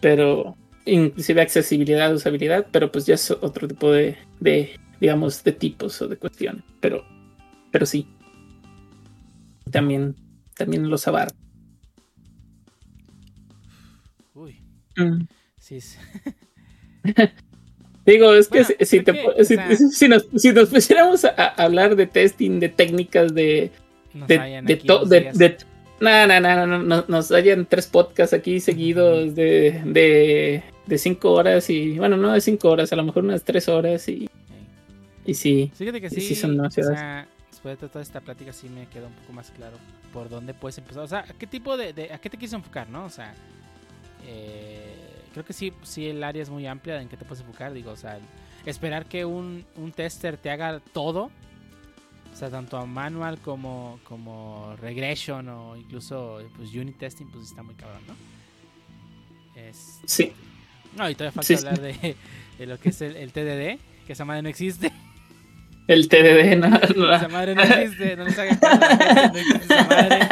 Pero inclusive accesibilidad, usabilidad, pero pues ya es otro tipo de, de digamos, de tipos o de cuestiones. Pero, pero sí. También, también los abarca. Mm. Sí, sí. Digo, es que Bueno, si, si creo te que, pu- o si, sea- si nos, si nos pusiéramos a, hablar de testing, de técnicas, de, de, hallan de to- no, no, no, no, no, no, nos hayan tres podcasts aquí seguidos de, de, de cinco horas y, bueno, no de cinco horas, a lo mejor unas tres horas y, y sí. Fíjate que Sí, sí, sí son o demasiadas. sea, después de toda esta plática sí me quedó un poco más claro por dónde puedes empezar. O sea, ¿a qué tipo de, de- a qué te quieres enfocar, no? O sea, eh, creo que sí, sí el área es muy amplia en qué te puedes enfocar. Digo, o sea, esperar que un, un tester te haga todo, o sea, tanto a manual como, como regression o incluso pues unit testing, pues está muy cabrón, ¿no? Es, Sí. no, y todavía falta Sí, hablar de, de lo que es el, el TDD, que esa madre no existe. El TDD, no, no. Esa madre no existe, no les hagan no existe esa madre.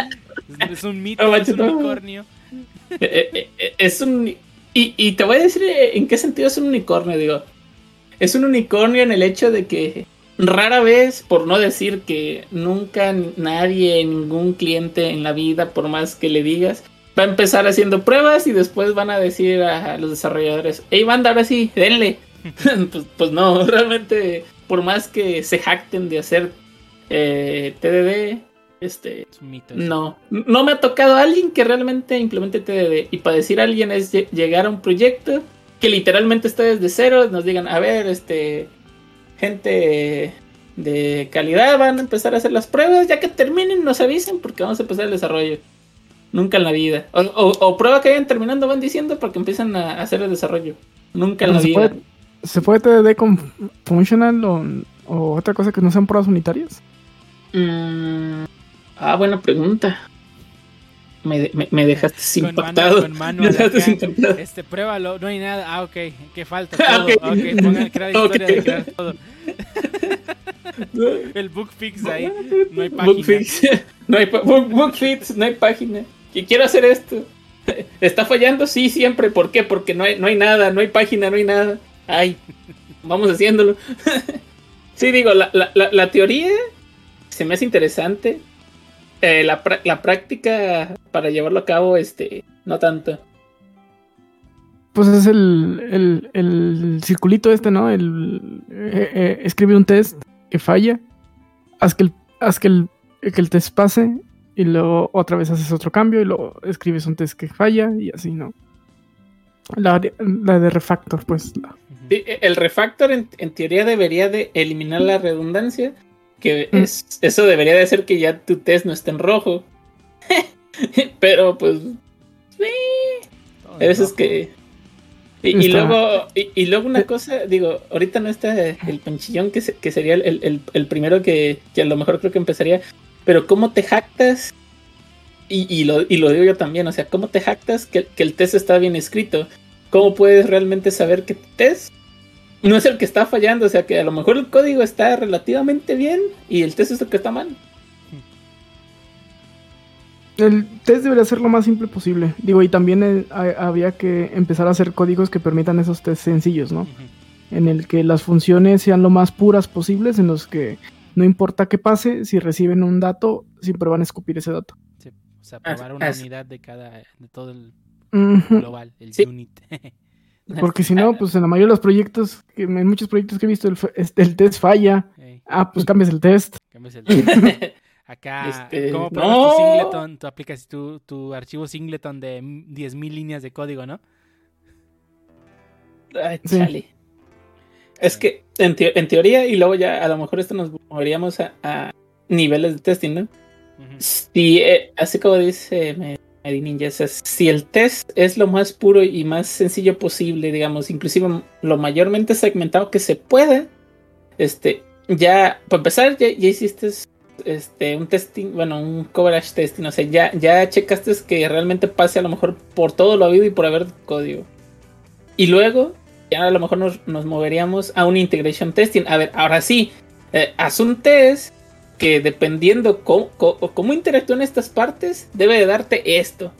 Es, es un mito, es un unicornio. Eh, eh, eh, es un. Y, y te voy a decir eh, en qué sentido es un unicornio, digo. Es un unicornio en el hecho de que rara vez, por no decir que nunca nadie, ningún cliente en la vida, por más que le digas, va a empezar haciendo pruebas y después van a decir a los desarrolladores, hey banda, ahora sí, denle. pues, pues no, realmente, por más que se jacten de hacer eh, TDD, este, Es un mito. eso. no, no me ha tocado alguien que realmente implemente TDD. Y para decir a alguien es lle- llegar a un proyecto que literalmente está desde cero. Nos digan, a ver, este, gente de calidad van a empezar a hacer las pruebas. Ya que terminen, nos avisen porque vamos a empezar el desarrollo. Nunca en la vida. O, o- o prueba que vayan terminando, van diciendo porque empiezan a hacer el desarrollo. Nunca en la ¿Se vida. puede, ¿Se puede TDD con Functional o, o otra cosa que no sean pruebas unitarias? Mm, ah, buena pregunta. me, me, me dejaste mano- impactado. Me dejaste. Este, pruébalo, no hay nada. Ah, ok. ¿Qué falta? Ah, Todo. ok. ok, pongan crear historia de crear todo. El book fix ahí. No hay página. Bookfix. No hay book- Bookfix, no hay página. Que quiero hacer esto. ¿Está fallando? Sí, siempre. ¿Por qué? Porque no hay, no hay nada, no hay página, no hay nada. Ay, vamos haciéndolo. Sí, digo, la, la, la, la teoría se me hace interesante. Eh, la, la práctica para llevarlo a cabo, este, no tanto. Pues es el, el, el circulito este, ¿no? El, eh, eh, escribe un test que falla, haz que el, haz que el, que el test pase y luego otra vez haces otro cambio y luego escribes un test que falla y así, ¿no? La, de- la de refactor, pues. la- Ujú. Sí, el refactor en, en teoría debería de eliminar la redundancia. Que Mm. es, eso debería de hacer que ya tu test no esté en rojo. Pero pues Todo Hay veces rojo. que. Y, luego, y, y luego una Eh. cosa, digo, ahorita no está el panchillón que, se- que sería el, el- el primero que, que a lo mejor creo que empezaría. Pero ¿cómo te jactas? Y, y lo, y lo digo yo también, o sea, ¿cómo te jactas que, que el test está bien escrito? ¿Cómo puedes realmente saber que tu test no es el que está fallando? O sea, que a lo mejor el código está relativamente bien y el test es el que está mal. El test debería ser lo más simple posible. Digo, y también eh, ha- había que empezar a hacer códigos que permitan esos test sencillos, ¿no? En el que las funciones sean lo más puras posibles, en los que no importa qué pase, si reciben un dato, siempre van a escupir ese dato. O sea, As- probar una as- unidad de cada, de todo el global, el Sí. unit. Porque si no, pues en la mayoría de los proyectos, en muchos proyectos que he visto, el, test falla. Ah, pues cambias el test. cambias el test. Acá, Este, ¿cómo pruebas no. tu singleton? Tu, aplicas tu, tu archivo singleton de mm, 10.000 líneas de código, ¿no? Ay, Sí. chale. Es que en, teo- en teoría, y luego ya a lo mejor esto nos moveríamos a, a niveles de testing, ¿no? Si, eh, así como dice Me- Medi Ninja, o sea, si el test es lo más puro y más sencillo posible, digamos, inclusive lo mayormente segmentado que se pueda, este, ya, para empezar, ya, ya hiciste este, un testing, bueno, un coverage testing, o sea, ya, ya checaste que realmente pase a lo mejor por todo lo habido y por haber código. Y luego, ya a lo mejor nos, nos moveríamos a un integration testing. A ver, ahora sí, eh, haz un test que dependiendo cómo, interactúan estas partes, debe de darte esto.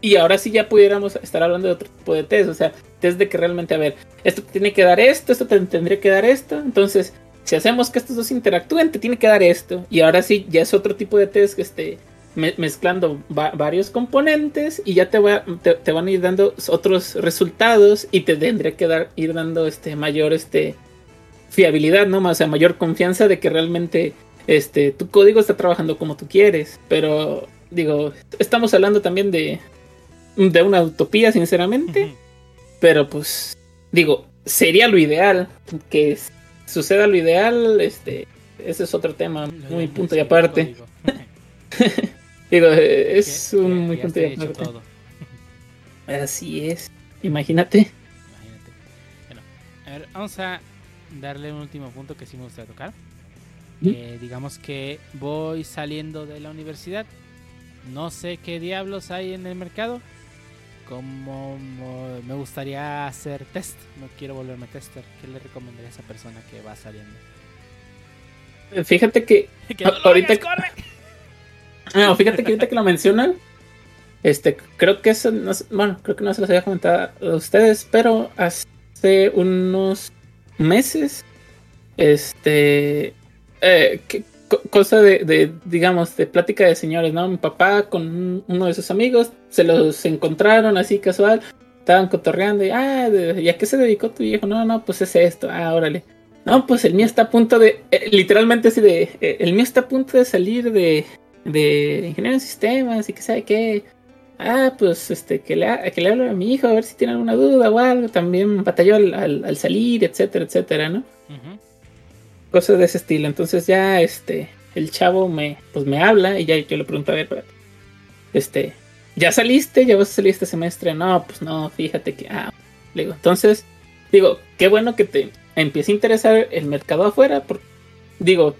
Y ahora sí ya pudiéramos estar hablando de otro tipo de test. O sea, test de que realmente, a ver, esto te tiene que dar esto, esto te tendría que dar esto. Entonces, si hacemos que estos dos interactúen, te tiene que dar esto. Y ahora sí, ya es otro tipo de test que esté me- mezclando va- varios componentes y ya te, va, te van a ir dando otros resultados y te tendría que dar, ir dando este mayor este fiabilidad, ¿no? O sea, mayor confianza de que realmente este, tu código está trabajando como tú quieres. Pero, digo, estamos hablando también de, de una utopía, sinceramente. Pero, pues, digo, sería lo ideal. Que suceda lo ideal, este, ese es otro tema, muy punto y aparte. Digo, es un muy ya punto y aparte. todo. Así es. Imagínate. Imagínate. Bueno, a ver, vamos a darle un último punto que sí me gustaría tocar. Eh, digamos que voy saliendo de la universidad. No sé qué diablos hay en el mercado. Como mo- me gustaría hacer test. No quiero volverme tester. ¿Qué le recomendaría a esa persona que va saliendo? Fíjate que Que Ah, no lo ahorita- hagas, corre. No, fíjate que ahorita que lo mencionan, este, creo que eso, no, bueno, creo que no se los había comentado a ustedes, pero hace unos meses, este, eh, cosa de, digamos, de plática de señores, ¿no? Mi papá con un- uno de sus amigos se los encontraron así casual, estaban cotorreando y, ah, ¿y a qué se dedicó tu viejo? No, no, pues es esto, ah, órale. No, pues el mío está a punto de, eh, literalmente así de, eh, el mío está a punto de salir de, de ingeniero en sistemas y que sabe qué. Ah, pues este, que le, que le hablo a mi hijo a ver si tiene alguna duda o algo. También batalló al, al- al salir, etcétera, etcétera, ¿no? Ujú. Cosas de ese estilo. Entonces ya este, el chavo me, pues me habla y ya yo le pregunto, a ver, espérate, este, ¿ya saliste? ¿Ya vas a salir este semestre? No, pues no, fíjate que, ah, le digo, entonces, digo, qué bueno que te empiece a interesar el mercado afuera, porque, digo,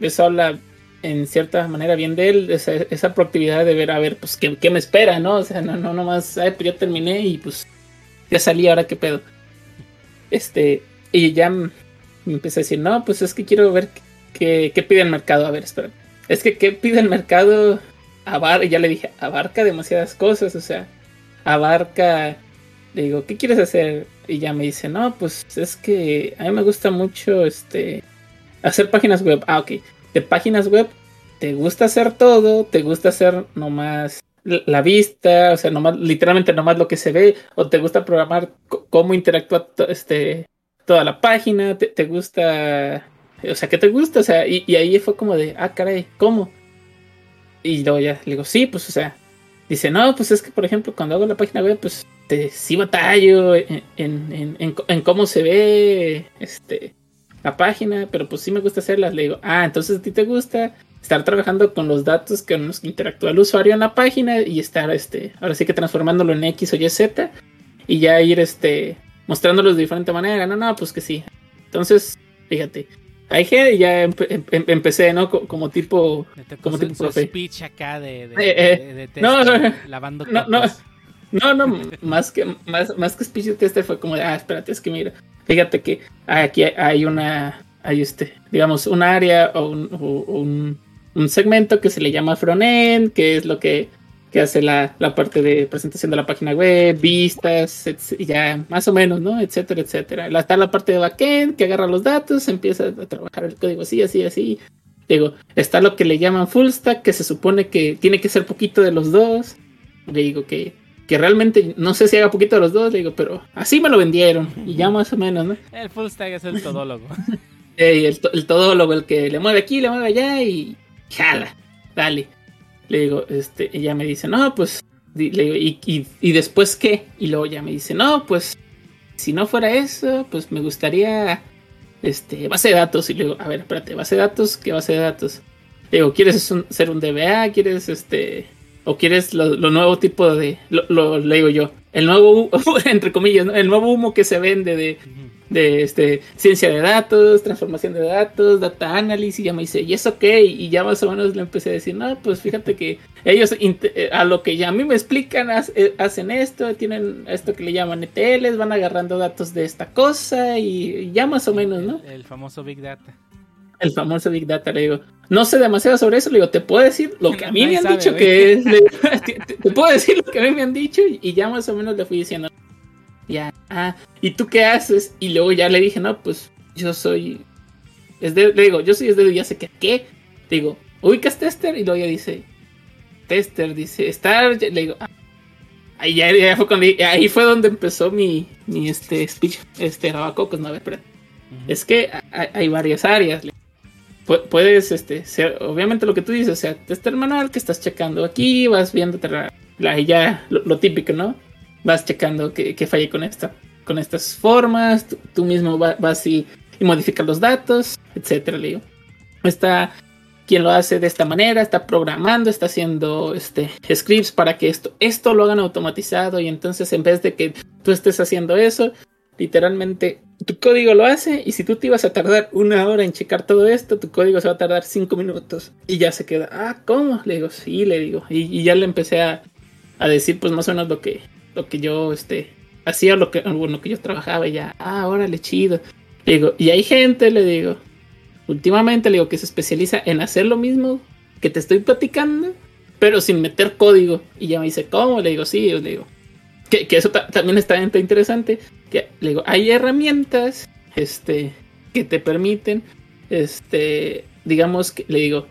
eso habla en cierta manera bien de él, esa, esa proactividad de ver, a ver, pues, ¿qué, qué me espera, ¿no? O sea, no, no nomás, ay, pues yo terminé y pues ya salí, ahora qué pedo. Este, y ya me empecé a decir, no, pues es que quiero ver qué, qué pide el mercado. A ver, espera. Es que qué pide el mercado, abar ya le dije, abarca demasiadas cosas, o sea, abarca, le digo, ¿qué quieres hacer? Y ya me dice, no, pues es que a mí me gusta mucho, este, hacer páginas web. Ah, ok de páginas web, te gusta hacer todo, te gusta hacer nomás la vista, o sea, nomás, literalmente nomás lo que se ve, o te gusta programar cómo interactúa este, toda la página, te, gusta, o sea, ¿qué te gusta? O sea, y, ahí fue como de, ah, caray, ¿cómo? Y luego ya le digo, sí, pues, o sea, dice, no, pues es que, por ejemplo, cuando hago la página web, pues, te, sí batallo en, en, cómo se ve, este, la página, pero pues sí me gusta hacerlas. Le digo, ah, entonces a ti te gusta estar trabajando con los datos que interactúa el usuario en la página y estar, este, ahora sí que transformándolo en X o Y, Z y ya ir, este, mostrándolos de diferente manera. No, no, pues que sí. Entonces, fíjate. Ahí ya em, em, empecé, ¿no? Como tipo. Como tipo speech acá de, de, eh, eh, no, lavando no, no, no, no, más que, más, más que speech tester fue como de, ah, espérate, es que mira, Fíjate que aquí hay una, hay este, digamos, un área o un, segmento que se le llama frontend, que es lo que, hace la, parte de presentación de la página web, vistas, y ya más o menos, ¿no? Etcétera, etcétera. Está la parte de backend que agarra los datos, empieza a trabajar el código así, así, así. Digo, está lo que le llaman full stack, que se supone que tiene que ser poquito de los dos. Le digo que que realmente no sé si haga poquito de los dos, le digo, pero así me lo vendieron y ya más o menos, ¿no? El full stack es el todólogo. el, todólogo, el que le mueve aquí, le mueve allá y jala, dale. Le digo, este, ella me dice, no, pues, le digo, ¿y, y, después qué? Y luego ya me dice, no, pues, si no fuera eso, pues me gustaría, este, base de datos. Y le digo, a ver, espérate, base de datos, ¿qué base de datos? Le digo, ¿quieres ser un DBA? ¿Quieres, este, o quieres lo, nuevo tipo de, lo, lo, digo yo, el nuevo, entre comillas, el nuevo humo que se vende de, de este, ciencia de datos, transformación de datos, data analysis, y ya me dice, ¿y eso qué? Y ya más o menos le empecé a decir, no, pues fíjate que ellos, eh, a lo que ya a mí me explican, eh, hacen esto, tienen esto que le llaman ETLs, van agarrando datos de esta cosa, y ya más o menos, ¿no? el famoso Big Data el famoso Big Data, le digo, no sé demasiado sobre eso, le digo, te puedo decir lo que a mí me han dicho que es, te, puedo decir lo que a mí me han dicho y, ya más o menos le fui diciendo, ya, ah, ¿y tú qué haces? Y luego ya le dije, no, pues yo soy, es de, le digo, yo soy desde ya sé que, ¿qué? Le digo, ubicas tester y luego ya dice, tester, dice, estar, le digo, ah. Ahí, ya, fue cuando, ahí fue donde empezó mi, mi este speech, este pues no, a ver, Es que hay, varias áreas puedes, este, ser, obviamente lo que tú dices, o sea, tester manual que estás checando aquí, vas viendo la, ya lo, típico, ¿no? Vas checando que, que falle con esta, con estas formas, tú, mismo vas y, y, modificas los datos, etcétera, le digo. Está quien lo hace de esta manera, está programando, está haciendo este scripts para que esto, esto lo hagan automatizado y entonces en vez de que tú estés haciendo eso, literalmente tu código lo hace y si tú te ibas a tardar una hora en checar todo esto, tu código se va a tardar cinco minutos y ya se queda, ah, ¿cómo? Le digo, sí, le digo. Y, ya le empecé a, decir pues más o menos lo que, lo que yo este, hacía, lo que, bueno, que yo trabajaba y ya, ah, órale, chido. Le digo, y hay gente, le digo, últimamente le digo que se especializa en hacer lo mismo que te estoy platicando, pero sin meter código. Y ya me dice, ¿cómo? Le digo, sí, le digo, que, eso también está interesante que le digo, hay herramientas este, que te permiten, este, digamos, que, le digo,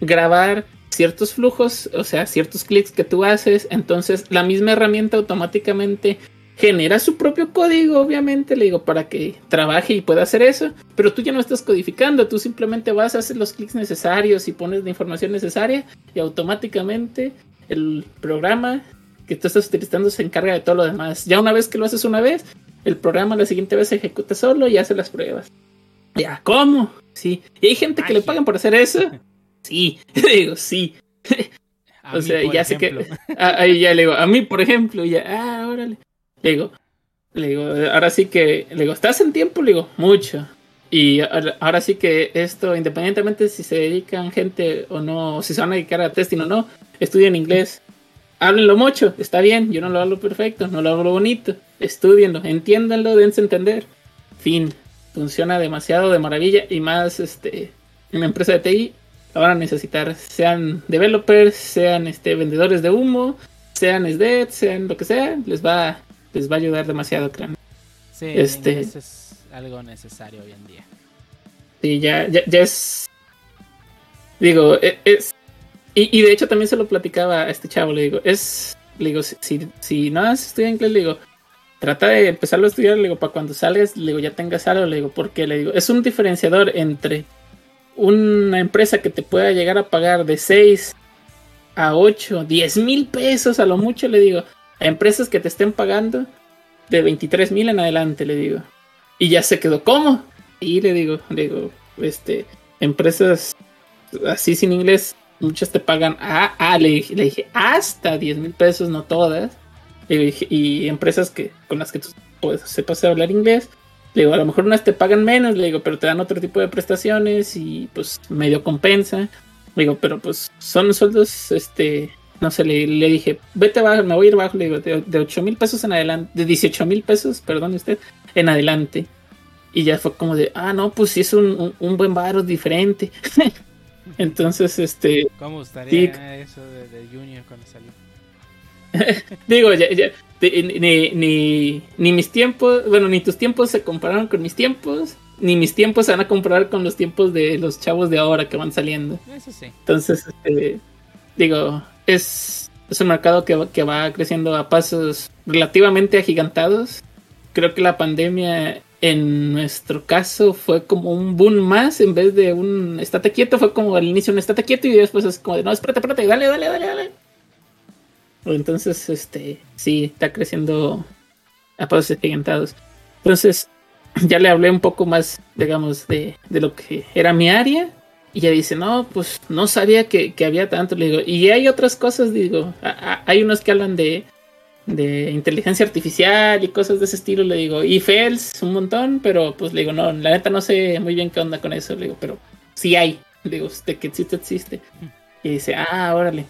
grabar ciertos flujos, o sea, ciertos clics que tú haces, entonces la misma herramienta automáticamente genera su propio código, obviamente, le digo, para que trabaje y pueda hacer eso, pero tú ya no estás codificando, tú simplemente vas a hacer los clics necesarios y pones la información necesaria y automáticamente el programa que tú estás utilizando se encarga de todo lo demás. Ya una vez que lo haces una vez, el programa la siguiente vez se ejecuta solo y hace las pruebas. Ya, ¿cómo? Sí. Y hay gente que le pagan por hacer eso. Sí, digo, sí. o sea, ya sé que. Ahí ya le digo, a mí, por ejemplo, ya, ah, órale. Le digo, le digo, ahora sí que, le digo, ¿estás en tiempo? Le digo, mucho. Y ahora sí que esto, independientemente si se dedican gente o no, si se van a dedicar a testing o no, estudien inglés. Háblenlo mucho, está bien, yo no lo hablo perfecto, no lo hablo bonito. Estudienlo, entiéndanlo, dense entender. Fin, funciona demasiado de maravilla y más este en una empresa de TI la van a necesitar, sean developers, sean este vendedores de humo, sean SDET, sean lo que sea, les va les va a ayudar demasiado, creo. Sí, este es algo necesario hoy en día. Sí, ya, ya, ya es digo, e, es, y, y, de hecho también se lo platicaba a este chavo, le digo, es le digo, si, si, no has estudiado inglés, le digo, trata de empezarlo a estudiar, le digo, para cuando salgas, le digo, ya tengas algo, le digo, porque le digo, es un diferenciador entre una empresa que te pueda llegar a pagar de 6 a 8, 10 mil pesos a lo mucho, le digo, a empresas que te estén pagando de 23 mil en adelante, le digo. Y ya se quedó, ¿cómo? Y le digo, le digo, este, empresas así sin inglés, muchas te pagan, ah, ah le, dije, hasta 10 mil pesos, no todas. Y, empresas que con las que tú pues, sepas hablar inglés, le digo, a lo mejor unas te pagan menos, le digo, pero te dan otro tipo de prestaciones y pues medio compensa. Le digo, pero pues son sueldos, este, no sé, le, dije, vete abajo, me voy a ir abajo, le digo, de, de 8 mil pesos en adelante, de 18 mil pesos, perdón usted, en adelante. Y ya fue como de, ah, no, pues sí es un, un, buen barro diferente. Entonces, este... ¿Cómo estaría eso de, de Junior cuando salió? Digo, ya, ya, ni, ni, ni, mis tiempos, bueno, ni tus tiempos se compararon con mis tiempos, ni mis tiempos se van a comparar con los tiempos de los chavos de ahora que van saliendo. Eso sí. Entonces, este, digo, es, es un mercado que, que va creciendo a pasos relativamente agigantados. Creo que la pandemia en nuestro caso fue como un boom más en vez de un estate quieto, fue como al inicio un estate quieto y después es como de no, espérate, espérate, dale, dale, dale, dale. Entonces, este, sí, está creciendo a pasos agigantados. Entonces, ya le hablé un poco más, digamos, de, de, lo que era mi área. Y ella dice, no, pues no sabía que, que había tanto. Le digo, y hay otras cosas, digo, hay unos que hablan de, de inteligencia artificial y cosas de ese estilo. Le digo, y FELS, un montón, pero pues le digo, no, la neta no sé muy bien qué onda con eso. Le digo, pero sí hay. Le digo, de que existe, existe. Y dice, ah, órale.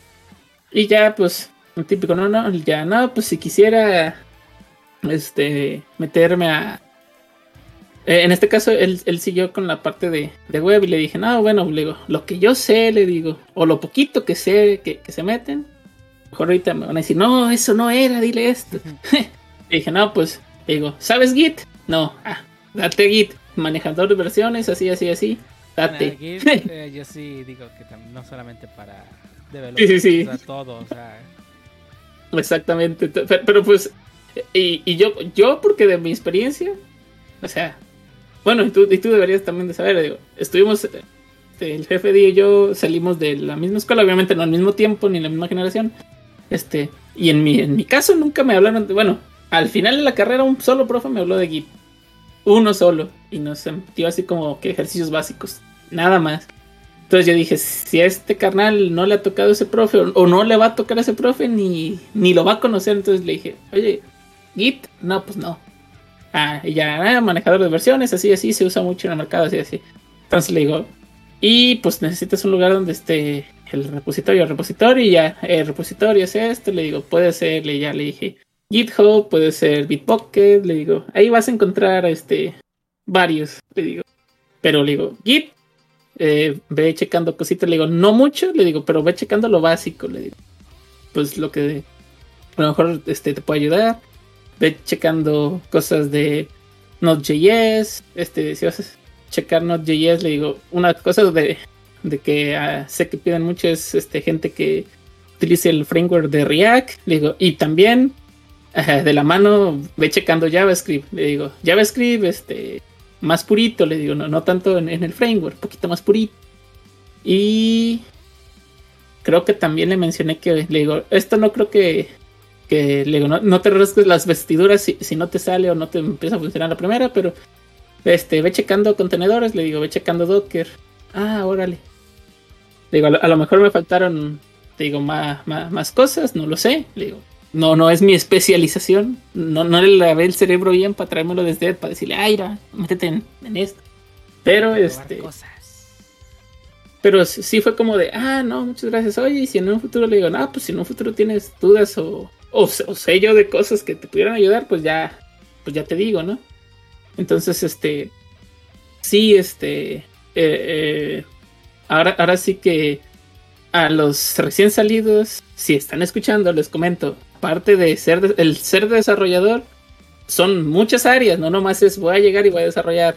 Y ya, pues, un típico, no, no, ya, no, pues si quisiera, este, meterme a... Eh, en este caso, él, él, siguió con la parte de, de, web y le dije, no, bueno, le digo, lo que yo sé, le digo, o lo poquito que sé que, que se meten, mejor ahorita me van a decir, no, eso no era, dile esto. le dije, no, pues, le digo, ¿sabes Git? No, ah, date Git, manejador de versiones, así, así, así, date. Git, eh, yo sí digo que no solamente para developers, sí, sí, sí. O sea, todo, o sea Exactamente, pero pues, y, y, yo, yo porque de mi experiencia, o sea, bueno, y tú, y tú deberías también de saber, digo, estuvimos, este, el jefe y yo salimos de la misma escuela, obviamente no al mismo tiempo ni en la misma generación, este, y en mi, en mi caso nunca me hablaron de, bueno, al final de la carrera un solo profe me habló de Git, uno solo, y nos metió así como que ejercicios básicos, nada más. Entonces yo dije, si a este carnal no le ha tocado ese profe o, no le va a tocar a ese profe ni, ni lo va a conocer, entonces le dije, oye, Git, no, pues no. Ah, y ya, ah, manejador de versiones, así, así, se usa mucho en el mercado, así, así. Entonces le digo, y pues necesitas un lugar donde esté el repositorio, el repositorio, y ya, el repositorio es este, le digo, puede ser, le, ya le dije, GitHub, puede ser Bitbucket, le digo, ahí vas a encontrar, este, varios, le digo. Pero le digo, Git, eh, ve checando cositas, le digo, no mucho, le digo, pero ve checando lo básico, le digo. Pues lo que a lo mejor este, te puede ayudar. Ve checando cosas de Node.js, este, si vas a checar Node.js, le digo, una cosa de, de que ah, sé que piden mucho es este, gente que utilice el framework de React, le digo, y también de la mano ve checando JavaScript, le digo, JavaScript, este, más purito, le digo, no, no tanto en, el framework, un poquito más purito. Y creo que también le mencioné que le digo, esto no creo que, que le digo, no, te rasques las vestiduras si, si, no te sale o no te empieza a funcionar la primera, pero este, ve checando contenedores, le digo, ve checando Docker. Ah, órale. Le digo, a lo, mejor me faltaron, te digo, más, más, más cosas, no lo sé. Le digo, no, no es mi especialización. No, no le lavé el cerebro bien para traérmelo desde para decirle, ay, métete en, esto. Pero este, cosas. pero sí fue como de, ah, no, muchas gracias. Oye, y si en un futuro le digo, no, pues si en un futuro tienes dudas o, o, o yo de cosas que te pudieran ayudar, pues ya, pues ya te digo, ¿no? Entonces, este, sí, este, eh, eh, ahora, ahora sí que a los recién salidos, si están escuchando, les comento, aparte de ser de- el ser desarrollador, son muchas áreas, no nomás es voy a llegar y voy a desarrollar.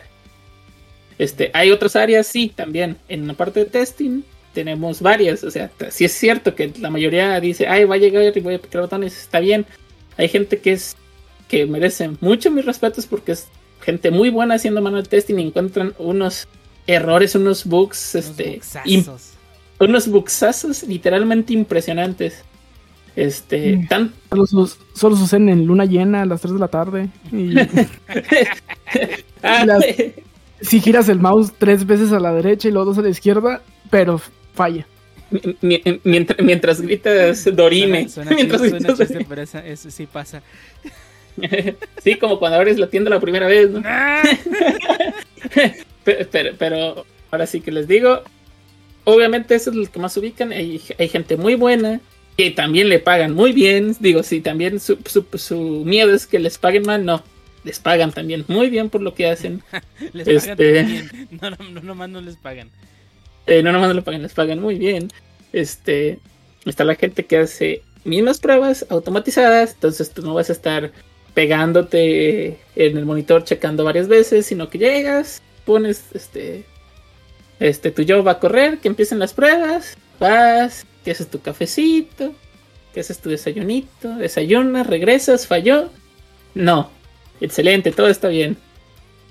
Este, hay otras áreas, sí, también. En la parte de testing tenemos varias. O sea, sí es cierto que la mayoría dice, ay, va a llegar y voy a picar botones, está bien. Hay gente que es que merece mucho mis respetos porque es gente muy buena haciendo manual testing y encuentran unos errores, unos bugs, Unos este, bugsazos. unos bugsazos literalmente impresionantes. Este, Mm. tan, Solo, sus- solo suceden en luna llena a las 3 de la tarde. Y Las- si giras el mouse tres veces a la derecha y luego dos a la izquierda, pero falla. mi- mi- mientras, mientras gritas Dorime. Suena, suena mientras chiste, suena gritas chiste, pero esa- eso sí pasa. sí, como cuando abres la tienda la primera vez, ¿no? ¡Ah! Pero, pero, pero ahora sí que les digo, obviamente eso es lo que más ubican. Hay, hay gente muy buena que también le pagan muy bien. Digo, sí, también su, su, su miedo es que les paguen mal, no. Les pagan también muy bien por lo que hacen. Les Este- pagan bien. No, no, no, nomás no les pagan. Eh, no nomás lo pagan, les pagan muy bien. Este, está la gente que hace mismas pruebas automatizadas, entonces tú no vas a estar pegándote en el monitor checando varias veces, sino que llegas, pones este, este, tu job va a correr, que empiecen las pruebas, vas, que haces tu cafecito, que haces tu desayunito, desayunas, regresas, falló, no, excelente, todo está bien.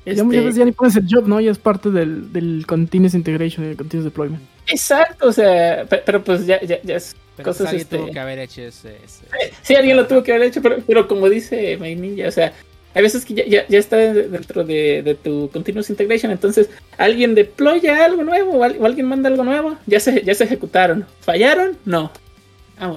Ya muchas Este, veces ya ni pones el job, ¿no? Ya es parte del, del Continuous Integration del Continuous Deployment. Exacto, o sea, pe- pero, pues ya, ya, ya es Pero Cosas, alguien este- tuvo que haber hecho ese. ese- Sí, alguien lo tuvo que haber hecho, pero, pero como dice May Ninja, o sea, hay veces que ya, está dentro de, tu continuous integration, entonces alguien deploya algo nuevo o, al- o alguien manda algo nuevo, ya se, ya se ejecutaron. ¿Fallaron? No. Ah.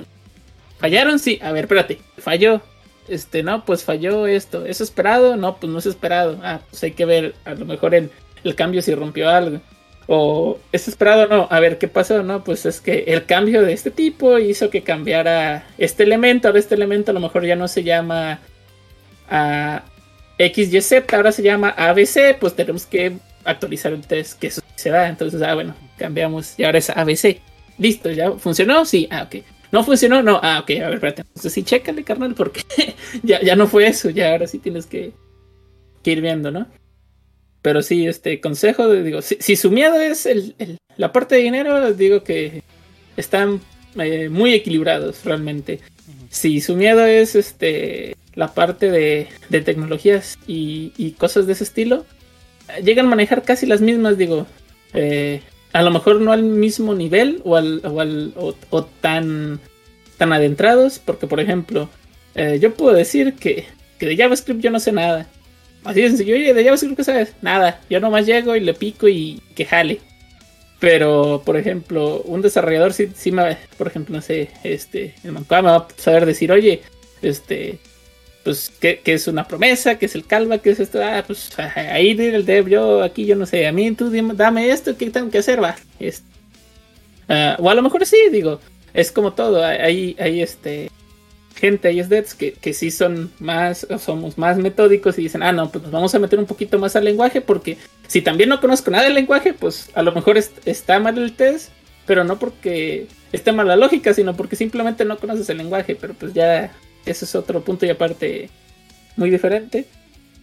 ¿Fallaron? Sí. A ver, espérate. Falló. Este, no, pues falló esto. ¿Es esperado? No, pues no es esperado. Ah, pues hay que ver a lo mejor el, el cambio si rompió algo. O es esperado, no. A ver, ¿qué pasó? No, pues es que el cambio de este tipo hizo que cambiara este elemento. Ahora este elemento a lo mejor ya no se llama a XYZ, ahora se llama ABC. Pues tenemos que actualizar el test que eso se da. Entonces, ah, bueno, cambiamos y ahora es ABC. Listo, ¿ya funcionó? Sí, ah, ok. ¿No funcionó? No, ah, ok, a ver, espérate. Entonces sí, chécale, carnal, porque ya, ya no fue eso, ya ahora sí tienes que, que ir viendo, ¿no? Pero sí, este consejo, de- digo, si, si su miedo es el, el- la parte de dinero, digo que están eh, muy equilibrados realmente. Si su miedo es este la parte de, de tecnologías y, y cosas de ese estilo, llegan a manejar casi las mismas, digo. eh, a lo mejor no al mismo nivel o, al, o, al- o- tan, tan adentrados, porque por ejemplo, eh, yo puedo decir que, que de JavaScript yo no sé nada. Así de sencillo, oye, de JavaScript, ¿qué sabes? Nada, yo nomás llego y le pico y que jale. Pero, por ejemplo, un desarrollador sí, sí me, por ejemplo, no sé, este, el Mancua me va a saber decir, oye, este, pues, ¿qué, es una promesa? ¿Qué es el calva? ¿Qué es esto? Ah, pues, ahí el dev, yo aquí, yo no sé, a mí tú dame esto, ¿qué tengo que hacer? Va, es- Ah, o a lo mejor sí, digo, es como todo, hay, hay este, gente, hay devs que, que sí son más, somos más metódicos y dicen, ah, no, pues nos vamos a meter un poquito más al lenguaje porque si también no conozco nada del lenguaje, pues a lo mejor est- está mal el test, pero no porque esté mal la lógica, sino porque simplemente no conoces el lenguaje, pero pues ya ese es otro punto y aparte muy diferente,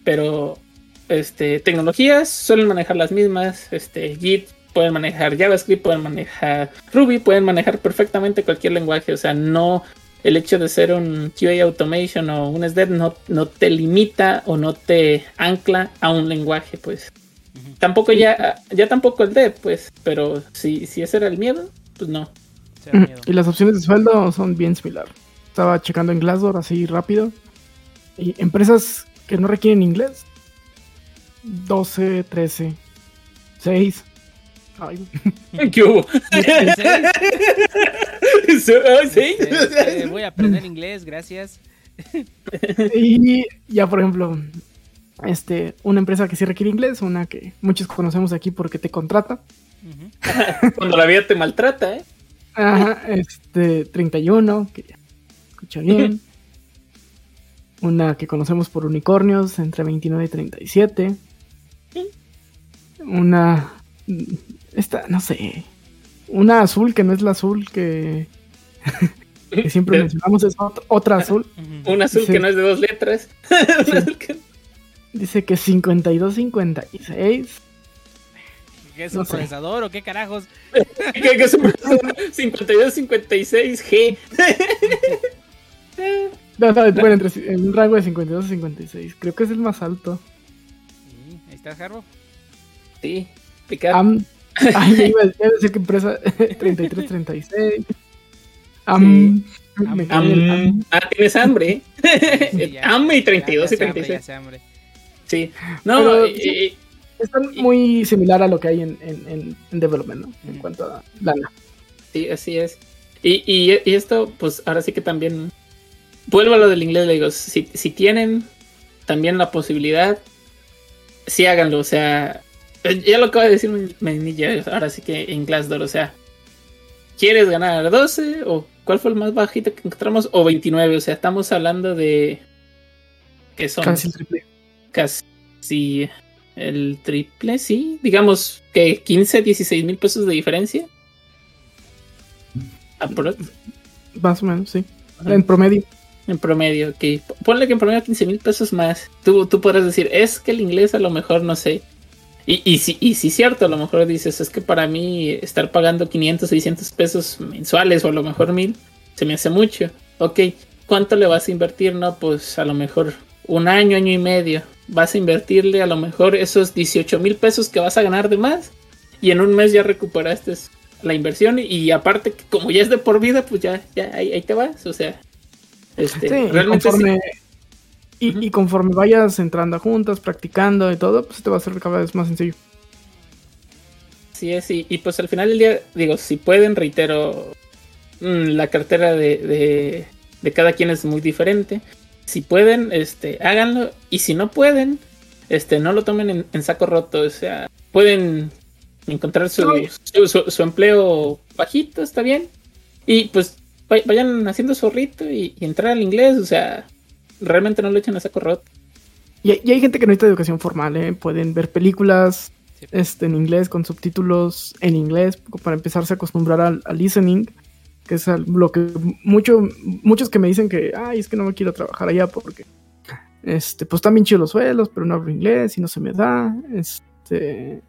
pero este tecnologías suelen manejar las mismas, este Git pueden manejar JavaScript, pueden manejar Ruby, pueden manejar perfectamente cualquier lenguaje, o sea, no el hecho de ser un QA automation o un SDEV no, no te limita o no te ancla a un lenguaje, pues. Tampoco ya, ya tampoco el dev, pues, pero si, si ese era el miedo, pues no. Miedo. Y las opciones de sueldo son bien similar. Estaba checando en Glassdoor así rápido. Y empresas que no requieren inglés. 12, 13, 6. Ay, ¿Qué hubo? Ay, sí. Este, voy a aprender inglés, gracias. y ya, por ejemplo, Este, una empresa que sí requiere inglés, una que muchos conocemos aquí porque te contrata. Cuando la vida te maltrata, ¿eh? Ajá, este, 31, que Una que conocemos por unicornios, entre 29 y 37. Una, esta, no sé, una azul que no es la azul que, que siempre mencionamos, es ot- otra azul. Un azul Sí. que no es de dos letras. Azul que- Dice que 52-56. ¿Qué es No un sé. procesador o qué carajos? que- que es un 52-56G. No, no, bueno, entre, en un rango de 52 y 56. Creo que es el más alto. Sí, ahí está Jarbo. Sí, picar. Am, ay, iba a a decir que empresa 33-36. Am, Am- me Am- quedé en am. ah, tienes hambre. Sí, ya. Hambre y Ya- 32 ya y se hambre, 36. ya se hambre. Sí. No, Pero y- sí. y- Están muy similar a lo que hay en, en, en, en development, ¿no? En cuanto a lana. Sí, así es. Y, y, y esto, pues ahora sí que también. Vuelvo a lo del inglés, le digo, si, si tienen también la posibilidad, sí háganlo. O sea, eh, ya lo acaba de decir ninja, ahora sí que en Glassdoor, o sea, ¿quieres ganar 12? ¿O cuál fue el más bajito que encontramos? O 29, o sea, estamos hablando de. que son? Casi el triple. casi el triple, sí, digamos que 15, 16 mil pesos de diferencia. Apro- Más o menos, sí. En promedio. En promedio. P- Ponle que en promedio 15 mil pesos más. Tú, tú podrás decir, es que el inglés a lo mejor no sé. Y, y, sí, y sí, cierto, a lo mejor dices, es que para mí estar pagando 500, 600 pesos mensuales o a lo mejor mil, se me hace mucho. Ok, ¿cuánto le vas a invertir? No, pues a lo mejor un año, año y medio. Vas a invertirle a lo mejor esos 18 mil pesos que vas a ganar de más. Y en un mes ya recuperaste la inversión. Y aparte, que como ya es de por vida, pues ya, ya ahí, ahí te vas. O sea, este, Sí, conforme, y, y conforme vayas entrando juntas, practicando y todo, pues te va a ser cada vez más sencillo. Sí es, y, y pues al final del día, digo, si pueden, reitero, mm, la cartera de, de, de cada quien es muy diferente. Si pueden, este, háganlo. Y si no pueden, este, no lo tomen en, en saco roto. O sea, pueden encontrar su, su, su- su empleo bajito, está bien. Y pues vayan haciendo su rito y, y entrar al inglés. O sea, realmente no lo echen a saco roto. Y, hay- y hay gente que no necesita educación formal, ¿eh? Pueden ver películas Sí. este, en inglés con subtítulos en inglés para empezarse a acostumbrar al, al listening, que es lo que mucho, muchos que me dicen que, ay, es que no me quiero trabajar allá porque, este, pues están bien chidos los suelos, pero no hablo inglés y no se me da. Este,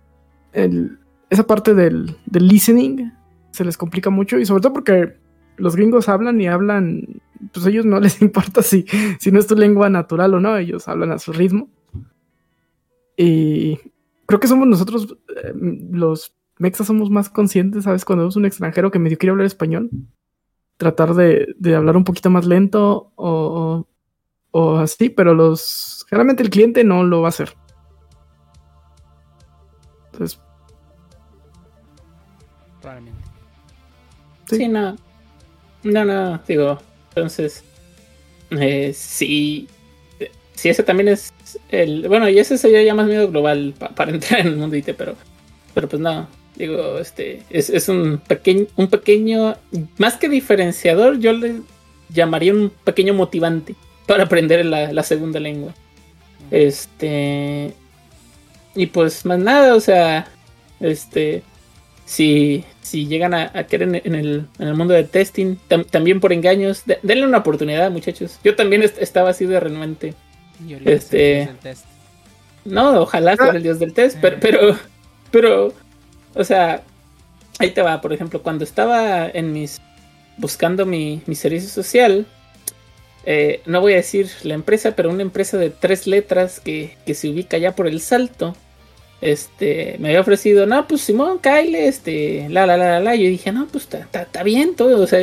el- esa parte del, del listening se les complica mucho y sobre todo porque los gringos hablan y hablan, pues a ellos no les importa si, si no es tu lengua natural o no, ellos hablan a su ritmo. Y creo que somos nosotros, eh, los mexas, somos más conscientes, ¿sabes? Cuando vemos un extranjero que medio quiere hablar español, tratar de, de hablar un poquito más lento o, o, o así, pero los generalmente el cliente no lo va a hacer. Entonces, Probablemente. Sí. Sí, no. No, no, digo. Entonces, eh, sí. Sí, ese también es el. Bueno, y ese sería ya más miedo global pa- para entrar en el mundo IT, pero. Pero pues no. Digo, este. Es, es un pequeño. Un pequeño. Más que diferenciador, yo le llamaría un pequeño motivante para aprender la, la segunda lengua. Este. Y pues más nada, o sea. Este si, si llegan a, a querer en, en el, en el mundo del testing, tam- también por engaños, de- denle una oportunidad, muchachos. Yo también est- estaba así de renuente. Y ahorita Este- test. No, ojalá fuera el dios del test, pero, Eh. pero, pero, o sea, ahí te va, por ejemplo, cuando estaba en mis, buscando mi, mi servicio social, eh, no voy a decir la empresa, pero una empresa de tres letras que, que se ubica ya por el salto, este, me había ofrecido, no, pues Simón, Kyle, este, la, la, la, la, yo dije, no, pues está- bien todo, o sea,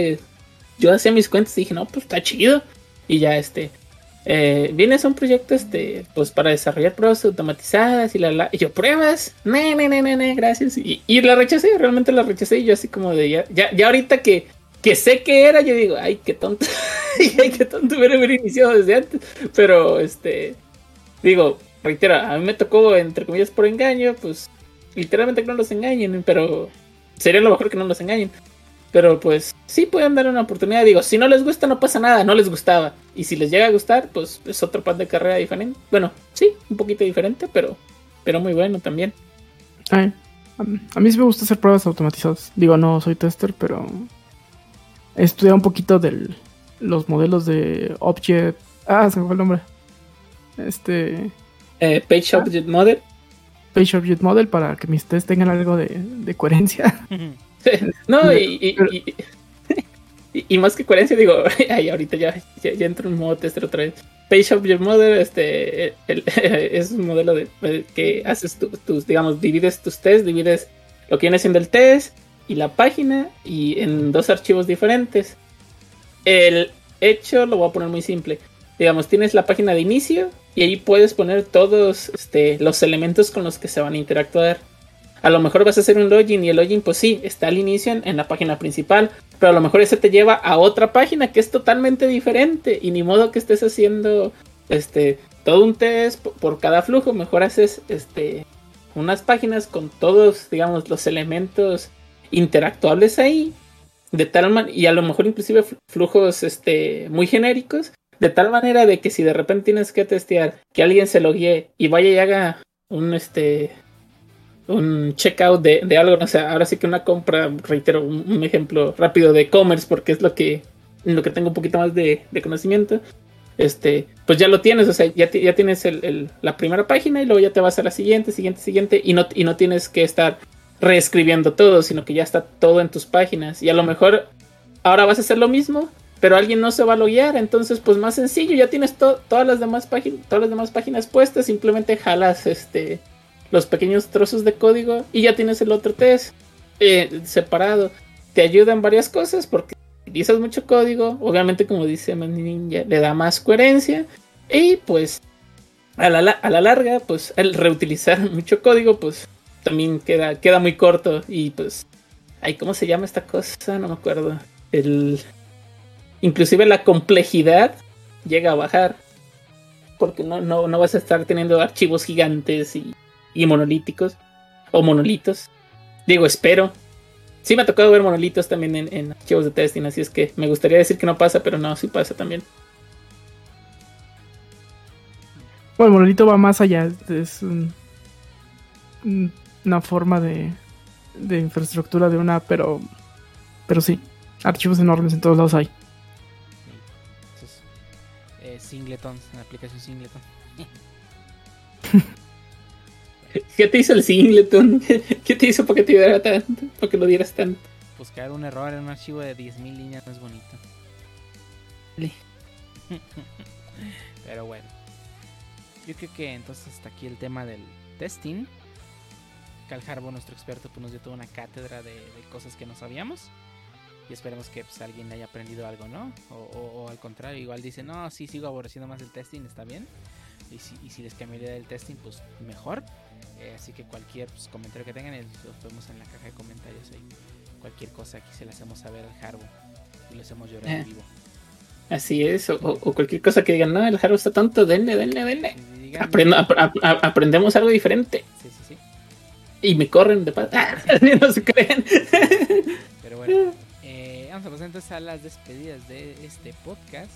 yo hacía mis cuentas y dije, no, pues está chido, y ya, este, eh, vienes a un proyecto este pues para desarrollar pruebas automatizadas y la, la y yo pruebas ne ne ne ne, ne, gracias y, y la rechacé realmente la rechacé y yo así como de ya ya, ya ahorita que que sé que era yo digo ay qué tonto ay qué tonto hubiera iniciado desde antes pero este digo reitero, a mí me tocó, entre comillas, por engaño, pues literalmente que no los engañen, pero sería lo mejor que no los engañen. Pero pues sí pueden dar una oportunidad. Digo, si no les gusta, no pasa nada, no les gustaba. Y si les llega a gustar, pues es otro pan de carrera diferente. Bueno, sí, un poquito diferente, pero, pero muy bueno también. A mí- sí me gusta hacer pruebas automatizadas. Digo, no soy tester, pero he un poquito de los modelos de Object. Ah, se me fue el nombre. Este. Eh, Page Ah. Object Model. Page Object Model para que mis tests tengan algo de, de coherencia. no, y, y, y- y- y más que coherencia, digo, ay, ahorita ya, ya, ya entro en modo tester otra vez. Page Object Model este, el- es un modelo de, eh, que haces tu- tus, digamos, divides tus tests, divides lo que viene siendo el test y la página y en dos archivos diferentes. El hecho lo voy a poner muy simple. Digamos, tienes la página de inicio y ahí puedes poner todos este, los elementos con los que se van a interactuar. A lo mejor vas a hacer un login y el login, pues sí, está al inicio en, la página principal, pero a lo mejor ese te lleva a otra página que es totalmente diferente y ni modo que estés haciendo este todo un test por, cada flujo, mejor haces este unas páginas con todos, digamos, los elementos interactuables ahí de tal manera y a lo mejor inclusive fl- flujos este muy genéricos de tal manera de que si de repente tienes que testear que alguien se loguee y vaya y haga un este un checkout de, de algo, no sé, ahora sí que una compra, reitero, un, ejemplo rápido de e-commerce, porque es lo que, lo que tengo un poquito más de, de conocimiento, este, pues ya lo tienes, o sea, ya, ya tienes el- la primera página y luego ya te vas a la siguiente, siguiente, siguiente, y no, y no tienes que estar reescribiendo todo, sino que ya está todo en tus páginas, y a lo mejor ahora vas a hacer lo mismo, pero alguien no se va a loguear, entonces pues más sencillo, ya tienes to- todas las demás páginas, todas las demás páginas puestas, simplemente jalas este los pequeños trozos de código y ya tienes el otro test eh, separado. Te ayuda en varias cosas porque utilizas mucho código, obviamente como dice Ninja, le da más coherencia y pues a la, a la larga, pues el reutilizar mucho código, pues también queda, queda muy corto y pues, ay, ¿cómo se llama esta cosa? No me acuerdo. El, inclusive la complejidad llega a bajar porque no, no, no vas a estar teniendo archivos gigantes y y monolíticos o monolitos. Digo, espero. Sí me ha tocado ver monolitos también en, en archivos de testing, así es que me gustaría decir que no pasa, pero no, sí pasa también. Bueno, el monolito va más allá. Es, un- una forma de, de infraestructura de una, pero, pero sí, archivos enormes en todos lados hay. Singletons, la aplicación Singleton. ¿Qué te hizo el singleton? ¿Qué te hizo para que te diera tanto? Para que lo dieras tanto. Buscar un error en un archivo de 10.000 líneas no es bonito. Pero bueno. Yo creo que entonces hasta aquí el tema del testing. Cal Harbo, nuestro experto, pues nos dio toda una cátedra de, de cosas que no sabíamos. Y esperemos que pues, alguien haya aprendido algo, ¿no? O, o- o al contrario, igual dice, no, sí, sigo aborreciendo más el testing, está bien. Y si, y si les cambiaría del testing, pues mejor. Eh, así que cualquier pues, comentario que tengan, eh, los vemos en la caja de comentarios ahí. Cualquier cosa aquí se la hacemos saber al Harbo. Y lo hacemos llorar Eh. en vivo. Así es, o, o- cualquier cosa que digan, no, el Haro está tonto, denle, denle, denle. Y digan- Aprendo- ap- ap- ap- aprendemos algo diferente. Sí, sí, sí. Y me corren de paz. no se creen. Pero bueno, eh, vamos a pasar entonces a las despedidas de este podcast.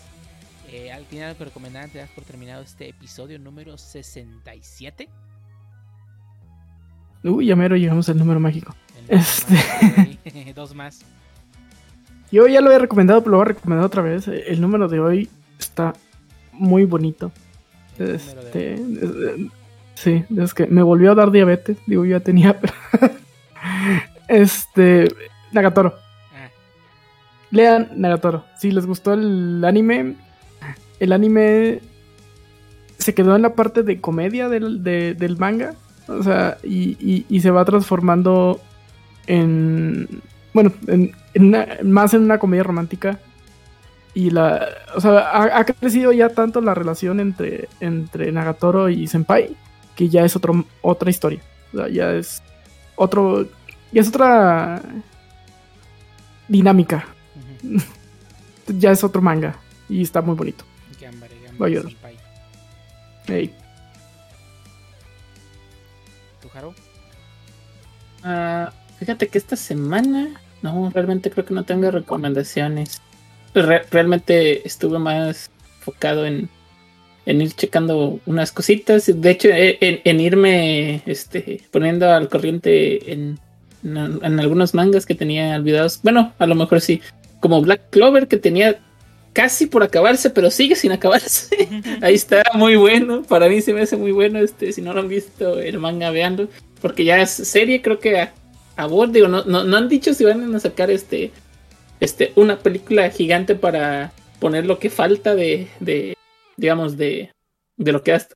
Eh, al final, antes de dar por terminado este episodio número 67. Uy, ya mero llegamos al número mágico. Este. Dos más. Yo ya lo había recomendado, pero lo voy a recomendar otra vez. El número de hoy está muy bonito. El número de Este, eh, sí, es que me volvió a dar diabetes. Digo, yo ya tenía. pero- este, Nagatoro. Lean Nagatoro. Si les gustó el anime, el anime se quedó en la parte de comedia del, de- del manga. O sea, y, y- se va transformando en. Bueno, en, más en una comedia romántica. Y la. O sea, ha, ha crecido ya tanto la relación entre, entre Nagatoro y Senpai. Que ya es otro, otra historia. O sea, ya es otro. Ya es otra dinámica. ya es otro manga y está muy bonito. Gambare, Gambare Va a llorar. Senpai. Ey. tu Jaro? Ah, fíjate que esta semana, no, realmente creo que no tengo recomendaciones. Re- realmente estuve más enfocado en, en ir checando unas cositas. De hecho, e- en, en irme este, poniendo al corriente en, en, en algunos mangas que tenía olvidados. Bueno, a lo mejor sí. Como Black Clover, que tenía casi por acabarse, pero sigue sin acabarse. Ahí está, muy bueno. Para mí se me hace muy bueno. Este, si no lo han visto, el manga, veanlo. Porque ya es serie, creo que a, a digo, no, no, no han dicho si van a sacar este, este, una película gigante para poner lo que falta de, de digamos, de, de lo que hasta,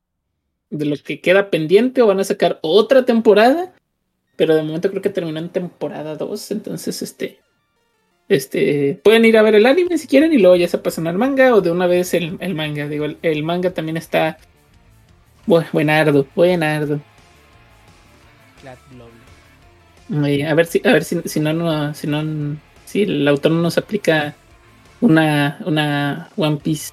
de lo que queda pendiente o van a sacar otra temporada. Pero de momento creo que terminó en temporada 2. Entonces, este. Este. Pueden ir a ver el anime si quieren. Y luego ya se pasan al manga. O de una vez el, el manga. Digo, el, el manga también está. bu- Buenardo, buenardo. Eh, a ver si, a ver si, si no, no, si no, si el autor no nos aplica una, una One Piece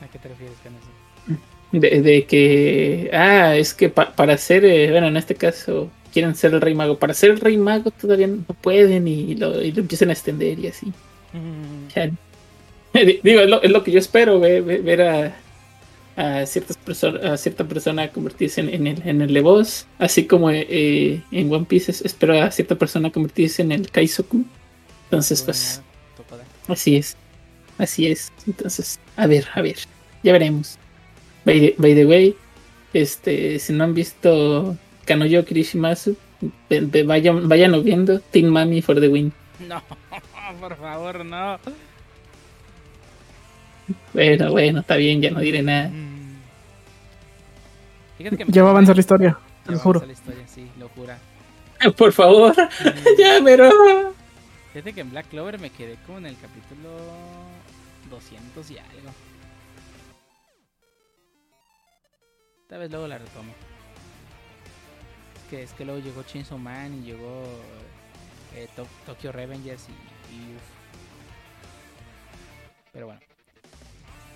¿A qué te refieres con eso? de, de que, ah, es que pa- para ser, eh, bueno, en este caso quieren ser el Rey Mago, para ser el Rey Mago todavía no pueden y lo, y lo empiezan a extender y así. Ya. Digo, es lo, es lo que yo espero, ve- ve- ver, a, a ciertas a cierta persona convertirse en, en el, en el Levos, así como eh, en One Piece es- espero a cierta persona convertirse en el Kaizoku. Entonces, pues, así es, así es. Entonces, a ver, a ver, ya veremos. By the, by the way, este, si no han visto Kanoyo Kirishimasu, vayan, vayan viendo Team Mami for the win. No, por favor, no. Bueno, bueno, está bien, ya no diré nada. Mm. Fíjate que me Ya va a avanzar la historia, Ya te va lo a juro. avanzar la historia, sí, lo jura. Por favor, Mm. ya, pero. Fíjate que en Black Clover me quedé como en el capítulo 200 y algo. Tal vez luego la retomo. Que, es que luego llegó Chainsaw Man y llegó eh, To- Tokyo Revengers y, y uf. Pero bueno.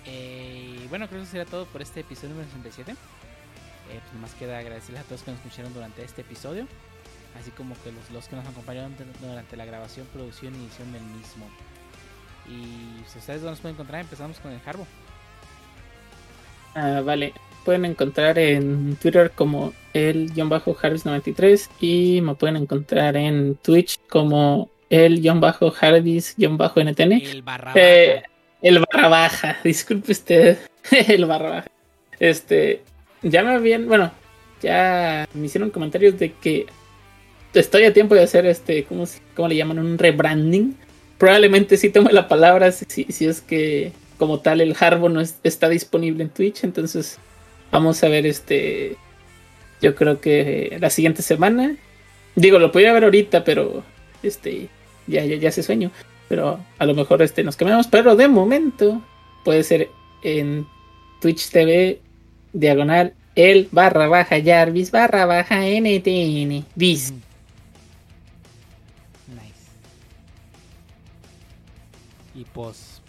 Eh, bueno, creo que eso sería todo por este episodio número 67. Eh, pues nomás queda agradecerles a todos que nos escucharon durante este episodio así como que los, los que nos acompañaron durante la grabación, producción y edición del mismo. Y si ustedes no nos pueden encontrar, empezamos con el Harbo. Ah, vale. Pueden encontrar en Twitter como el-harvis93 y me pueden encontrar en Twitch como el-harvis-ntn. El barra Eh, el barra baja, disculpe usted, el barra baja. Este, ya me habían, bueno, ya me hicieron comentarios de que estoy a tiempo de hacer este, ¿cómo, cómo le llaman? Un rebranding. Probablemente sí tome la palabra si, si es que como tal el Harbo no es- está disponible en Twitch, entonces vamos a ver este, yo creo que la siguiente semana. Digo, lo podría ver ahorita, pero este, ya, ya, ya hace sueño. Pero a lo mejor este nos cambiamos. Pero de momento puede ser en Twitch TV diagonal el barra baja Jarvis barra baja NTN. Bis. Ujú. Nice. Y pues,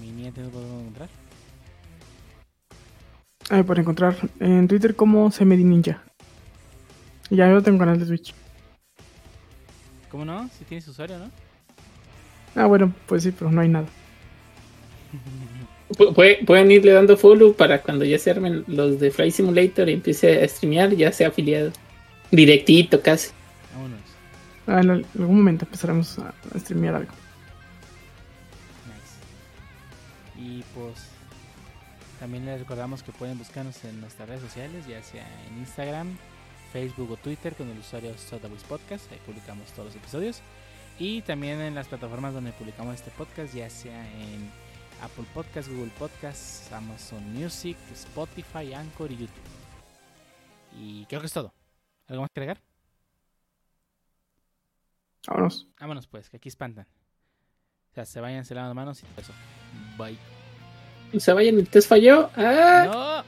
mi nieta no puedo encontrar. Ahí pueden encontrar en Twitter como Semedi Ninja. Y ya yo tengo canal de Twitch. ¿Cómo no? Si tienes usuario, ¿no? Ah, bueno, pues sí, pero no hay nada. Pu- puede- pueden irle dando follow para cuando ya se armen los de Fly Simulator y empiece a streamear, ya sea afiliado. Directito casi. Vámonos. Ah, en al- algún momento empezaremos a streamear algo. También les recordamos que pueden buscarnos en nuestras redes sociales, ya sea en Instagram, Facebook o Twitter con el usuario Sodaboys Podcast, ahí publicamos todos los episodios. Y también en las plataformas donde publicamos este podcast, ya sea en Apple Podcast, Google Podcast, Amazon Music, Spotify, Anchor y YouTube. Y creo que es todo. ¿Algo más que agregar? Vámonos. Vámonos pues, que aquí espantan. O sea, se vayan, se lavan las manos y eso. Bye. Se vayan, el test falló. Ah.